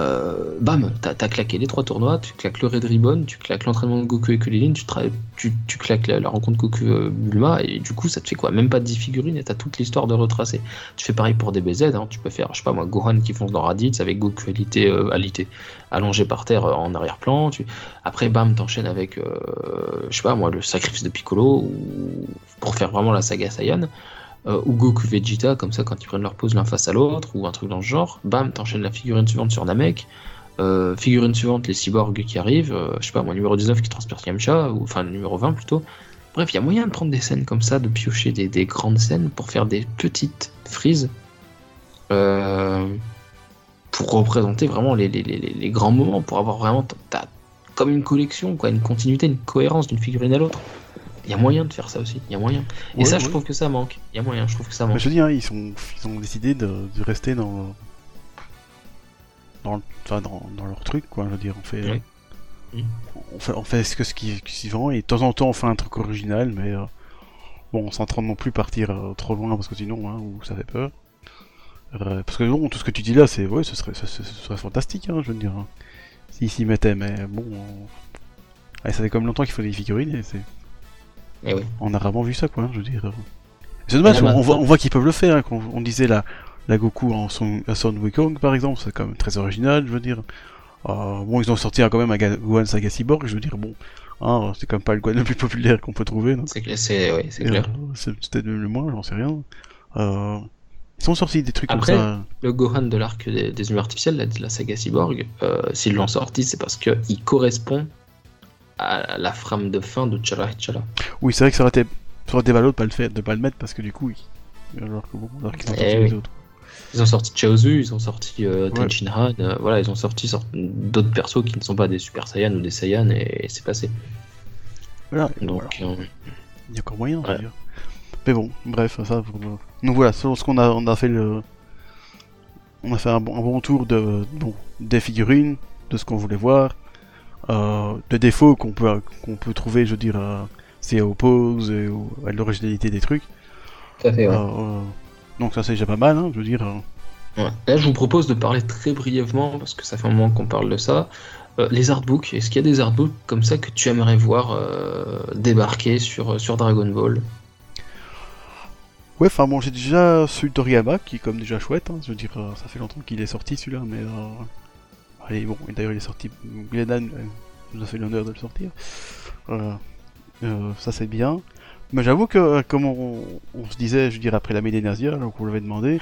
Euh, bam, t'as as claqué les trois tournois, tu claques le Red Ribbon, tu claques l'entraînement de Goku et Kulilin, tu, claques la, rencontre Goku euh, Bulma, et du coup ça te fait quoi? Même pas 10 figurines et t'as toute l'histoire de retracer. Tu fais pareil pour DBZ, hein, tu peux faire, je sais pas moi, Gohan qui fonce dans Raditz avec Goku alité, euh, allongé par terre en arrière-plan. Après, bam, t'enchaînes avec, je sais pas moi, le sacrifice de Piccolo, ou... pour faire vraiment la saga Saiyan euh, ou Goku Vegeta, comme ça quand ils prennent leur pause l'un face à l'autre, ou un truc dans ce genre, bam, t'enchaînes la figurine suivante sur Namek, euh, figurine suivante, les cyborgs qui arrivent, euh, je sais pas, moi, numéro 19 qui transporte Yamcha, ou enfin numéro 20 plutôt. Bref, il y a moyen de prendre des scènes comme ça, de piocher des, des grandes scènes pour faire des petites frises. Euh, pour représenter vraiment les, grands moments, pour avoir vraiment comme une collection, quoi, une continuité, une cohérence d'une figurine à l'autre. Il y a moyen de faire ça aussi, il y a moyen. Et ça, je trouve que ça manque. Il y a moyen, je trouve que ça manque. je dis, hein, ils, sont, ils ont décidé de, de rester dans, dans, enfin, dans, dans, leur truc, quoi. Je veux dire, on fait, on fait, on fait ce que ce qui, qui vend et de temps en temps on fait un truc original, mais euh, bon, on s'entraîne non plus partir euh, trop loin parce que sinon, hein, ou ça fait peur. Euh, parce que non, tout ce que tu dis là, c'est ouais, ce serait, ce, serait fantastique, hein, je veux dire. S'ils s'y mettaient, mais bon, ça fait comme longtemps qu'il faut des figurines et c'est. Eh on a vraiment vu ça, quoi, je veux dire. C'est dommage, on, voit, on voit qu'ils peuvent le faire. Hein, on, disait la, la Goku en son, Son Wukong, par exemple, c'est quand même très original, je veux dire. Euh, bon, ils ont sorti quand même un Gohan Saga Cyborg, je veux dire, bon, hein, c'est quand même pas le Gohan le plus populaire qu'on peut trouver. C'est clair, c'est ouais, clair. Euh, c'est peut-être le moins, j'en sais rien. Euh, ils sont sortis des trucs Après, comme ça. Le Gohan de l'arc des, des humains artificiels, la, la saga Cyborg, s'ils l'ont sorti, c'est parce qu'il correspond à la frame de fin de Chala Chala. Oui, c'est vrai que ça aurait été, ça aurait été de pas le faire, de pas le mettre parce que du coup, ils... alors que alors qu'ils ont eh oui. les autres. Ils ont sorti Chaozu, ils ont sorti euh, Tenchin Han, euh, voilà, ils ont sorti sort... d'autres persos qui ne sont pas des Super Saiyan ou des Saiyan et, c'est passé. Voilà, donc voilà. Euh... il y a encore moyen, ouais. Mais bon, bref, ça. Donc voilà, selon ce qu'on a, on a fait le, on a fait un bon, un bon tour de bon des figurines, de ce qu'on voulait voir de défauts qu'on peut, qu'on peut trouver, je veux dire, euh, c'est aux poses et à l'originalité des trucs. Tout à fait, ouais. Euh, donc ça c'est déjà pas mal, hein, je veux dire. Ouais. Là, je vous propose de parler très brièvement, parce que ça fait un moment qu'on parle de ça. les artbooks, est-ce qu'il y a des artbooks comme ça que tu aimerais voir débarquer sur, sur Dragon Ball? Ouais, enfin bon, j'ai déjà celui de Toriyama, qui est comme déjà chouette, hein, je veux dire, ça fait longtemps qu'il est sorti celui-là, mais et bon, d'ailleurs il est sorti, Glennan euh, nous a fait l'honneur de le sortir. Euh, euh, ça c'est bien. Mais j'avoue que, comme on, se disait, je dirais après la Médénasia, alors qu'on l'avait demandé,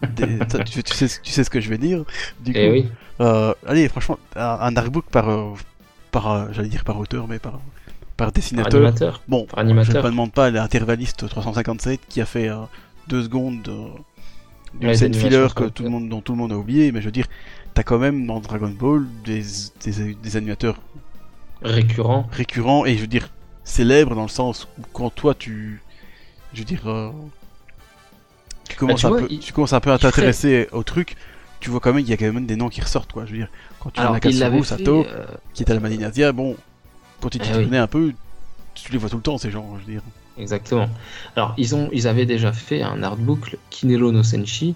tu, sais, tu, sais, ce que je vais dire. Du eh coup, allez, franchement, un, artbook par, par j'allais dire par auteur, mais par, par dessinateur. Par animateur. Bon, par animateur. je ne demande pas l'intervalliste 357 qui a fait deux secondes de, d'une scène filler que tout le monde, dont tout le monde a oublié, mais je veux dire, t'as quand même dans Dragon Ball des, des, des, animateurs récurrents. récurrents et je veux dire célèbres dans le sens où quand toi tu, je veux dire, euh, tu, commences bah, tu, un peu, tu commences un peu à t'intéresser au truc, tu vois quand même qu'il y a quand même des noms qui ressortent quoi. Je veux dire, quand tu vois Nakatsuru, Sato, euh... qui est à la Maninasia, bon, quand tu t'y eh connais un peu, tu les vois tout le temps ces gens, je veux dire. Exactement. Alors ils ont, ils avaient déjà fait un artbook Kinelo no Senshi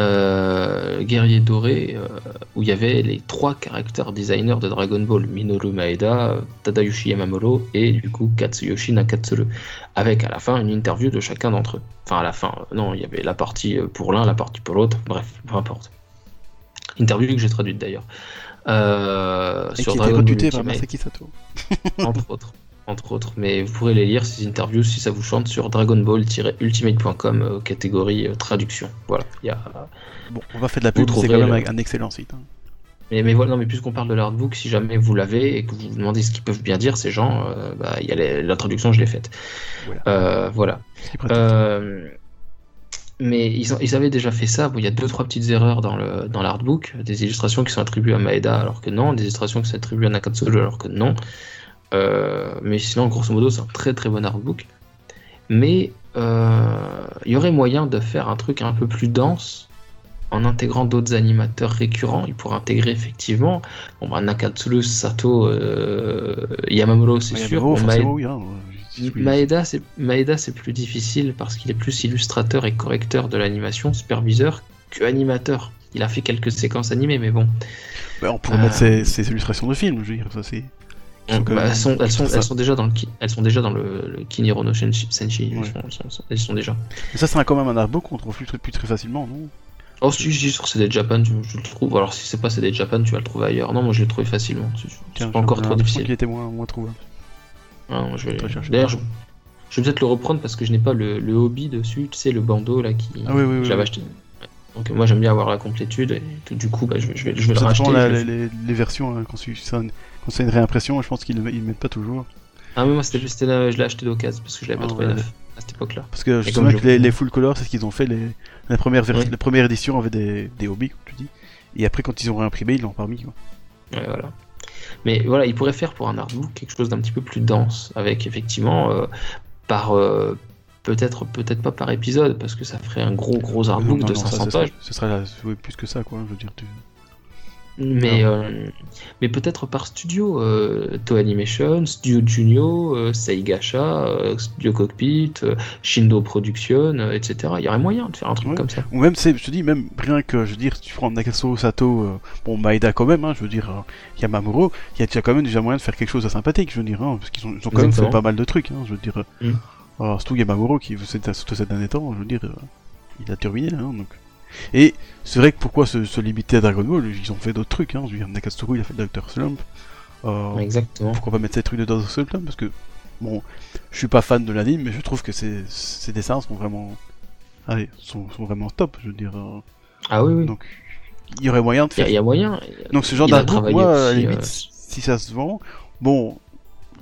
euh, Guerrier Doré, euh, où il y avait les trois caractères designers de Dragon Ball, Minoru Maeda, Tadayushi Yamamuro et du coup Katsuyoshi Nakatsuru, avec à la fin une interview de chacun d'entre eux. Enfin à la fin, euh, non, il y avait la partie pour l'un, la partie pour l'autre, bref, peu importe. Interview que j'ai traduite d'ailleurs. Euh, sur Dragon Ball Masaki Sato. entre autres entre autres. Mais vous pourrez les lire, ces interviews, si ça vous chante, sur dragonball-ultimate.com, euh, catégorie euh, traduction. Voilà. Y a... Bon, on va faire de la pub, c'est quand même un excellent site. Hein. Mais, mais, voilà, non, mais puisqu'on parle de l'artbook, si jamais vous l'avez et que vous vous demandez ce qu'ils peuvent bien dire, ces gens, euh, bah, y a la traduction, je l'ai faite. Voilà. voilà. mais ils, ont, ils, avaient déjà fait ça. Bon, il y a deux, trois petites erreurs dans l'artbook. Dans des illustrations qui sont attribuées à Maeda alors que non, des illustrations qui sont attribuées à Nakatsuru alors que non. Mais sinon, grosso modo, c'est un très très bon artbook. Mais il y aurait moyen de faire un truc un peu plus dense en intégrant d'autres animateurs récurrents, il pourrait intégrer effectivement bon, bah, Nakatsuru, Sato, euh, Yamamuro, c'est sûr. Hein, Maeda, c'est Maeda, c'est plus difficile parce qu'il est plus illustrateur et correcteur de l'animation, superviseur que animateur. Il a fait quelques séquences animées, mais bon. Bah, on pourrait mettre euh, ses, illustrations de films, je veux dire, ça c'est. Bah, elles, sont, elles, sont, elles, sont, déjà dans le, elles sont déjà dans le, le Kiniro no Senshi. Elles, sont, déjà. Mais ça, c'est quand même un artbook qu'on trouve plus, plus très facilement, non? Oh, si je dis sur CD Japan, je, je le trouve. Alors, si c'est pas CD Japan, tu vas le trouver ailleurs. Non, moi je l'ai trouvé facilement. C'est pas encore trop difficile. Il était moins, moins trouvé. Ah, je vais... D'ailleurs, je... je, vais peut-être le reprendre parce que je n'ai pas le, le, hobby dessus. Tu sais, le bandeau là qui. Ah oui, oui, je l'avais acheté. Donc, moi j'aime bien avoir la complétude et tout, du coup, bah, je, je, vais, je vais le racheter. La, les, les, versions, hein, quand c'est une réimpression, je pense qu'ils ne mettent pas toujours. Ah, mais moi c'était, je l'ai acheté d'occasion parce que je l'avais pas ah, trouvé neuf à cette époque-là. Parce que je que les, les, full color, c'est ce qu'ils ont fait. Les, la, première la première édition avait des, des hobbies, comme tu dis. Et après, quand ils ont réimprimé, ils l'ont pas mis. Ouais, voilà. Mais voilà, ils pourraient faire pour un artbook quelque chose d'un petit peu plus dense, avec effectivement euh, par euh, peut-être peut-être pas par épisode, parce que ça ferait un gros gros artbook de 500 pages. Ce serait plus que ça, quoi. Je veux dire, mais, euh, mais peut-être par studio. Euh, Toe Animation, Studio Junio, euh, Seigasha, euh, Studio Cockpit, Shindo Production, etc. Il y aurait moyen de faire un truc comme ça. Ou même, je te dis, même rien que, je veux dire, tu prends Nakaso, Sato, bon, Maeda quand même, hein, je veux dire, Yamamuro, il y a déjà quand même déjà moyen de faire quelque chose de sympathique, je veux dire, hein, parce qu'ils ont, ont, quand même fait pas mal de trucs, hein, je veux dire. Mm. Alors, surtout Yamamuro, qui, surtout ces derniers temps, je veux dire, il a terminé, hein, donc. Et c'est vrai que pourquoi se, limiter à Dragon Ball? Ils ont fait d'autres trucs, hein. Je veux dire, Nakasturu il a fait Dr. Slump. Euh, Exactement. Pourquoi pas mettre ces trucs de Dr. Slump Parce que, bon, je suis pas fan de l'anime, mais je trouve que ces, ces dessins sont vraiment. Allez, sont, sont, vraiment top, je veux dire. Euh. Ah oui, oui. Donc, il y aurait moyen de faire. Il y, a moyen. Donc, ce genre d'artbook, moi, à la limite, si ça se vend, bon,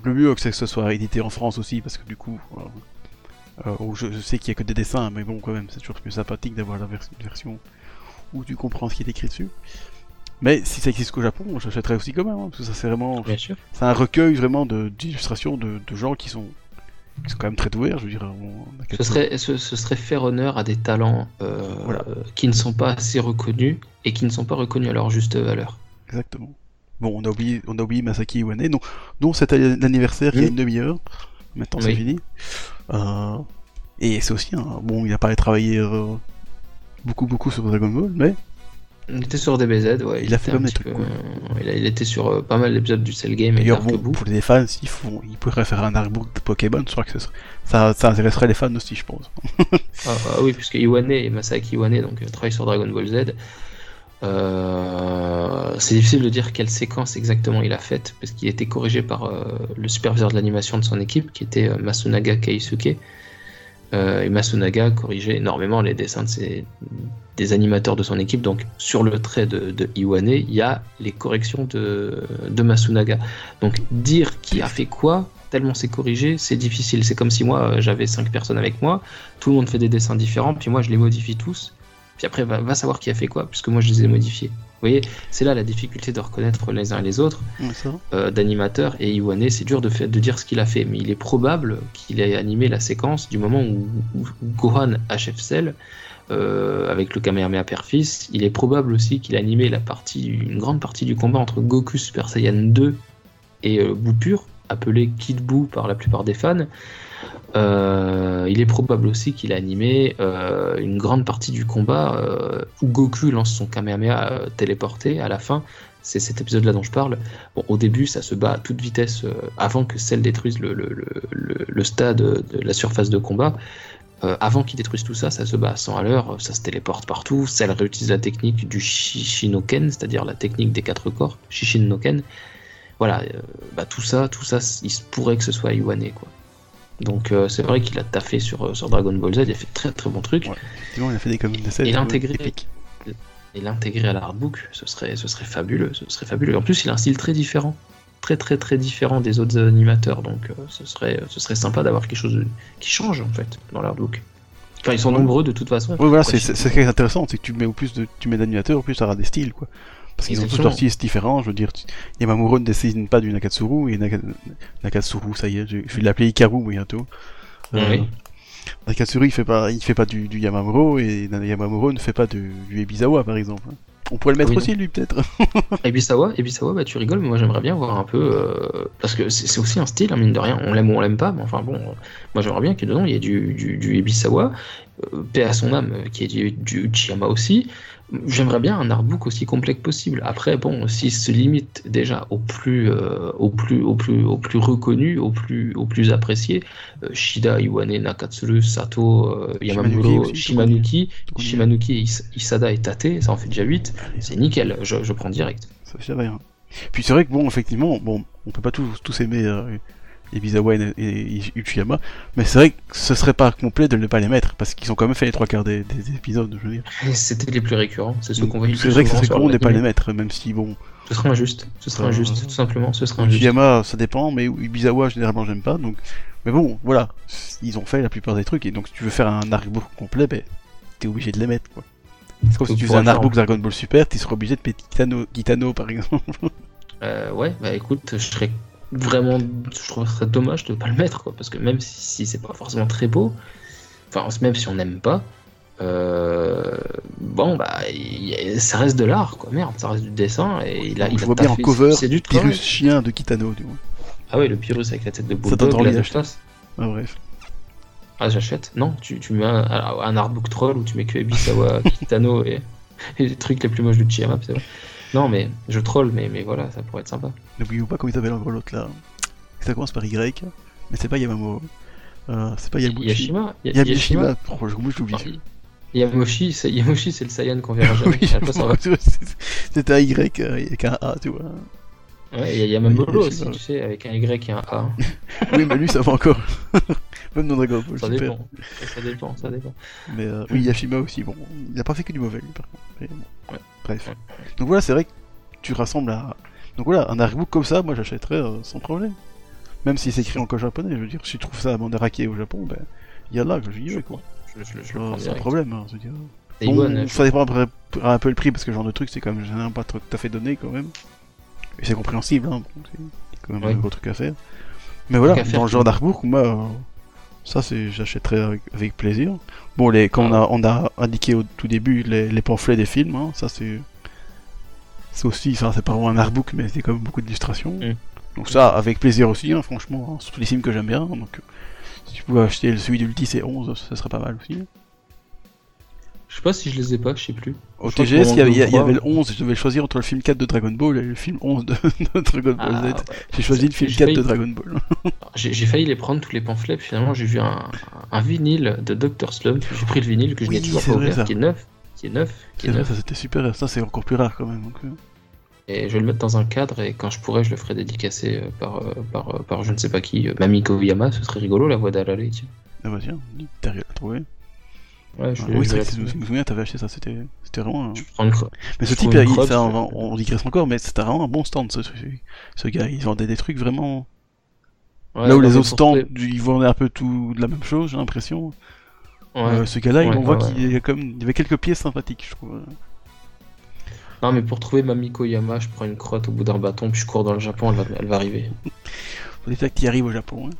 le mieux c'est que ce soit édité en France aussi, parce que du coup. Euh, je, sais qu'il y a que des dessins, mais bon, quand même, c'est toujours plus sympathique d'avoir la version où tu comprends ce qui est écrit dessus. Mais si ça existe qu'au Japon, j'achèterais aussi quand même, hein, parce que ça c'est vraiment. C'est un recueil vraiment d'illustrations de, de, gens qui sont, qui sont quand même très doués, je veux dire. ce, serait, ce, serait faire honneur à des talents euh, qui ne sont pas assez reconnus et qui ne sont pas reconnus à leur juste valeur. Exactement. Bon, on a oublié, on a oublié Masaki Iwane, dont, dont c'était l'anniversaire il y a une demi-heure. Maintenant c'est fini. Euh, et c'est aussi un. Bon, il a pas travaillé euh, beaucoup, beaucoup sur Dragon Ball, mais. Il était sur DBZ, ouais. Il, a fait comme des trucs. il, était sur euh, pas mal d'épisodes du Cell Game. Et bon, pour les fans, ils, font, ils pourraient faire un artbook de Pokémon, je crois que ça, ça, intéresserait les fans aussi, je pense. ah, ah, oui, puisque Iwane et Masaki Iwane donc, travaillent sur Dragon Ball Z. Euh, c'est difficile de dire quelle séquence exactement il a faite, parce qu'il a été corrigé par euh, le superviseur de l'animation de son équipe, qui était euh, Masunaga Keisuke. et Masunaga corrigeait énormément les dessins de des animateurs de son équipe. Donc, sur le trait de, de Iwane, il y a les corrections de, de Masunaga. Donc, dire qui a fait quoi, tellement c'est corrigé, c'est difficile. C'est comme si moi, j'avais cinq personnes avec moi, tout le monde fait des dessins différents, puis moi, je les modifie tous puis après, va, savoir qui a fait quoi, puisque moi je les ai modifiés. Vous voyez, c'est là la difficulté de reconnaître les uns et les autres euh, d'animateurs. Et Iwane, c'est dur de, fait, de dire ce qu'il a fait, mais il est probable qu'il ait animé la séquence du moment où, Gohan achève Cell euh, avec le Kamehameha Père-Fils. Il est probable aussi qu'il a animé la partie, une grande partie du combat entre Goku Super Saiyan 2 et euh, Boo Pur, appelé Kid Boo par la plupart des fans. Euh, il est probable aussi qu'il a animé euh, une grande partie du combat euh, où Goku lance son Kamehameha téléporté à la fin. C'est cet épisode-là dont je parle. Au début, ça se bat à toute vitesse avant que celle détruise le, stade de la surface de combat. avant qu'il détruise tout ça, ça se bat à 100 à l'heure, ça se téléporte partout. Celle réutilise la technique du Shishinoken, c'est-à-dire la technique des quatre corps, Shishinoken. Voilà, bah, tout ça, tout ça, il pourrait que ce soit Iwane, quoi. Donc euh, c'est vrai qu'il a taffé sur, euh, sur Dragon Ball Z, il a fait très très bons trucs. Ouais, il a fait des comics de Et l'intégrer, et l'intégrer à l'artbook, ce serait, ce serait fabuleux, ce serait fabuleux. En plus, il a un style très différent, très très très différent des autres animateurs, donc euh, ce serait, ce serait sympa d'avoir quelque chose qui change en fait dans l'artbook. Enfin, ils sont nombreux de toute façon. Oui, voilà, c'est ce qui est intéressant, c'est que tu mets au plus de, tu mets d'animateurs, au plus ça aura des styles quoi. Parce qu'ils ont tous Exactement. leur style différent, je veux dire, Yamamuro ne dessine pas du Nakatsuru, et Naka- Nakatsuru, ça y est, je je vais l'appeler Ikaru bientôt. Euh, Oui. Nakatsuru, il fait pas, il fait pas du, du Yamamuro, et Yamamuro ne fait pas de- du Ebizawa, par exemple. On pourrait le mettre Oui, aussi, lui, peut-être. Ebisawa, Ebisawa, bah tu rigoles, mais moi j'aimerais bien voir un peu. euh, parce que c'est aussi un style, hein, mine de rien. On l'aime ou on l'aime pas, mais enfin bon, euh, moi j'aimerais bien que dedans il y ait du, du, du Ebisawa, euh, paix à son âme, euh, qui est du, du Uchiyama aussi. J'aimerais bien un artbook aussi complet que possible. Après, bon, s'il se limite déjà au plus, euh, au plus, au plus, au plus reconnu, au plus, au plus apprécié, euh, Shida, Iwane, Nakatsuru, Sato, euh, Yamamuro, Shimanuki. Shimanuki, Is- Isada et Tate, ça en fait déjà 8. C'est nickel, je, je prends direct. Ça fait. Puis c'est vrai que bon, effectivement, bon, on peut pas tous, tous aimer Ebizawa et, et Uchiyama, mais c'est vrai que ce serait pas complet de ne pas les mettre, parce qu'ils ont quand même fait les trois quarts des, des épisodes, je veux dire. C'était les plus récurrents, c'est ceux qu'on le C'est vrai que ce serait con de le pas les mettre, même si bon, Ce serait injuste, ce serait Euh, injuste, tout simplement, ce serait injuste. Uchiyama ça dépend, mais Ibizawa généralement j'aime pas, donc. Mais bon, voilà, ils ont fait la plupart des trucs, et donc si tu veux faire un artbook complet, ben, t'es obligé de les mettre, quoi. C'est comme si tu faisais un artbook Dragon Ball Super, tu serais obligé de mettre Kitano, Kitano par exemple. Euh, ouais, bah écoute, je serais vraiment, je trouverais ça dommage de pas le mettre, quoi, parce que même si, si c'est pas forcément très beau, enfin même si on n'aime pas, euh, bon bah il ça reste de l'art, quoi, merde, ça reste du dessin et il a, il je a vois bien en cover, c'est du. Pyrrhus chien de Kitano, du moins. Ah ouais, le Pyrrhus avec la tête de Ça Bulldog, envie la. Ah, bref. Ah, j'achète. Non, tu, tu mets un, un artbook troll où tu mets que Ebisawa, Kitano et, et les trucs les plus moches de Chiyama, c'est vrai. Non, mais je troll, mais, mais voilà, ça pourrait être sympa. N'oubliez pas comment il s'appelle encore l'autre là. Ça commence par Y, mais c'est pas Yamamuro. Euh, c'est pas Yabuchi. Yashima Y- Yamashima. Oh, Yamoshi, c'est Yamoshi, c'est le Saiyan qu'on verra jamais. oui, c'était un Y euh, avec un A, tu vois. Ouais, il y a aussi, Yashima. tu sais, avec un Y et un A. oui, mais lui ça va encore. Même Ça dépend. Ça dépend, ça dépend. Mais euh, oui, Yashima aussi, bon, il a pas fait que du mauvais lui par contre. Mais bon, Ouais. Bref. Ouais. Donc voilà, c'est vrai que tu rassembles à. Donc voilà, un artbook comme ça, moi j'achèterais euh, sans problème. Même si c'est écrit encore japonais, je veux dire, si tu trouves ça à Mandarake au Japon, ben, il y a là que j'y vais quoi. Je, je, je le Euh, problème, hein, je veux dire. Bon, je- ça dépend après un peu le prix parce que ce genre de truc c'est quand même généralement pas tout à fait donné quand même. Et c'est compréhensible, hein, bon, c'est quand même Ouais. un gros truc à faire. Mais voilà, dans le genre d'artbook, moi, euh, ça c'est j'achèterais avec, avec plaisir. Bon, les, comme on, a, on a indiqué au tout début, les, les pamphlets des films, hein, ça c'est. C'est aussi, enfin c'est pas vraiment un artbook, mais c'est quand même beaucoup d'illustrations. Mm. Donc ça, avec plaisir aussi, hein, franchement, hein, surtout les films que j'aime bien. Donc, euh, si tu pouvais acheter celui d'Ulti C11, ça serait pas mal aussi. Je sais pas si je les ai pas, je sais plus. Au TGS, il y, avait, y le trois- 11, je devais choisir entre le film 4 de Dragon Ball et le film 11 de, de Dragon Ball Ah, Z. ouais. J'ai choisi le film J'ai 4 de Dragon Ball. J'ai failli les prendre tous les pamphlets, puis finalement j'ai vu un, un vinyle de Dr. Slump. J'ai pris le vinyle que je Oui, n'ai toujours c'est pas ouvert, ça. qui est neuf, qui est neuf, qui C'est est vrai, ça c'était super, ça c'est encore plus rare quand même. Donc, euh. Et je vais le mettre dans un cadre et quand je pourrai, je le ferai dédicacer euh, par, euh, par, par je ne sais pas qui, euh, Mami Koyama, ce serait rigolo la voix d'Alalé. Ah bah tiens, t'as rien à trouver. Ouais, je, Ah, oui, c'est je me souviens, t'avais acheté ça, c'était c'était vraiment. un- Je prends une cro- Mais ce je type, il- ça, on, digresse encore, mais c'était vraiment un bon stand ce, ce, ce gars. Il vendait des trucs vraiment. Ouais, Là où les autres stands, ils vendaient un peu tout de la même chose, j'ai l'impression. Ouais. Euh, ce gars-là, Ouais, on voit qu'il y a comme il y avait quelques pièces sympathiques, je trouve. Non, mais pour trouver Mami Koyama, je prends une crotte au bout d'un bâton, puis je cours dans le Japon, elle va, elle va arriver. Faut déjà que tu y arrives au Japon.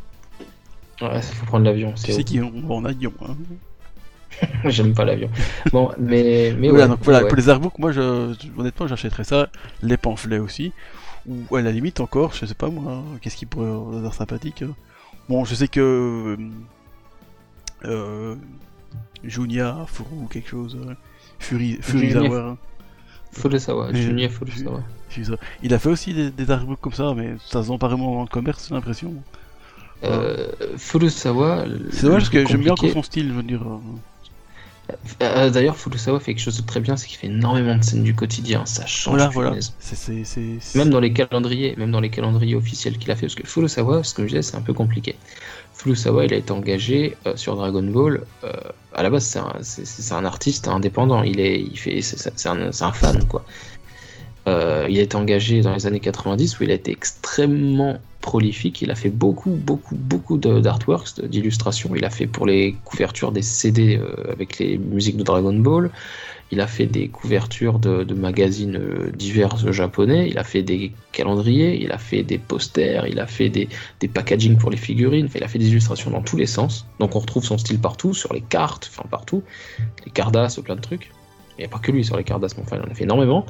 Hein. Ouais, ça faut prendre l'avion. Tu sais qu'on va en avion. Hein. J'aime pas l'avion. Bon, mais, mais voilà, ouais, donc voilà, ouais. pour les artbooks, moi, je, honnêtement, j'achèterais ça, les pamphlets aussi, ou à la limite encore, je sais pas moi, qu'est-ce qui pourrait avoir sympathique. euh. Bon, je sais que euh, euh, Junia, Furu, quelque chose, euh, Furizawa, hein, Furusawa, Mais- Junya Furusawa. Furizawa. il a fait aussi des, des artbooks comme ça, mais ça se vend pas vraiment en commerce, j'ai l'impression. Euh, Furusawa. C'est dommage parce que le j'aime bien son style, je veux dire. Euh. Euh, D'ailleurs, Furusawa fait quelque chose de très bien, c'est qu'il fait énormément de scènes du quotidien. Ça change. Voilà, voilà. punaise. C'est, c'est, c'est, c'est- Même dans les calendriers, même dans les calendriers officiels qu'il a fait, parce que Furusawa, ce que je disais, c'est un peu compliqué. Furusawa, il a été engagé euh, sur Dragon Ball. euh, à la base, c'est un, artiste indépendant. Il est, il fait, c'est un, c'est un fan, quoi. Euh, il a été engagé dans les années 90 où il a été extrêmement prolifique. Il a fait beaucoup, beaucoup, beaucoup d'artworks, d'illustrations. Il a fait pour les couvertures des CD euh, avec les musiques de Dragon Ball. il a fait des couvertures de, magazines euh, divers japonais, il a fait des calendriers, il a fait des posters, il a fait des, des packaging pour les figurines, il a fait des illustrations dans tous les sens. Donc on retrouve son style partout, sur les cartes, enfin partout, les cardas, plein de trucs. Il n'y a pas que lui sur les cardas, mais enfin il en a fait énormément.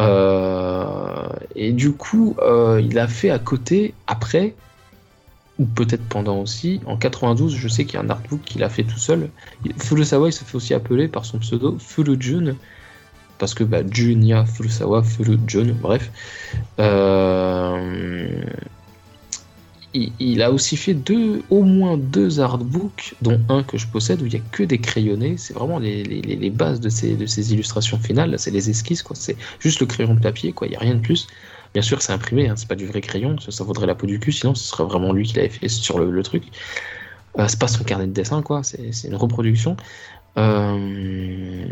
Euh, et du coup, euh, il a fait à côté, après, ou peut-être pendant aussi, en 92, je sais qu'il y a un artbook qu'il a fait tout seul. Furusawa, il se fait aussi appeler par son pseudo Furujun, parce que bah, Junya Furusawa, Furujun, bref. Euh, il, a aussi fait deux, au moins deux artbooks, dont un que je possède où il n'y a que des crayonnés. C'est vraiment les, bases de ces, de ces illustrations finales. C'est les esquisses, quoi. C'est juste le crayon de papier, quoi. Il n'y a rien de plus. Bien sûr, c'est imprimé, hein, c'est pas du vrai crayon, ça, vaudrait la peau du cul, sinon ce serait vraiment lui qui l'avait fait sur le, truc. Euh, c'est pas son carnet de dessin, quoi, c'est une reproduction. Euh,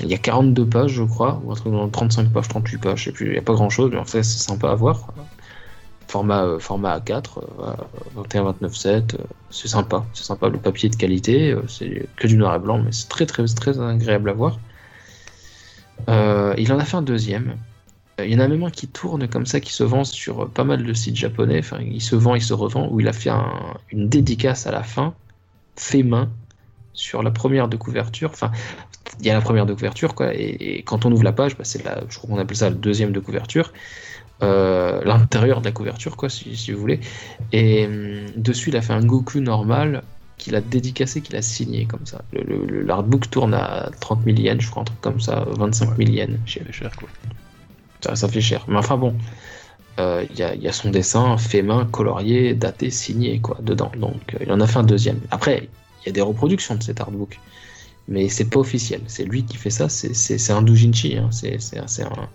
il y a 42 pages, je crois, ou un truc dans 35 pages, 38 pages, je sais plus, il n'y a pas grand chose, mais en fait, c'est sympa à voir format, euh, format A4, 21-29-7, euh, c'est sympa, c'est sympa, le papier de qualité, euh, c'est que du noir et blanc, mais c'est très très très agréable à voir. il en a fait un deuxième. Il y en a même un qui tourne comme ça, qui se vend sur pas mal de sites japonais. Enfin, il se vend, il se revend, où il a fait une dédicace à la fin, fait main, sur la première de couverture. Enfin, il y a la première de couverture, quoi. Et, quand on ouvre la page, bah, c'est la, je crois qu'on appelle ça le deuxième de couverture. Euh, l'intérieur de la couverture, quoi, si, vous voulez. Et hum, dessus, il a fait un Goku normal qu'il a dédicacé, qu'il a signé comme ça. L'artbook tourne à 30 000 yens, je crois, un truc comme ça, 25 000 yens. Ça fait cher, quoi. Ça, fait cher. Mais enfin bon, euh, il y, a son dessin fait main, colorié, daté, signé, quoi, dedans. Donc euh, il en a fait un deuxième. Après, il y a des reproductions de cet artbook. Mais c'est pas officiel. C'est lui qui fait ça. C'est un doujinshi. Hein. C'est un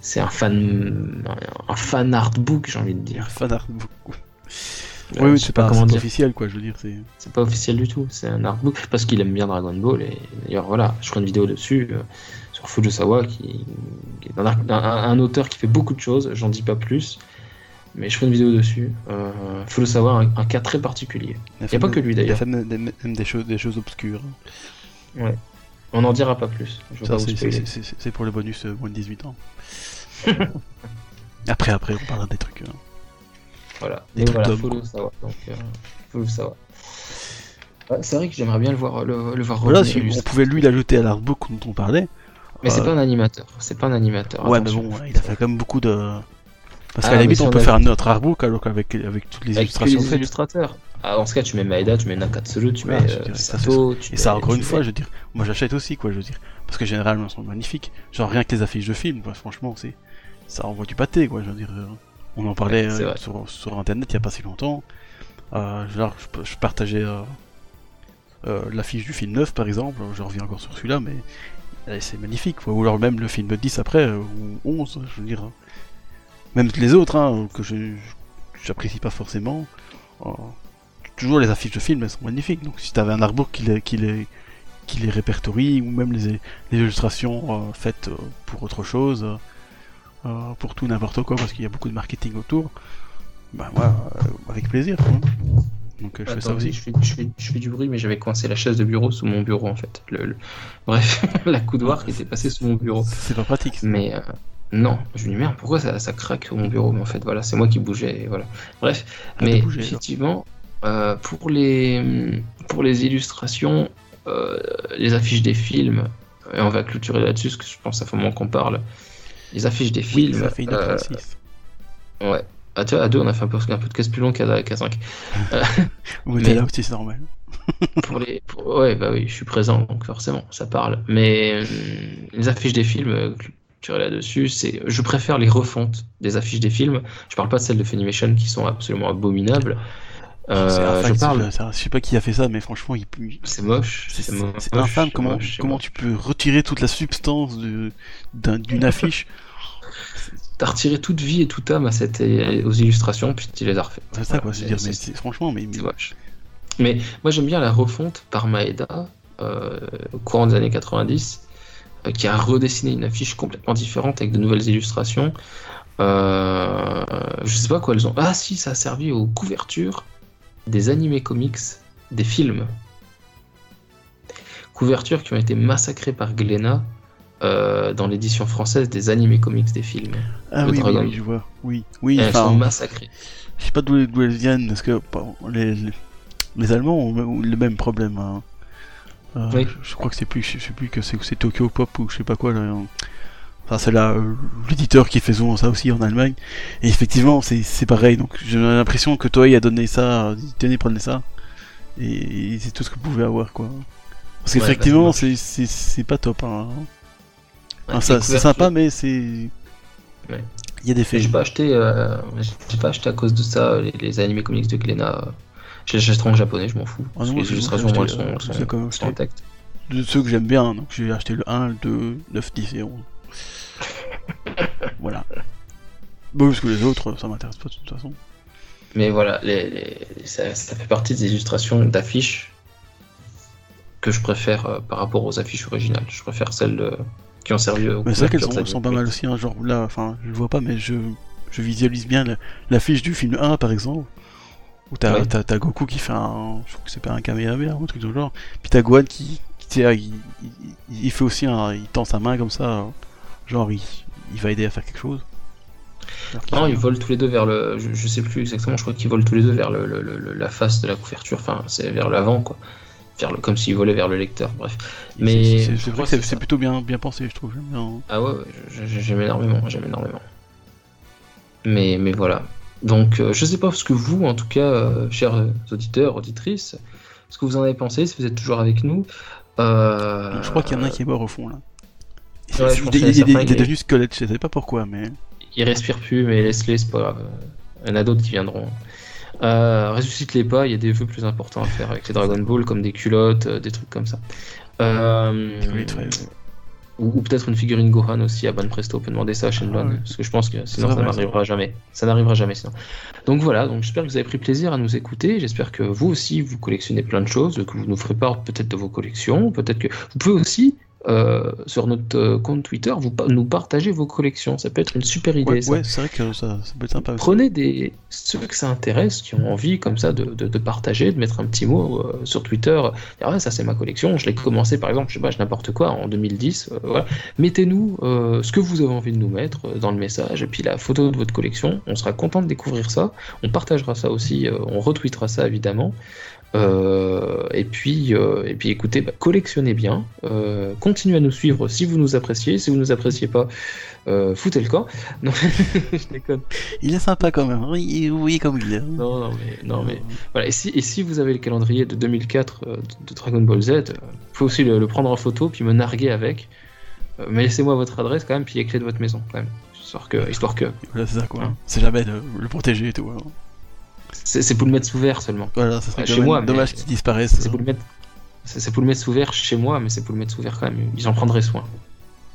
c'est un fan, un fan artbook, j'ai envie de dire. Fan artbook. oui, oui c'est pas, comment officiel, quoi, je veux dire. C'est pas officiel du tout, c'est un artbook parce qu'il aime bien Dragon Ball. Et d'ailleurs, voilà, je ferai une vidéo dessus euh, sur Fujisawa, qui, qui est un, auteur qui fait beaucoup de choses, j'en dis pas plus. Mais je ferai une vidéo dessus. Euh, Fujisawa a un, cas très particulier. Il n'y a pas que lui d'ailleurs. Il a fait même des, choses, des choses obscures. Ouais. On n'en dira pas plus. C'est pour le bonus euh, moins de 18 ans. après, après, on parlera des trucs. Hein. Voilà. Des trucs voilà, faut le savoir. Donc, euh, faut le savoir. c'est vrai que j'aimerais bien le voir, le, le voir voilà, si on pouvait lui l'ajouter à l'artbook dont on parlait. Mais c'est euh, pas un animateur. C'est pas un animateur. Ouais, mais bon, il a fait quand même beaucoup de. Parce ah, qu'à la limite, on peut faire un autre artbook alors qu'avec avec toutes les illustrations. Les illustrateurs. Ah, dans ce cas, tu mets Maeda, tu mets Nakatsuru, tu mets euh, Sato. Tu et ça, encore une fois, je veux dire, moi j'achète aussi, quoi, je veux dire. Parce que généralement, elles sont magnifiques. Genre, rien que les affiches de films, franchement, c'est ça envoie du pâté, quoi. Je veux dire, euh, on en parlait euh, sur, internet il y a pas si longtemps. Euh, genre, je, partageais l'affiche du film 9 par exemple, je reviens encore sur celui-là, mais c'est magnifique. Ou alors même le film 10 après, ou 11, je veux dire. Même les autres, hein, que j'apprécie pas forcément. Toujours les affiches de films, elles sont magnifiques. Donc si t'avais un artbook qui les, qui les, qui les répertorie, ou même les, les illustrations faites pour autre chose, euh, pour tout n'importe quoi parce qu'il y a beaucoup de marketing autour, bah moi, euh, avec plaisir. Donc euh, je fais ça aussi. Je fais, je, fais, du bruit, mais j'avais coincé la chaise de bureau sous mon bureau en fait. Le, Bref, la coudoir qui était passée sous mon bureau. C'est pas pratique. Mais non, je me dis merde, pourquoi ça, ça craque sous mon bureau Mais en fait, voilà, c'est moi qui bougeais. voilà. Bref, mais effectivement, pour, les, pour les illustrations, les affiches des films, et on va clôturer là-dessus, parce que je pense ça fait moment qu'on parle les affiches des films. ça fait euh, ouais. Ah, tu vois, à deux, on a fait un, peu, un podcast plus long qu'à 5. Euh, mais là aussi, c'est normal. pour les, Ouais, bah oui, je suis présent, donc forcément, ça parle. Mais euh, les affiches des films, tu là-dessus, c'est, je préfère les refontes des affiches des films. Je parle pas de celles de Funimation qui sont absolument abominables. Euh, je parle. Je sais pas qui a fait ça, mais franchement, il... c'est moche. C'est infâme. Comment, comment tu peux retirer toute la substance d'une affiche T'as retiré toute vie et toute âme à cette, aux illustrations, puis tu les as refait. C'est ça, quoi. dire, mais franchement, mais. moche. Mais moi, j'aime bien la refonte par Maeda, euh, au courant des années 90, euh, qui a redessiné une affiche complètement différente avec de nouvelles illustrations. Euh, je sais pas quoi elles ont. Ah, si, ça a servi aux couvertures des animés comics, des films. couvertures qui ont été massacrées par Glénat euh, dans l'édition française des animés comics des films. Ah oui, oui, je vois. Oui, oui. Elles sont massacrées. je sais pas d'où elles viennent parce que les, les, les Allemands ont le même problème. hein. Euh, Oui. je, je crois que c'est plus, je sais plus que c'est c'est Tokyo Pop ou je sais pas quoi. Là, hein. Enfin, c'est là euh, l'éditeur qui fait souvent ça aussi en Allemagne. Et effectivement, c'est c'est pareil. Donc j'ai l'impression que Toei a donné ça, tenez prenez ça, et, et c'est tout ce que vous pouvez avoir quoi. Parce Ouais, qu'effectivement, bah, c'est pas top. Hein. Ouais, Enfin, ça- les c'est sympa, mais c'est Ouais. il y a des faits. J'ai pas acheté, euh, j'ai pas acheté à cause de ça les, les animés comics de Glénat. euh. Je les achèterai en japonais, je m'en fous. Ah non, les illustrations, j'ai moi, elles acheté, sont, euh, j'ai acheté. intactes. de ceux que j'aime bien, donc j'ai acheté le 1, le 2, 9, 10 et 11. voilà. Bon, parce que les autres, ça m'intéresse pas de toute façon. Mais voilà, les, les- ça, ça fait partie des illustrations d'affiches que je préfère euh, par rapport aux affiches originales. Je préfère celles euh, qui ont servi aux Mais c'est vrai qu'elles sont, pas mal aussi, hein, genre là, enfin, je le vois pas, mais je, je visualise bien l'affiche du film 1 par exemple, où t'as Ouais. Goku qui fait un. Je crois que c'est pas un Kamehameha ou un truc du genre, puis t'as Gohan qui. qui, il, il- il fait aussi un. Il tend sa main comme ça, genre il, il va aider à faire quelque chose. Non, ils volent tous les deux vers le. Je, je sais plus exactement, je crois qu'ils volent tous les deux vers le, le- le- la face de la couverture, enfin, c'est vers l'avant, quoi. Vers le, comme s'ils volaient vers le lecteur, bref. Mais c'est- vrai que plutôt bien, bien pensé, je trouve. Bien. Ah ouais, j'aime énormément, j'aime énormément. Mais, mais voilà. Donc, euh, je sais pas ce que vous, en tout cas, euh, chers auditeurs, auditrices, ce que vous en avez pensé, si vous êtes toujours avec nous. Euh, Je crois qu'il y en a un qui est mort au fond là. Ouais, je il, il- il- il est devenu squelette, je sais pas pourquoi, mais. Il respire plus, mais laisse-les, c'est pas grave. Il y en a d'autres qui viendront. Euh, ressuscite-les pas, il y a des vœux plus importants à faire avec les Dragon Ball, comme des culottes, euh, des trucs comme ça. Euh, Oui, très- ou, ou peut-être une figurine Gohan aussi à Ban Presto, on peut demander ça à Shenlong, Ah ouais. parce que je pense que sinon ça n'arrivera jamais. Ça n'arrivera jamais sinon. Donc voilà, donc j'espère que vous avez pris plaisir à nous écouter, j'espère que vous aussi vous collectionnez plein de choses, que vous nous ferez part peut-être de vos collections, peut-être que vous pouvez aussi euh, sur notre euh, compte Twitter vous, nous partager vos collections, ça peut être une super idée. Ouais, ça. ouais, c'est vrai que ça, ça peut être sympa. Prenez des ceux que ça intéresse, qui ont envie comme ça de, de- de partager, de mettre un petit mot euh, sur Twitter. Dire, ouais, ça c'est ma collection. Je l'ai commencé par exemple, je sais pas, je n'importe quoi en 2010. euh, voilà. Mettez-nous ce que vous avez envie de nous mettre dans le message et puis la photo de votre collection. On sera content de découvrir ça. On partagera ça aussi. on retweetera ça évidemment. Euh, et puis, euh, et puis écoutez, bah, collectionnez bien, euh, continuez à nous suivre si vous nous appréciez, si vous nous appréciez pas, foutez le camp. Non, je déconne. Il est sympa quand même, oui, oui comme il est. Non, non, mais, non, mais voilà. Et si, et si vous avez le calendrier de 2004 euh, de, Dragon Ball Z, euh, faut aussi le, le prendre en photo puis me narguer avec. Mais laissez-moi votre adresse quand même, puis les clés de votre maison quand même. Histoire que, histoire que. Voilà, c'est ça quoi. Ouais. C'est jamais de le protéger et tout. hein. C'est pour le mettre sous verre seulement. Voilà, ça serait quand chez moi, dommage qu'il disparaisse. C'est pour le mettre. Pour le mettre sous verre chez moi, mais c'est pour le mettre sous verre quand même. Ils en prendraient soin.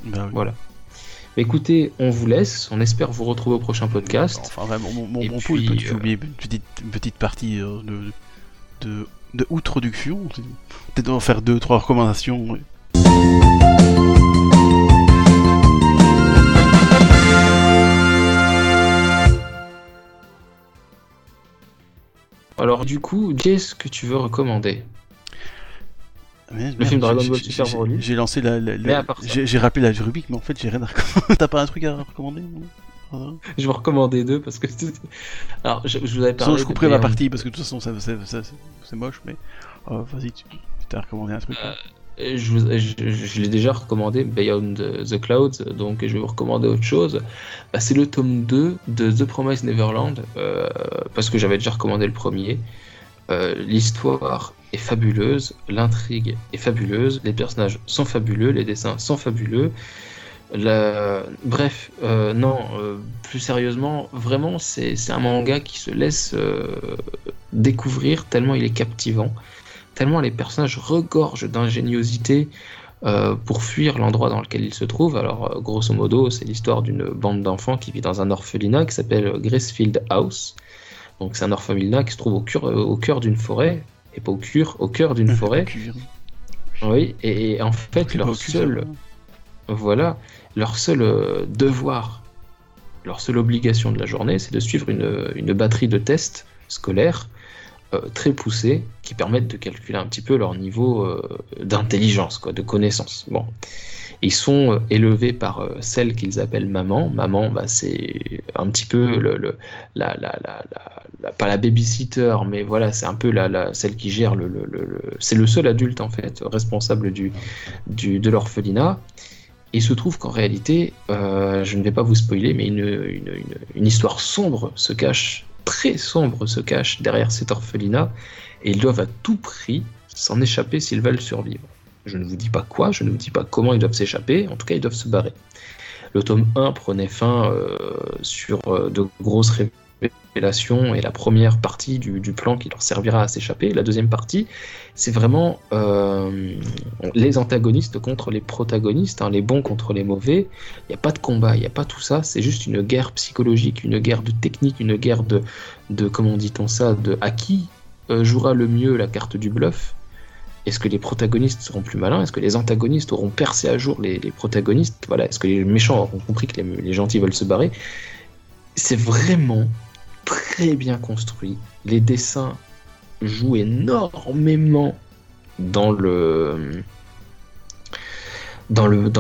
Oui. Voilà. Écoutez, on vous laisse. On espère vous retrouver au prochain podcast. Enfin, vraiment, mon, mon, mon puis, poulpe, j'ai euh, une petite, une petite partie euh, de, de, de outroduction. Peut-être en faire deux, trois recommandations. Alors du coup, qu'est-ce que tu veux recommander Mais, Le film Dragon Ball j'ai- Super j'ai- Broly. J'ai lancé la. j'ai rappelé la rubrique, mais en fait, j'ai rien à recommander. T'as pas un truc à recommander non Ah, Je vais recommander deux parce que. Alors, je, je vous avais parlé. je couperai ma partie parce que de toute façon, ça- ça- ça- c'est moche, mais. euh, Vas-y, tu t'as recommandé un truc. Euh, Je, l'ai déjà recommandé, Beyond the Clouds, donc je vais vous recommander autre chose. Bah, c'est le tome 2 de The Promised Neverland, euh, parce que j'avais déjà recommandé le premier. Euh, L'histoire est fabuleuse, l'intrigue est fabuleuse, les personnages sont fabuleux, les dessins sont fabuleux. Bref, euh, non, plus sérieusement, vraiment, c'est un manga qui se laisse découvrir tellement il est captivant tellement les personnages regorgent d'ingéniosité euh, pour fuir l'endroit dans lequel ils se trouvent. Alors, euh, grosso modo, c'est l'histoire d'une bande d'enfants qui vit dans un orphelinat qui s'appelle Gracefield House. Donc, c'est un orphelinat qui se trouve au cœur, euh, au cœur d'une forêt, et pas au cœur, au cœur d'une forêt. Cuir. Oui, et, et en fait, leur seul, voilà, leur seul devoir, leur seule obligation de la journée, c'est de suivre une, une batterie de tests scolaires très poussées qui permettent de calculer un petit peu leur niveau euh, d'intelligence, quoi, de connaissance. Bon. Ils sont euh, élevés par celle qu'ils appellent maman. Maman, bah, c'est un petit peu le, le la, la, la, pas la babysitter, mais voilà, c'est un peu la, celle qui gère le, le c'est le seul adulte en fait responsable du, du de l'orphelinat. Il se trouve qu'en réalité, je ne vais pas vous spoiler, mais une, une, une, histoire sombre se cache très sombre se cache derrière cet orphelinat et ils doivent à tout prix s'en échapper s'ils veulent survivre. Je ne vous dis pas quoi, je ne vous dis pas comment ils doivent s'échapper, en tout cas ils doivent se barrer. Le tome 1 prenait fin euh, sur euh, de grosses révélation et la première partie du, plan qui leur servira à s'échapper. La deuxième partie, c'est vraiment euh, les antagonistes contre les protagonistes, hein, les bons contre les mauvais. Il n'y a pas de combat, il n'y a pas tout ça. C'est juste une guerre psychologique, une guerre de technique, une guerre de, de comment dit-on ça, de à qui euh, jouera le mieux la carte du bluff? Est-ce que les protagonistes seront plus malins? Est-ce que les antagonistes auront percé à jour les, protagonistes? Voilà. Est-ce que les méchants auront compris que les gentils veulent se barrer? C'est vraiment très bien construit. Les dessins jouent énormément dans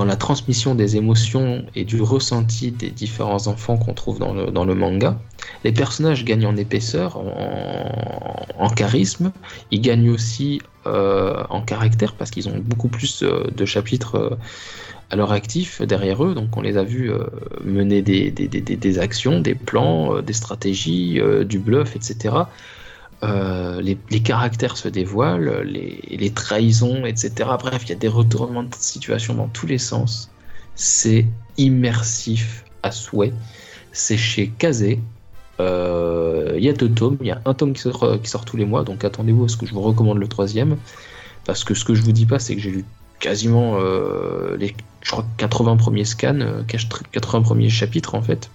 la transmission des émotions et du ressenti des différents enfants qu'on trouve dans le, dans le, manga. Les personnages gagnent en épaisseur, en, charisme, ils gagnent aussi euh, en caractère parce qu'ils ont beaucoup plus euh, de chapitres euh, à leur actif derrière eux. Donc on les a vus euh, mener des, actions, des plans, euh, des stratégies, euh, du bluff, etc. Les, caractères se dévoilent, les, trahisons, etc. Bref, il y a des retournements de situation dans tous les sens. C'est immersif à souhait. C'est chez Kazé. Il y a deux tomes. Il y a un tome qui sort, qui sort tous les mois. Donc attendez-vous à ce que je vous recommande le troisième. Parce que ce que je vous dis pas, c'est que j'ai lu quasiment les je crois, 80 premiers scans, 80 euh, premiers chapitres en fait.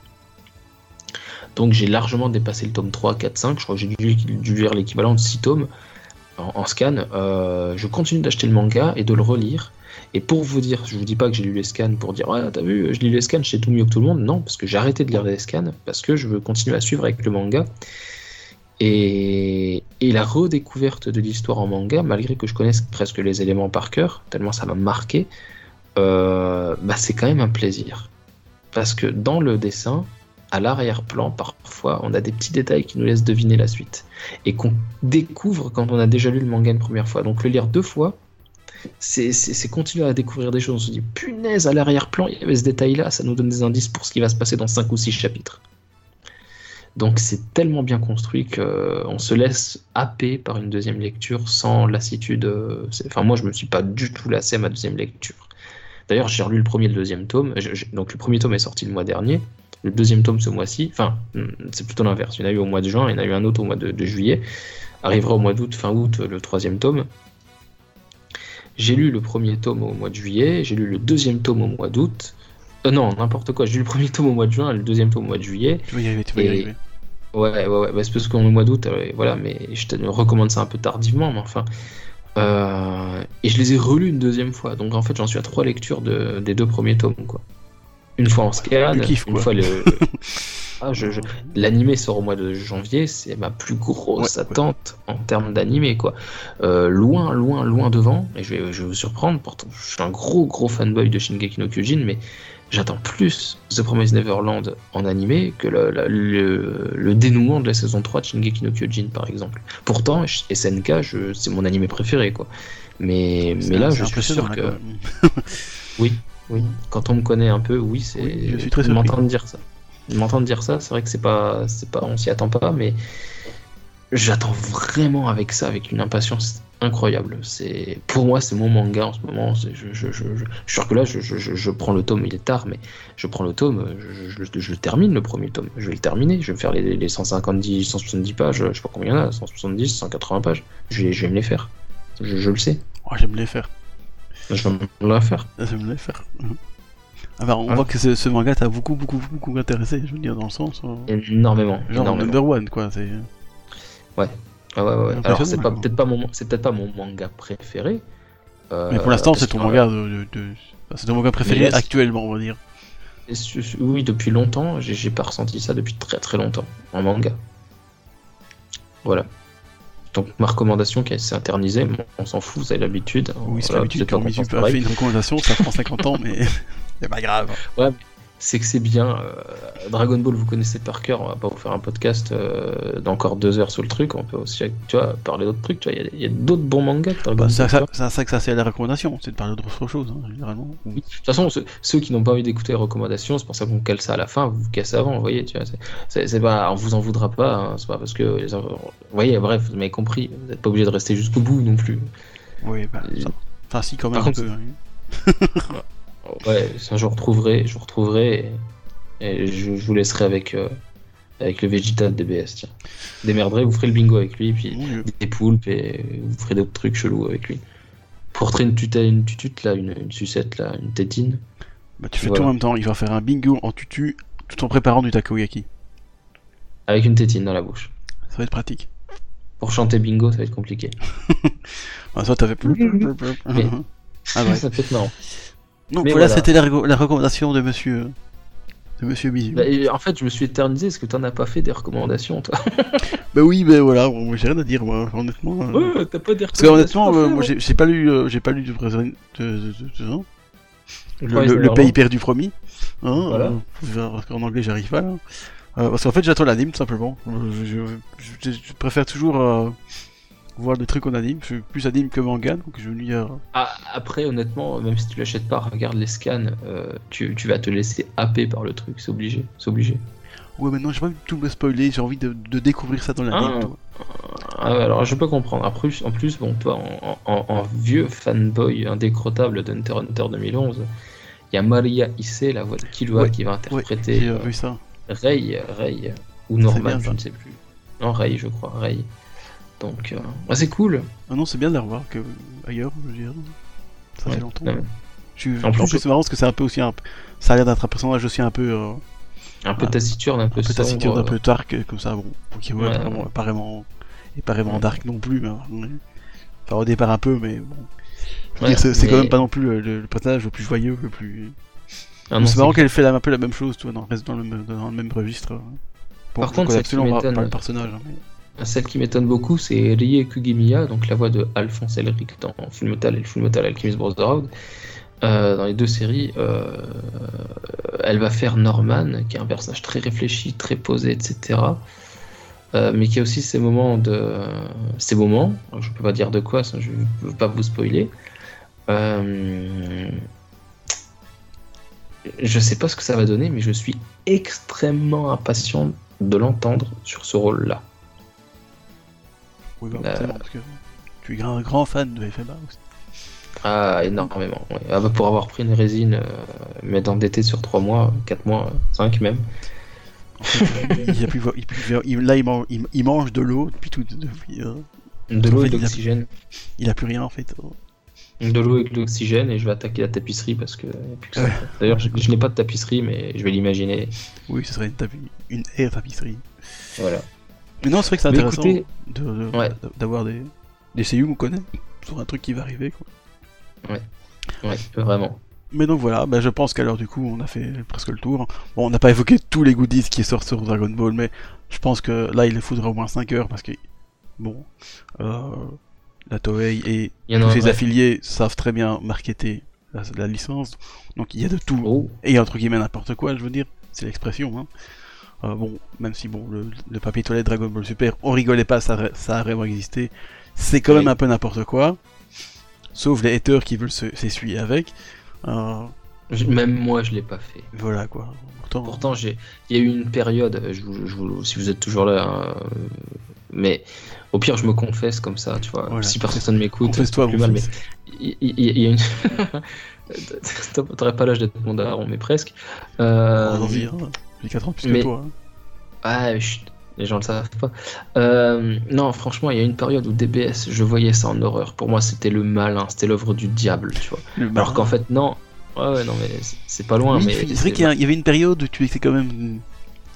Donc j'ai largement dépassé le tome 3, 4, 5. Je crois que j'ai dû, lire l'équivalent de 6 tomes en, scan. Euh, je continue d'acheter le manga et de le relire. Et pour vous dire, je vous dis pas que j'ai lu les scans pour dire ouais t'as vu, je lis les scans, je sais tout mieux que tout le monde. Non, parce que j'ai arrêté de lire les scans parce que je veux continuer à suivre avec le manga. Et, la redécouverte de l'histoire en manga, malgré que je connaisse presque les éléments par cœur, tellement ça m'a marqué, euh, bah c'est quand même un plaisir. Parce que dans le dessin, à l'arrière-plan, parfois, on a des petits détails qui nous laissent deviner la suite. Et qu'on découvre quand on a déjà lu le manga une première fois. Donc le lire deux fois, c'est continuer à découvrir des choses. On se dit, punaise, à l'arrière-plan, il y avait ce détail-là, ça nous donne des indices pour ce qui va se passer dans 5 ou 6 chapitres. Donc c'est tellement bien construit qu'on euh, se laisse happer par une deuxième lecture sans lassitude. Euh, enfin moi je me suis pas du tout lassé à ma deuxième lecture. D'ailleurs j'ai relu le premier et le deuxième tome. donc le premier tome est sorti le mois dernier. Le deuxième tome ce mois-ci. Enfin hmm, c'est plutôt l'inverse. Il y en a eu au mois de juin, il y en a eu un autre au mois de, juillet. Arrivera au mois d'août, fin août le troisième tome. J'ai lu le premier tome au mois de juillet, j'ai lu le deuxième tome au mois d'août. Euh, non, n'importe quoi. J'ai lu le premier tome au mois de juin le deuxième tome au mois de juillet. Tu vas y arriver, tu vas y arriver. Ouais, ouais, ouais. Bah, c'est parce qu'on est au mois d'août, euh, voilà, mais je te recommande ça un peu tardivement, mais enfin. Euh, et je les ai relus une deuxième fois, donc en fait j'en suis à trois lectures de, des deux premiers tomes, quoi. Une fois en scan, une fois le. ah, je, L'animé sort au mois de janvier, c'est ma plus grosse attente en termes d'animé, quoi. Euh, loin, loin, loin devant, et je vais, je vais vous surprendre, pourtant je suis un gros, gros fanboy de Shingeki no Kyojin, mais j'attends plus The Promised Neverland en animé que le, le, dénouement de la saison 3 de Shingeki no Kyojin par exemple. Pourtant, SNK, c'est mon animé préféré quoi. Mais, mais là, je suis sûr que. oui, oui. Quand on me connaît un peu, oui, c'est. Oui, je suis très m'entendre dire ça. M'entendre dire ça, c'est vrai que c'est pas, c'est pas, on s'y attend pas, mais j'attends vraiment avec ça, avec une impatience incroyable. C'est pour moi c'est mon manga en ce moment. Je, je, je, je, suis sûr que là je, prends le tome, il est tard, mais je prends le tome, je, le termine le premier tome. Je vais le terminer. Je vais me faire les, les 150, 170 pages. Je sais pas combien il y en a, 170, 180 pages. Je vais, je vais me les faire. Je, le sais. Ouais, j'aime les faire. Je vais me les faire. J'aime les faire. Alors, on voit que ce, manga t'a beaucoup, beaucoup, beaucoup intéressé, je veux dire, dans le sens. Énormément. Genre énormément. number one, quoi. Ouais. Ah ouais, ouais. Alors c'est peut-être pas mon c'est peut-être pas mon manga préféré. Euh, mais pour l'instant c'est ton manga de, de... c'est ton manga préféré actuellement on va dire. Oui depuis longtemps j'ai pas ressenti ça depuis très très longtemps en manga. Voilà. Donc ma recommandation qui s'est internisée, on s'en fout, vous avez l'habitude. Oui, c'est Voilà, l'habitude en quand as pareil. fait une recommandation, ça prend 50 ans, mais c'est pas grave. C'est que c'est bien. euh, Dragon Ball, vous connaissez par cœur. On va pas vous faire un podcast euh, d'encore deux heures sur le truc. On peut aussi, tu vois, parler d'autres trucs. Tu vois, il y a- d'autres bons mangas que Dragon Bah, c'est tu ça, ça que ça c'est la recommandation, c'est de parler d'autre chose, hein, généralement. Oui. De toute façon, ceux, ceux qui n'ont pas envie d'écouter les recommandations, c'est pour ça qu'on cale ça à la fin. Vous vous cassez avant, vous voyez. Tu vois, c'est- pas, on vous en voudra pas. hein, c'est pas parce que, vous voyez, bref, vous m'avez compris. Vous n'êtes pas obligé de rester jusqu'au bout non plus. Oui, bah, ça- enfin si quand même Par un contre, peu. hein. Ouais, ça, je vous retrouverai, je vous retrouverai et, et je, je vous laisserai avec, euh, avec le Vegeta de DBS. Tiens. Démerderez, vous ferez le bingo avec lui, puis des poulpes et vous ferez d'autres trucs chelous avec lui. Porterez une tutelle, une tutute là, une, une sucette là, une tétine. Bah, tu fais Voilà. tout en même temps, il va faire un bingo en tutu tout en préparant du takoyaki. Avec une tétine dans la bouche. Ça va être pratique. Pour chanter bingo, ça va être compliqué. Bah, ça t'avais plus. Mais- Ah ouais. ça peut être marrant. Donc Mais voilà, voilà. c'était la, reco- la recommandation de monsieur de monsieur Bisu. Bah, en fait, je me suis éternisé parce que t'en as pas fait des recommandations, toi. Bah oui, mais voilà, moi, j'ai rien à dire, moi, honnêtement. euh. Ouais, t'as pas des Parce que honnêtement, recommandations euh, moi hein. j'ai pas lu, euh, j'ai pas lu de, de, de- de- de- non le, le- le pays perdu promis. Hein, Voilà. euh, parce qu'en anglais j'arrive pas là. Parce qu'en fait j'attends l'anime tout simplement. Je, je- je- je préfère toujours voir des trucs en anime. Je suis plus anime que manga, donc je vais lire. Ah, après, honnêtement, même si tu l'achètes pas, regarde les scans, euh, tu, tu vas te laisser happer par le truc, c'est obligé, c'est obligé. Ouais, maintenant j'ai pas envie de tout me spoiler, j'ai envie de, de découvrir ça dans l'anime. Ah. Ah, ouais, alors je peux comprendre. En plus, en plus bon, toi, en, en- en vieux fanboy indécrottable d'Hunter x Hunter 2011, il y a Maria Issei, la voix de Killua, Ouais, qui va Ouais, interpréter j'ai euh, vu ça. Rei, Rei, ou Norman, bien, je ne sais plus. Non, Rei, je crois, Rei. Donc, euh, ah, c'est cool. Ah non, c'est bien de la revoir que ailleurs, je veux dire. Ça Ouais, fait longtemps. ouais. Je suis- En plus, c'est marrant parce que c'est un peu aussi un. Ça a l'air d'être un personnage aussi un peu. euh, Un peu Ah, taciturne, un peu un peu taciturne, un peu dark, euh, comme ça, bon. Ok, ouais, vraiment. Et pas vraiment dark non plus, mais. ouais. Enfin, au départ un peu, mais bon. C'est c'est quand même pas non plus le, le- le personnage le plus joyeux, le plus. Ah c'est marrant c'est- qu'elle fait la- un peu la même chose, tu vois, dans, reste dans le, même- dans le même registre. Bon, Par contre, qui absolument pas, le personnage. hein, mais- Celle qui m'étonne beaucoup, c'est Rie Kugimiya, donc la voix de Alphonse Elric dans Full Metal et le Full Metal Alchemist Brotherhood. Euh, dans les deux séries, euh, elle va faire Norman, qui est un personnage très réfléchi, très posé, etc. Euh, mais qui a aussi ses moments de. Ses moments, je peux pas dire de quoi, je veux pas vous spoiler. Je sais pas ce que ça va donner, mais je suis extrêmement impatient de l'entendre sur ce rôle-là. Oui, bah, Euh, forcément, parce que tu es un grand fan de FMA aussi. Ah, énormément. ouais. Ah, bah, pour avoir pris une résine, euh, mais endetté sur 3 mois, 4 mois, 5 même. En fait, il a voir- il il- là, il, man- il- mange de l'eau depuis tout. Depuis, euh, De En l'eau fait, et de l'oxygène. il a plus rien en fait. De l'eau et de l'oxygène, et je vais attaquer la tapisserie parce que. plus. Ouais. D'ailleurs, je, je n'ai pas de tapisserie, mais je vais l'imaginer. Oui, ce serait une, tapi- une air tapisserie. Voilà. Mais non, c'est vrai que c'est intéressant écoutez- de- de- Ouais. d'avoir des, des CU qu'on connaît sur un truc qui va arriver. Quoi. Ouais, vraiment. Mais donc voilà, bah, je pense qu'à l'heure du coup, on a fait presque le tour. Bon, on n'a pas évoqué tous les goodies qui sortent sur Dragon Ball, mais je pense que là, il les faudra au moins 5 heures parce que, bon, euh, la Toei et tous ses ouais. affiliés savent très bien marketer la, la licence, donc il y a de tout. Oh, Et entre guillemets n'importe quoi, je veux dire, c'est l'expression. Hein. Euh, bon, même si bon, le, le papier toilette Dragon Ball Super, on rigolait pas, ça, a- ça a vraiment existé. C'est quand Oui. même un peu n'importe quoi. Sauf les haters qui veulent se- s'essuyer avec. Euh, même moi, je l'ai pas fait. voilà quoi. Pourtant, Pourtant, j'ai, il y a eu une période, je vous- je vous- si vous êtes toujours là, hein, euh, mais au pire, je me confesse comme ça, tu vois. Voilà, si personne m'écoute, c'est confesse-toi, plus mal, mais il y, a une. T'aurais pas l'âge d'être mon daron, mais presque. Euh, Oh, vas-y, hein. J'ai 4 ans plus mais- que toi. hein. Ah, chut, les gens le savent pas. Euh, non, franchement, il y a une période où DBS, je voyais ça en horreur. Pour moi, c'était le malin, c'était l'œuvre du diable, tu vois. Alors qu'en fait, non. Ouais, ouais, non, mais c'est- pas loin. Oui, mais c'est vrai qu'il y, avait une période où tu étais quand même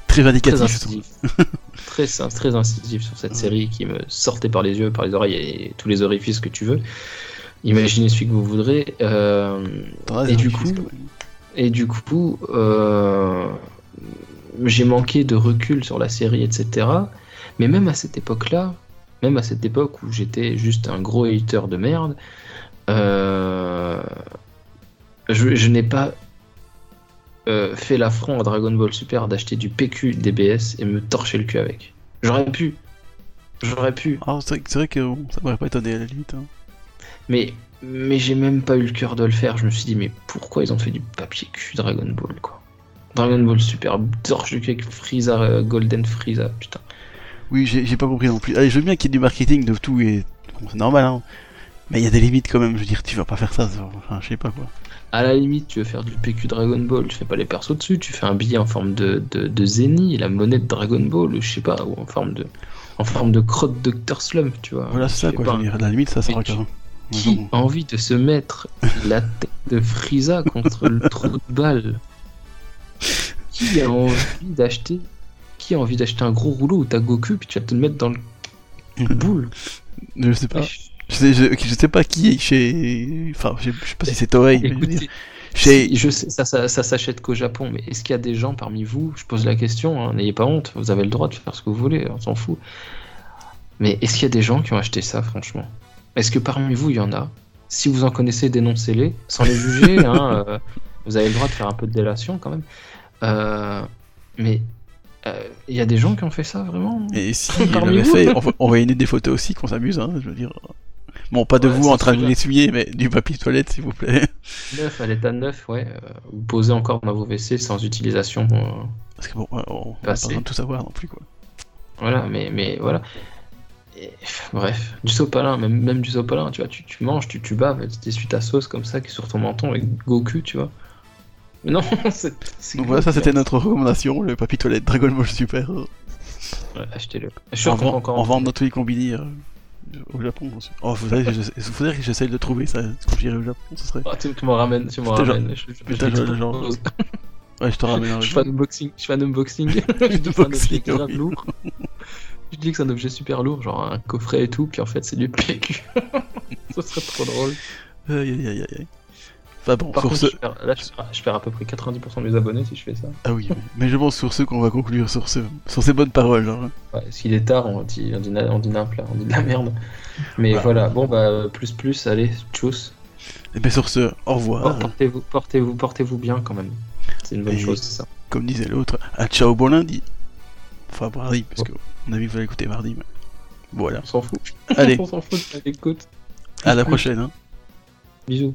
très très vindicatif. incisif. très, très incisif sur cette Ouais. série qui me sortait par les yeux, par les oreilles et tous les orifices que tu veux. Imaginez celui que vous voudrez. Euh, et, du coup, et du coup, j'ai manqué de recul sur la série, etc. Mais même à cette époque-là, même à cette époque où j'étais juste un gros hater de merde, euh, je, je n'ai pas euh, fait l'affront à Dragon Ball Super d'acheter du PQ DBS et me torcher le cul avec. J'aurais pu. J'aurais pu. Ah, c'est vrai, que bon, ça m'aurait pas étonné à la limite. hein. Mais, mais j'ai même pas eu le cœur de le faire. Je me suis dit, mais pourquoi ils ont fait du papier cul Dragon Ball, quoi? Dragon Ball Super, avec Frieza, euh, Golden Frieza, putain. Oui, j'ai pas compris non plus. Allez, je veux bien qu'il y ait du marketing de tout et bon, c'est normal, hein. Mais il y a des limites quand même. Je veux dire, tu vas pas faire ça. ça- Enfin, je sais pas quoi. À la limite, tu veux faire du PQ Dragon Ball, tu fais pas les persos dessus, tu fais un billet en forme de, de, de Zeni, la monnaie de Dragon Ball, je sais pas, ou en forme de, en forme de crotte Dr. Slump, tu vois. Voilà, c'est ça quoi. pas Je veux dire, à la limite, ça tu- carrément. Ouais, Qui a envie de se mettre la tête de Frieza contre le trou de balle? Qui a envie d'acheter Qui a envie d'acheter un gros rouleau où t'as Goku puis tu vas te le mettre dans le boule Je sais pas. Je sais, je, je sais pas qui est chez. Enfin, je, je sais pas si c'est Toei. Écoutez, Chez. je sais, ça, ça, ça s'achète qu'au Japon, mais est-ce qu'il y a des gens parmi vous Je pose la question, hein, n'ayez pas honte, vous avez le droit de faire ce que vous voulez, on s'en fout. Mais est-ce qu'il y a des gens qui ont acheté ça, franchement? Est-ce que parmi vous, il y en a? Si vous en connaissez, dénoncez-les, sans les juger. hein, euh, vous avez le droit de faire un peu de délation quand même. Euh, mais euh, il y a des gens qui ont fait ça, vraiment? Et si il l'avait fait, envo- envoyez-nous des photos aussi qu'on s'amuse, hein, je veux dire. Bon, pas de Ouais, vous en train de l'essuyer, mais du papier toilette, s'il vous plaît. Neuf, à l'état neuf, ouais. euh, vous posez encore dans vos WC sans utilisation. euh, Parce que bon, on n'a pas besoin de tout savoir non plus, quoi. Voilà, mais, mais voilà. Et, bref, du sopalin, même, même du sopalin, tu vois, tu, tu manges, tu, tu baves, tu t'essuies ta sauce comme ça qui est sur ton menton avec Goku, tu vois. Non, c'est. Donc voilà, ça c'était notre recommandation, le papier toilette Dragon Ball Super. Ouais, Achetez-le. Je suis sûr En, vend- encore en vente dans tous les combini euh, au Japon. aussi. Oh, faudrait que je- faudrait que j'essaye de trouver ça quand j'irai au Japon, ce serait. Ah, tu, tu m'en ramènes, tu genre- ramènes. Je, je, je putain, l'expose. genre- genre- Ouais, je te ramène un Je fais un unboxing. Je fais un unboxing. je dis que c'est un Unboxing, objet oui. lourd. Je dis que c'est un objet super lourd, genre un coffret et tout, puis en fait c'est du PQ. Ça serait trop drôle. Aïe aïe aïe aïe. Enfin bon, Par sur contre, ce. je perds, là je perds, je perds à peu près 90% de mes abonnés si je fais ça. Ah oui, mais- je pense sur ce qu'on va conclure sur, ce... sur ces bonnes paroles. Hein. Ouais, parce qu'il est tard, on dit, on dit, on dit nimp, là, on dit de la merde. Mais voilà, bon bah plus plus, allez, tchuss. Et bien sur ce, au revoir. Oh, portez-vous, portez-vous, portez-vous bien quand même. C'est une bonne Et- chose, ça. Comme disait l'autre, à ciao bon lundi. Enfin, mardi, parce que on a vu que vous allez écouter mardi. Mais... Voilà. On s'en fout. Allez, on s'en fout, écoute. à la prochaine. Hein. Bisous.